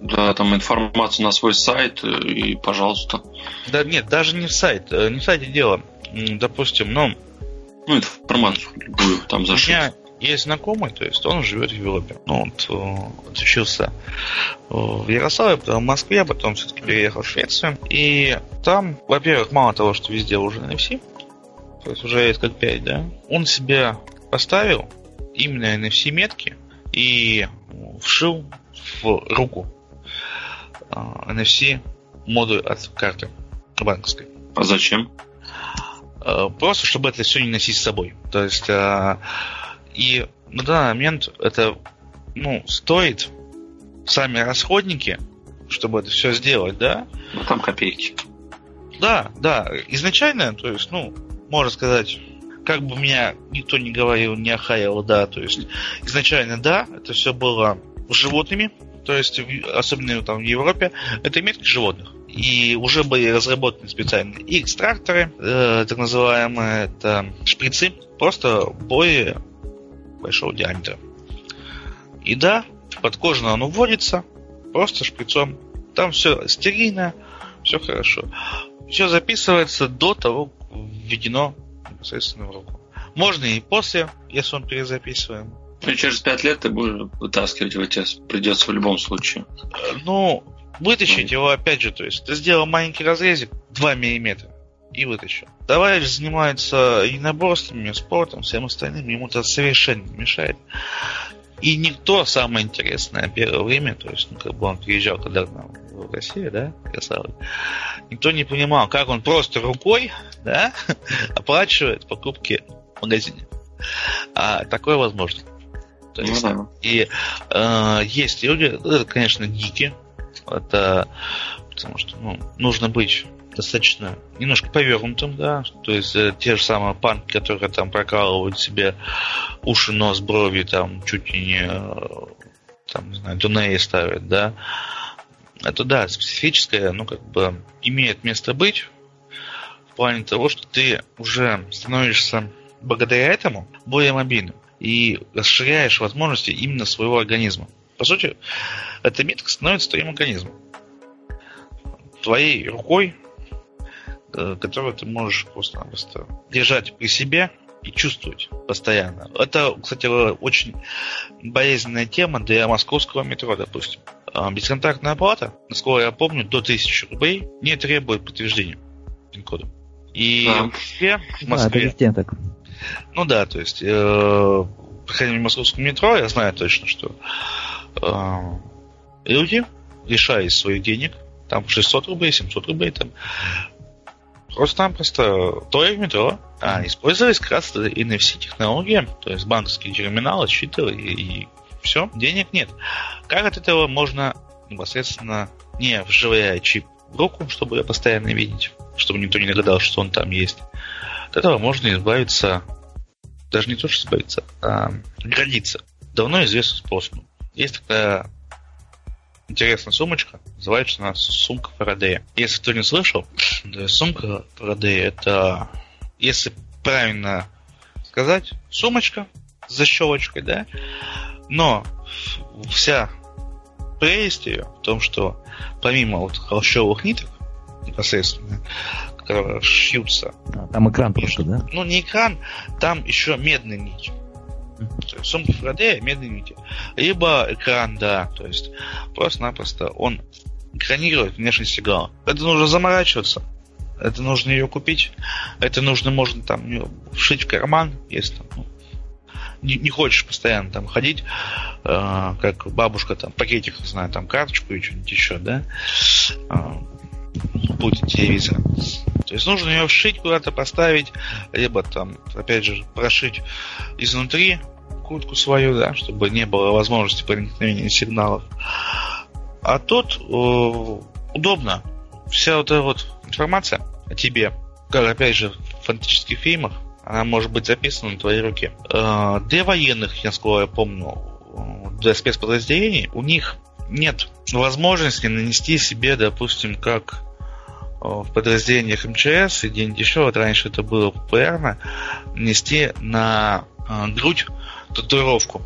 Да, там информацию на свой сайт э, и пожалуйста. Да нет, даже не в сайт. Э, не в сайте дело. Допустим, ну. Ну, информацию любую там зашить. У меня есть знакомый, то есть он живет в Европе. Ну, вот, э, отучился в Ярославле, потом в Москве, потом все-таки переехал в Швецию. И там, во-первых, мало того, что везде уже NFC, то есть уже есть как 5, да, он себе поставил именно NFC-метки и вшил в руку NFC модуль от карты банковской. А зачем? Э, просто, чтобы это все не носить с собой. То есть и на данный момент это ну, стоит сами расходники, чтобы это все сделать, да? Ну, там копейки. Да, да. Изначально, то есть, ну, можно сказать, как бы меня никто не говорил, не охаял, да, то есть, изначально, да, это все было животными, то есть, особенно там в Европе, это метки животных. И уже были разработаны специальные экстракторы, э, так называемые, это шприцы, просто более большого диаметра. И да, подкожно оно вводится, просто шприцом. Там все стерильно, все хорошо. Все записывается до того, введено непосредственно в руку. Можно и после, если он перезаписываем. Ну, через пять лет ты будешь вытаскивать его, тебе придется в любом случае. Ну, вытащить его опять же, то есть ты сделал маленький разрезик 2 миллиметра и вытащил. Товарищ занимается единоборствами, спортом, всем остальным, ему это совершенно не мешает. И никто, самое интересное, первое время, то есть, ну, как бы он приезжал когда в Россию, да, Ярославль, никто не понимал, как он просто рукой, да, оплачивает покупки в магазине. А такое возможно. То есть, ну, да. И э, есть люди, это, конечно, гики, это потому что ну, нужно быть достаточно немножко повернутым, да, то есть э, те же самые панки, которые там прокалывают себе уши, нос, брови, там чуть ли не э, там, не знаю, дунеи ставят, да, это да, специфическое, ну, как бы имеет место быть в плане того, что ты уже становишься благодаря этому более мобильным и расширяешь возможности именно своего организма. По сути, эта метка становится твоим организмом. Твоей рукой, э, которую ты можешь просто-напросто держать при себе и чувствовать постоянно. Это, кстати, очень болезненная тема для московского метро, допустим. А, бесконтактная оплата, насколько я помню, до 1000 рублей не требует подтверждения пин-кода. И да. в Москве... Да, это везде так. Ну да, то есть, э, проходя в московском метро, я знаю точно, что э, люди, лишаясь своих денег, там 600 рублей, 700 рублей, там, просто-напросто стоя в метро, а использовались как раз NFC технологии, то есть банковские терминалы, считывали и, и все, денег нет. Как от этого можно непосредственно, не вживая чип в руку, чтобы ее постоянно видеть, чтобы никто не догадался, что он там есть, от этого можно избавиться, даже не то, что избавиться, а граница. Давно известным способом. Есть такая интересная сумочка, называется она сумка Фарадея. Если кто не слышал, сумка Фарадея это, если правильно сказать, сумочка с защелочкой, да, но вся прелесть ее в том, что помимо вот холщовых ниток непосредственно, шьются. А, там экран просто, да? Ну, не экран, там еще медные нити. Mm-hmm. Сумка Фарадея медные нити. Либо экран, да, то есть просто-напросто он экранирует внешний сигнал. Это нужно заморачиваться. Это нужно ее купить. Это нужно, можно там вшить в карман, если там, ну, не, не хочешь постоянно там ходить, э, как бабушка там пакетик, знаю, там карточку и что-нибудь еще, да, э, путь телевизора. То есть нужно ее вшить куда-то, поставить, либо там, опять же, прошить изнутри куртку свою, да, чтобы не было возможности проникновения сигналов. А тут э, удобно. Вся вот эта вот информация о тебе, как опять же в фантастических фильмах, она может быть записана на твоей руке. Э, для военных, я помню, для спецподразделений, у них нет возможности нанести себе, допустим, как э, в подразделениях МЧС и день еще, вот раньше это было популярно, нанести на э, грудь татуировку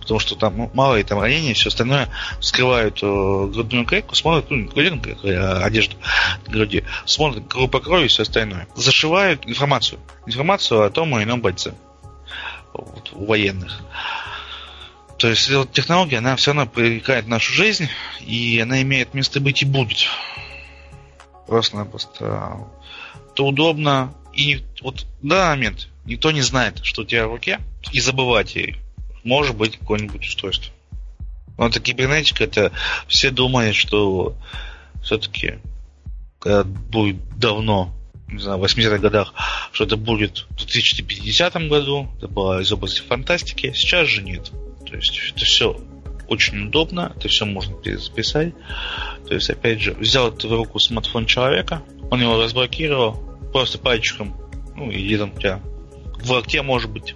потому что там малые там ранения, все остальное скрывают э, грудную клетку, смотрят, ну, не клетку, а одежду груди, смотрят по крови и все остальное. Зашивают информацию. Информацию о том или ином бойце. Вот, у военных. То есть эта технология, она все равно привлекает нашу жизнь, и она имеет место быть и будет. Просто-напросто это удобно. И вот в момент никто не знает, что у тебя в руке, и забывать ей может быть какое-нибудь устройство. Но это кибернетика, это все думают, что все-таки когда будет давно, не знаю, в 80-х годах, что это будет в 2050 году, это было из области фантастики, сейчас же нет. То есть это все очень удобно, это все можно перезаписать. То есть, опять же, взял в руку смартфон человека, он его разблокировал, просто пальчиком, ну, и там у тебя в локте может быть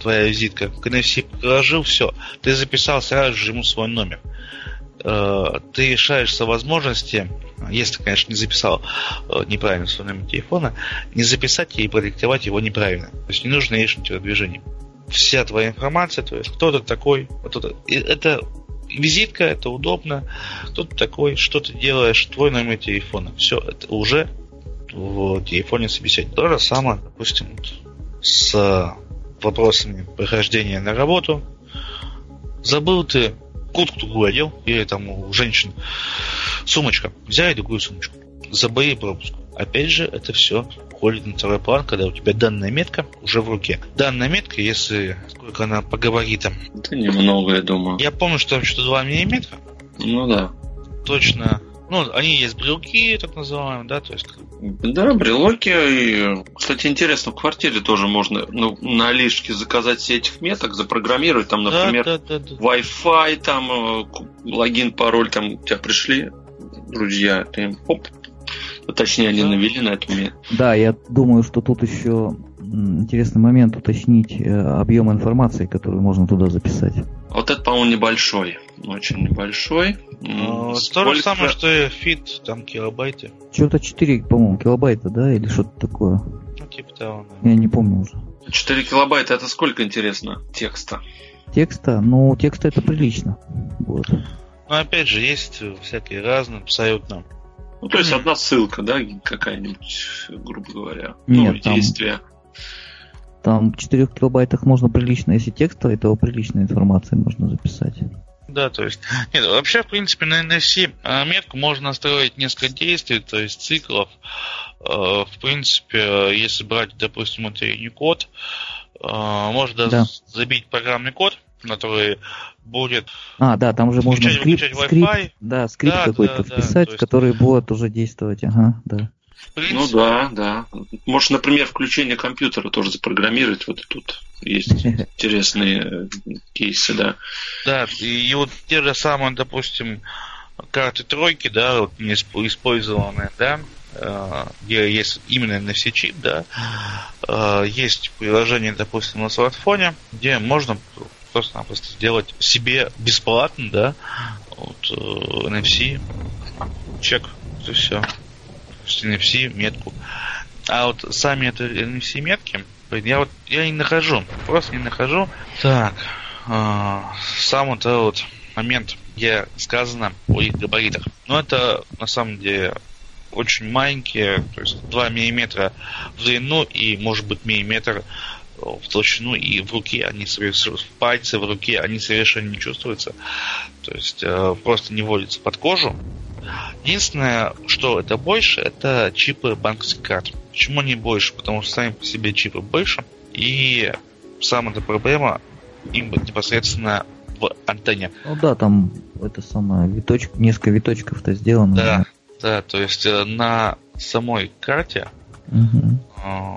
твоя визитка, к NFC приложил, все, ты записал сразу же ему свой номер. Э, ты решаешься возможности, если, конечно, не записал э, неправильно свой номер телефона, не записать и продиктовать его неправильно. То есть не нужно лишнего телодвижения. Вся твоя информация, то есть кто ты такой, вот это, это визитка, это удобно, кто ты такой, что ты делаешь, твой номер телефона. Все, это уже в телефоне собеседника. То же самое, допустим, с вопросами прохождения на работу. Забыл ты куртку другую одел, или там у женщин сумочка. Взяли другую сумочку. Забыли пропуск. Опять же, это все уходит на второй план, когда у тебя данная метка уже в руке. Данная метка, если сколько она по габаритам. Это немного, я думаю. Я помню, что там что-то 2 миллиметра. Ну да. Точно ну, они есть брелки, так называемые, да, то есть. Да, брелоки. И, кстати, интересно, в квартире тоже можно ну, на Алишке заказать все этих меток, запрограммировать, там, например, да, да, да, да. Wi-Fi, там, э, логин, пароль, там, у тебя пришли друзья, ты им, оп, Точнее, они навели на эту Да, я думаю, что тут еще интересный момент уточнить э, объем информации, которую можно туда записать. Вот это, по-моему, небольшой. Очень небольшой. А, Сколько... То же самое, что и RFID, там килобайты. Что-то 4, по-моему, килобайта, да, или что-то такое. Ну, типа того, да. Я не помню уже. 4 килобайта это сколько, интересно, текста? Текста? Ну, текста это прилично. Вот. Ну, опять же, есть всякие разные, абсолютно. Ну, то есть одна ссылка, да, какая-нибудь, грубо говоря. Нет, ну, там, действие. Там в 4 килобайтах можно прилично, если текстовая, то приличной информации можно записать. Да, то есть, нет, вообще, в принципе, на NFC метку можно настроить несколько действий, то есть циклов. А, в принципе, если брать, допустим, внутренний код, а, можно да. забить программный код, который будет... А, да, там уже можно скрипт, скрипт, да, скрипт да, какой-то да, вписать, да, есть... который будет уже действовать, ага, да. Принципе... Ну да, да. Может, например, включение компьютера тоже запрограммировать. Вот тут есть интересные кейсы, да. Да, и вот те же самые, допустим, карты тройки, да, вот использованные, да, э, где есть именно NFC-чип, да, э, есть приложение, допустим, на смартфоне, где можно просто-напросто сделать себе бесплатно, да, вот, э, NFC, чек, это все NFC метку. А вот сами это NFC метки, я вот я не нахожу, просто не нахожу. Так, э, сам этот вот момент, где сказано о их габаритах. Но это на самом деле очень маленькие, то есть 2 мм в длину и может быть миллиметр в толщину и в руке они совершенно, в руке они совершенно не чувствуются. То есть э, просто не вводятся под кожу. Единственное, что это больше, это чипы банковских карт. Почему они больше? Потому что сами по себе чипы больше. И самая проблема им непосредственно в антенне. Ну да, там это самое виточек, несколько виточков-то сделано. Да, да, то есть э, на самой карте угу.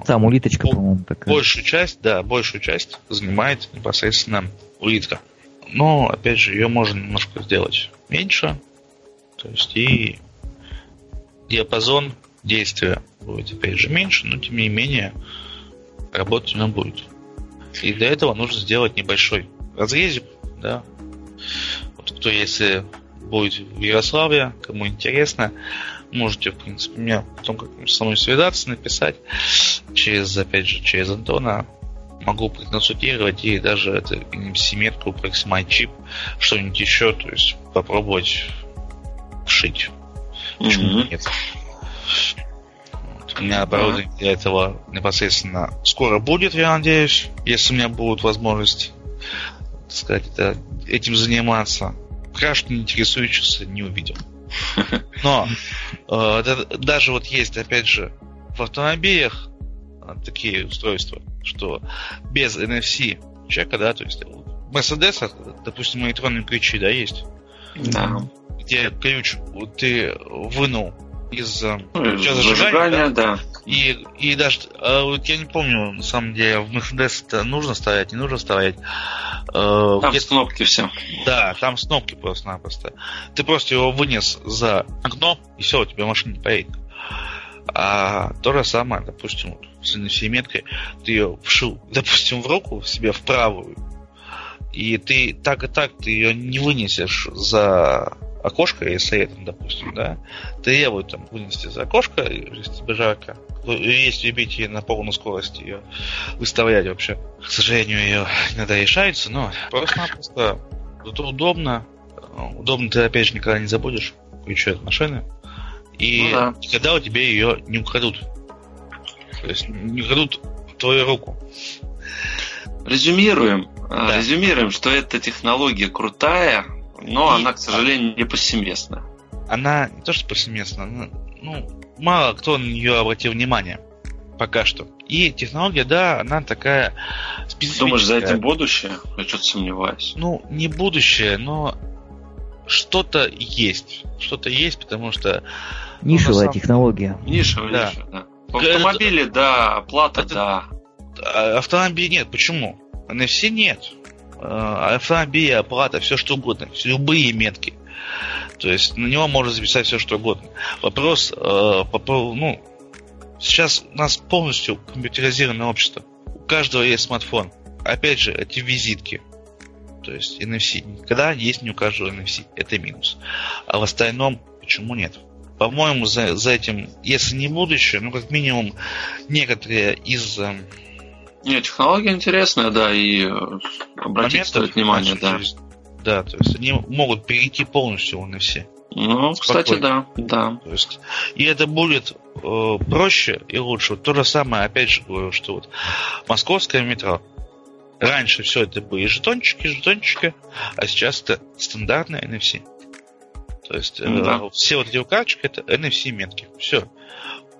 Там улиточка, по-моему, такая. Большую часть, да, большую часть занимает непосредственно улитка. Но, опять же, ее можно немножко сделать меньше, то есть и диапазон действия будет опять же меньше, но тем не менее работать она будет. И для этого нужно сделать небольшой разрезик, да. Вот кто если будет в Ярославле, кому интересно, можете, в принципе, мне потом как со мной связаться, написать через, опять же, через Антона. Могу проконсультировать и даже это симметку, проксимать чип, что-нибудь еще, то есть попробовать шить. Почему mm-hmm. нет? Вот. У меня оборудование для этого непосредственно скоро будет, я надеюсь, если у меня будут возможность, так сказать, это, этим заниматься. Пока что не интересующихся не увидел. Но э, даже вот есть, опять же, в автомобилях э, такие устройства, что без NFC чека, да, то есть в Мерседесах, допустим, электронные ключи, да, есть. Да где ключ ты вынул из ну, зажигания, да. да. И, и даже, а вот я не помню, на самом деле, в Mercedes это нужно стоять, не нужно стоять. Э, там с кнопки все. Да, там с кнопки просто-напросто. Ты просто его вынес за окно, и все, у тебя машина не поедет. А то же самое, допустим, с NFC-меткой, ты ее вшил, допустим, в руку себе, в правую, и ты так и так ты ее не вынесешь за окошко, если это, допустим, да, требую там вынести за окошко, если тебе жарко, есть любите на полную скорость ее выставлять вообще. К сожалению, ее иногда решается, но просто-напросто это удобно. Удобно ты, опять же, никогда не забудешь ключи от машины. И ну, да. никогда у тебя ее не украдут. То есть не украдут твою руку. Резюмируем. Да. Резюмируем, что эта технология крутая, но и... она, к сожалению, не повсеместна. Она не то, что повсеместна, она, ну, мало кто на нее обратил внимание. Пока что. И технология, да, она такая специфическая. Думаешь, за этим будущее? Я что-то сомневаюсь. Ну, не будущее, но что-то есть. Что-то есть, потому что... Нишевая ну, технология. Нишевая, да. нишевая, да. В автомобиле, да, оплата, это... да. А, автомобиль нет. Почему? NFC нет. Э, автомобиль, оплата, все что угодно, любые метки. То есть на него можно записать все, что угодно. Вопрос, э, по, ну, сейчас у нас полностью компьютеризированное общество. У каждого есть смартфон. Опять же, эти визитки. То есть NFC. Когда есть не у каждого NFC. Это минус. А в остальном, почему нет? По-моему, за, за этим, если не будущее, ну, как минимум, некоторые из... Э, нет, технология интересная, да, и э, обратить стоит внимание, да. Через, да, то есть они могут перейти полностью в NFC. Ну, Спокойно. кстати, да, да. То есть, и это будет э, проще и лучше. Вот то же самое, опять же говорю, что вот московское метро. Раньше все это были жетончики, жетончики, а сейчас это стандартная NFC. То есть ну, да. э, все вот эти карточки это NFC метки. Все.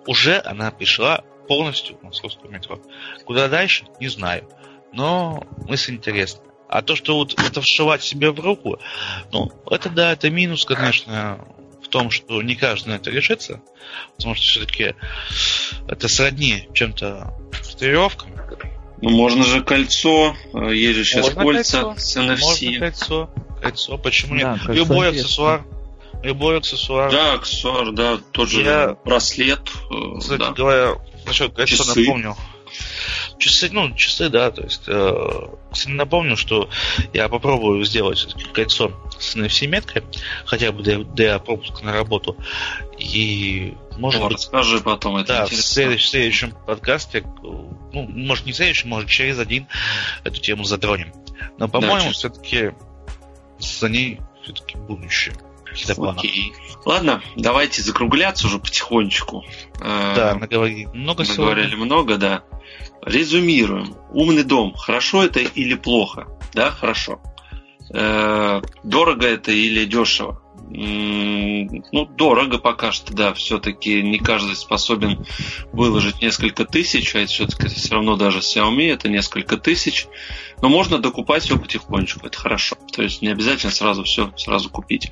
Уже она пришла полностью в московское метро. Куда дальше, не знаю. Но мысль интересная. А то, что вот это вшивать себе в руку, ну, это да, это минус, конечно, в том, что не каждый на это решится, потому что все-таки это сродни чем-то татуировкам. Ну, можно же кольцо, э, есть же сейчас можно кольца кольцо, с NFC. Можно кольцо, кольцо, почему да, нет? Любой аксессуар. Любой аксессуар. Да, аксессуар, да, тот же Я, браслет. Э, кстати да. говоря, насчет кольца напомню. Часы, ну, часы, да, то есть, э, кстати, напомню, что я попробую сделать кольцо с NFC-меткой, хотя бы для, для пропуска на работу, и может ну, быть... Расскажи потом, это Да, интересно. в, следующем, в следующем подкасте, ну, может, не в следующем, может, через один эту тему затронем. Но, по-моему, да, все-таки за ней все-таки будущее. Окей. Ладно, давайте закругляться уже потихонечку. Да, э, наговорили много Наговорили сегодня. много, да. Резюмируем. Умный дом. Хорошо это или плохо? Да, хорошо. Э, дорого это или дешево? ну, дорого пока что, да, все-таки не каждый способен выложить несколько тысяч, а все-таки все равно даже Xiaomi это несколько тысяч. Но можно докупать все потихонечку, это хорошо. То есть не обязательно сразу все сразу купить.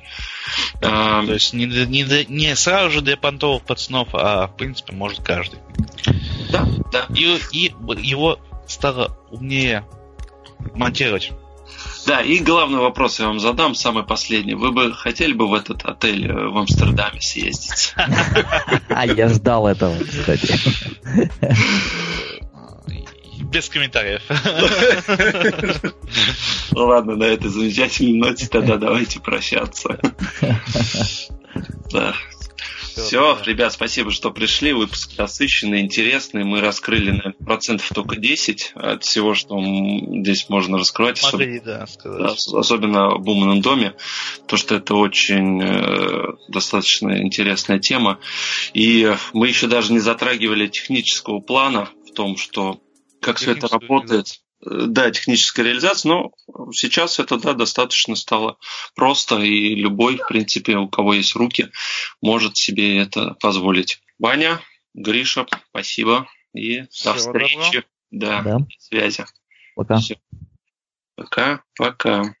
А, то есть не, не, не сразу же для понтовых пацанов, а в принципе может каждый. Да, да. И, и его стало умнее монтировать. Да, и главный вопрос я вам задам, самый последний. Вы бы хотели бы в этот отель э, в Амстердаме съездить? А я ждал этого, кстати. Без комментариев. Ну ладно, на этой замечательной ноте тогда давайте прощаться. Да. Все, ребят, спасибо, что пришли. Выпуск насыщенный, интересный. Мы раскрыли, наверное, процентов только 10 от всего, что здесь можно раскрывать. Могли, особ... да, сказать. Особенно в умном доме. То, что это очень э, достаточно интересная тема. И мы еще даже не затрагивали технического плана в том, что как все это работает да, техническая реализация, но сейчас это, да, достаточно стало просто, и любой, в принципе, у кого есть руки, может себе это позволить. Ваня, Гриша, спасибо, и Всего до встречи. Да, да. связи. Пока. Все. Пока, пока.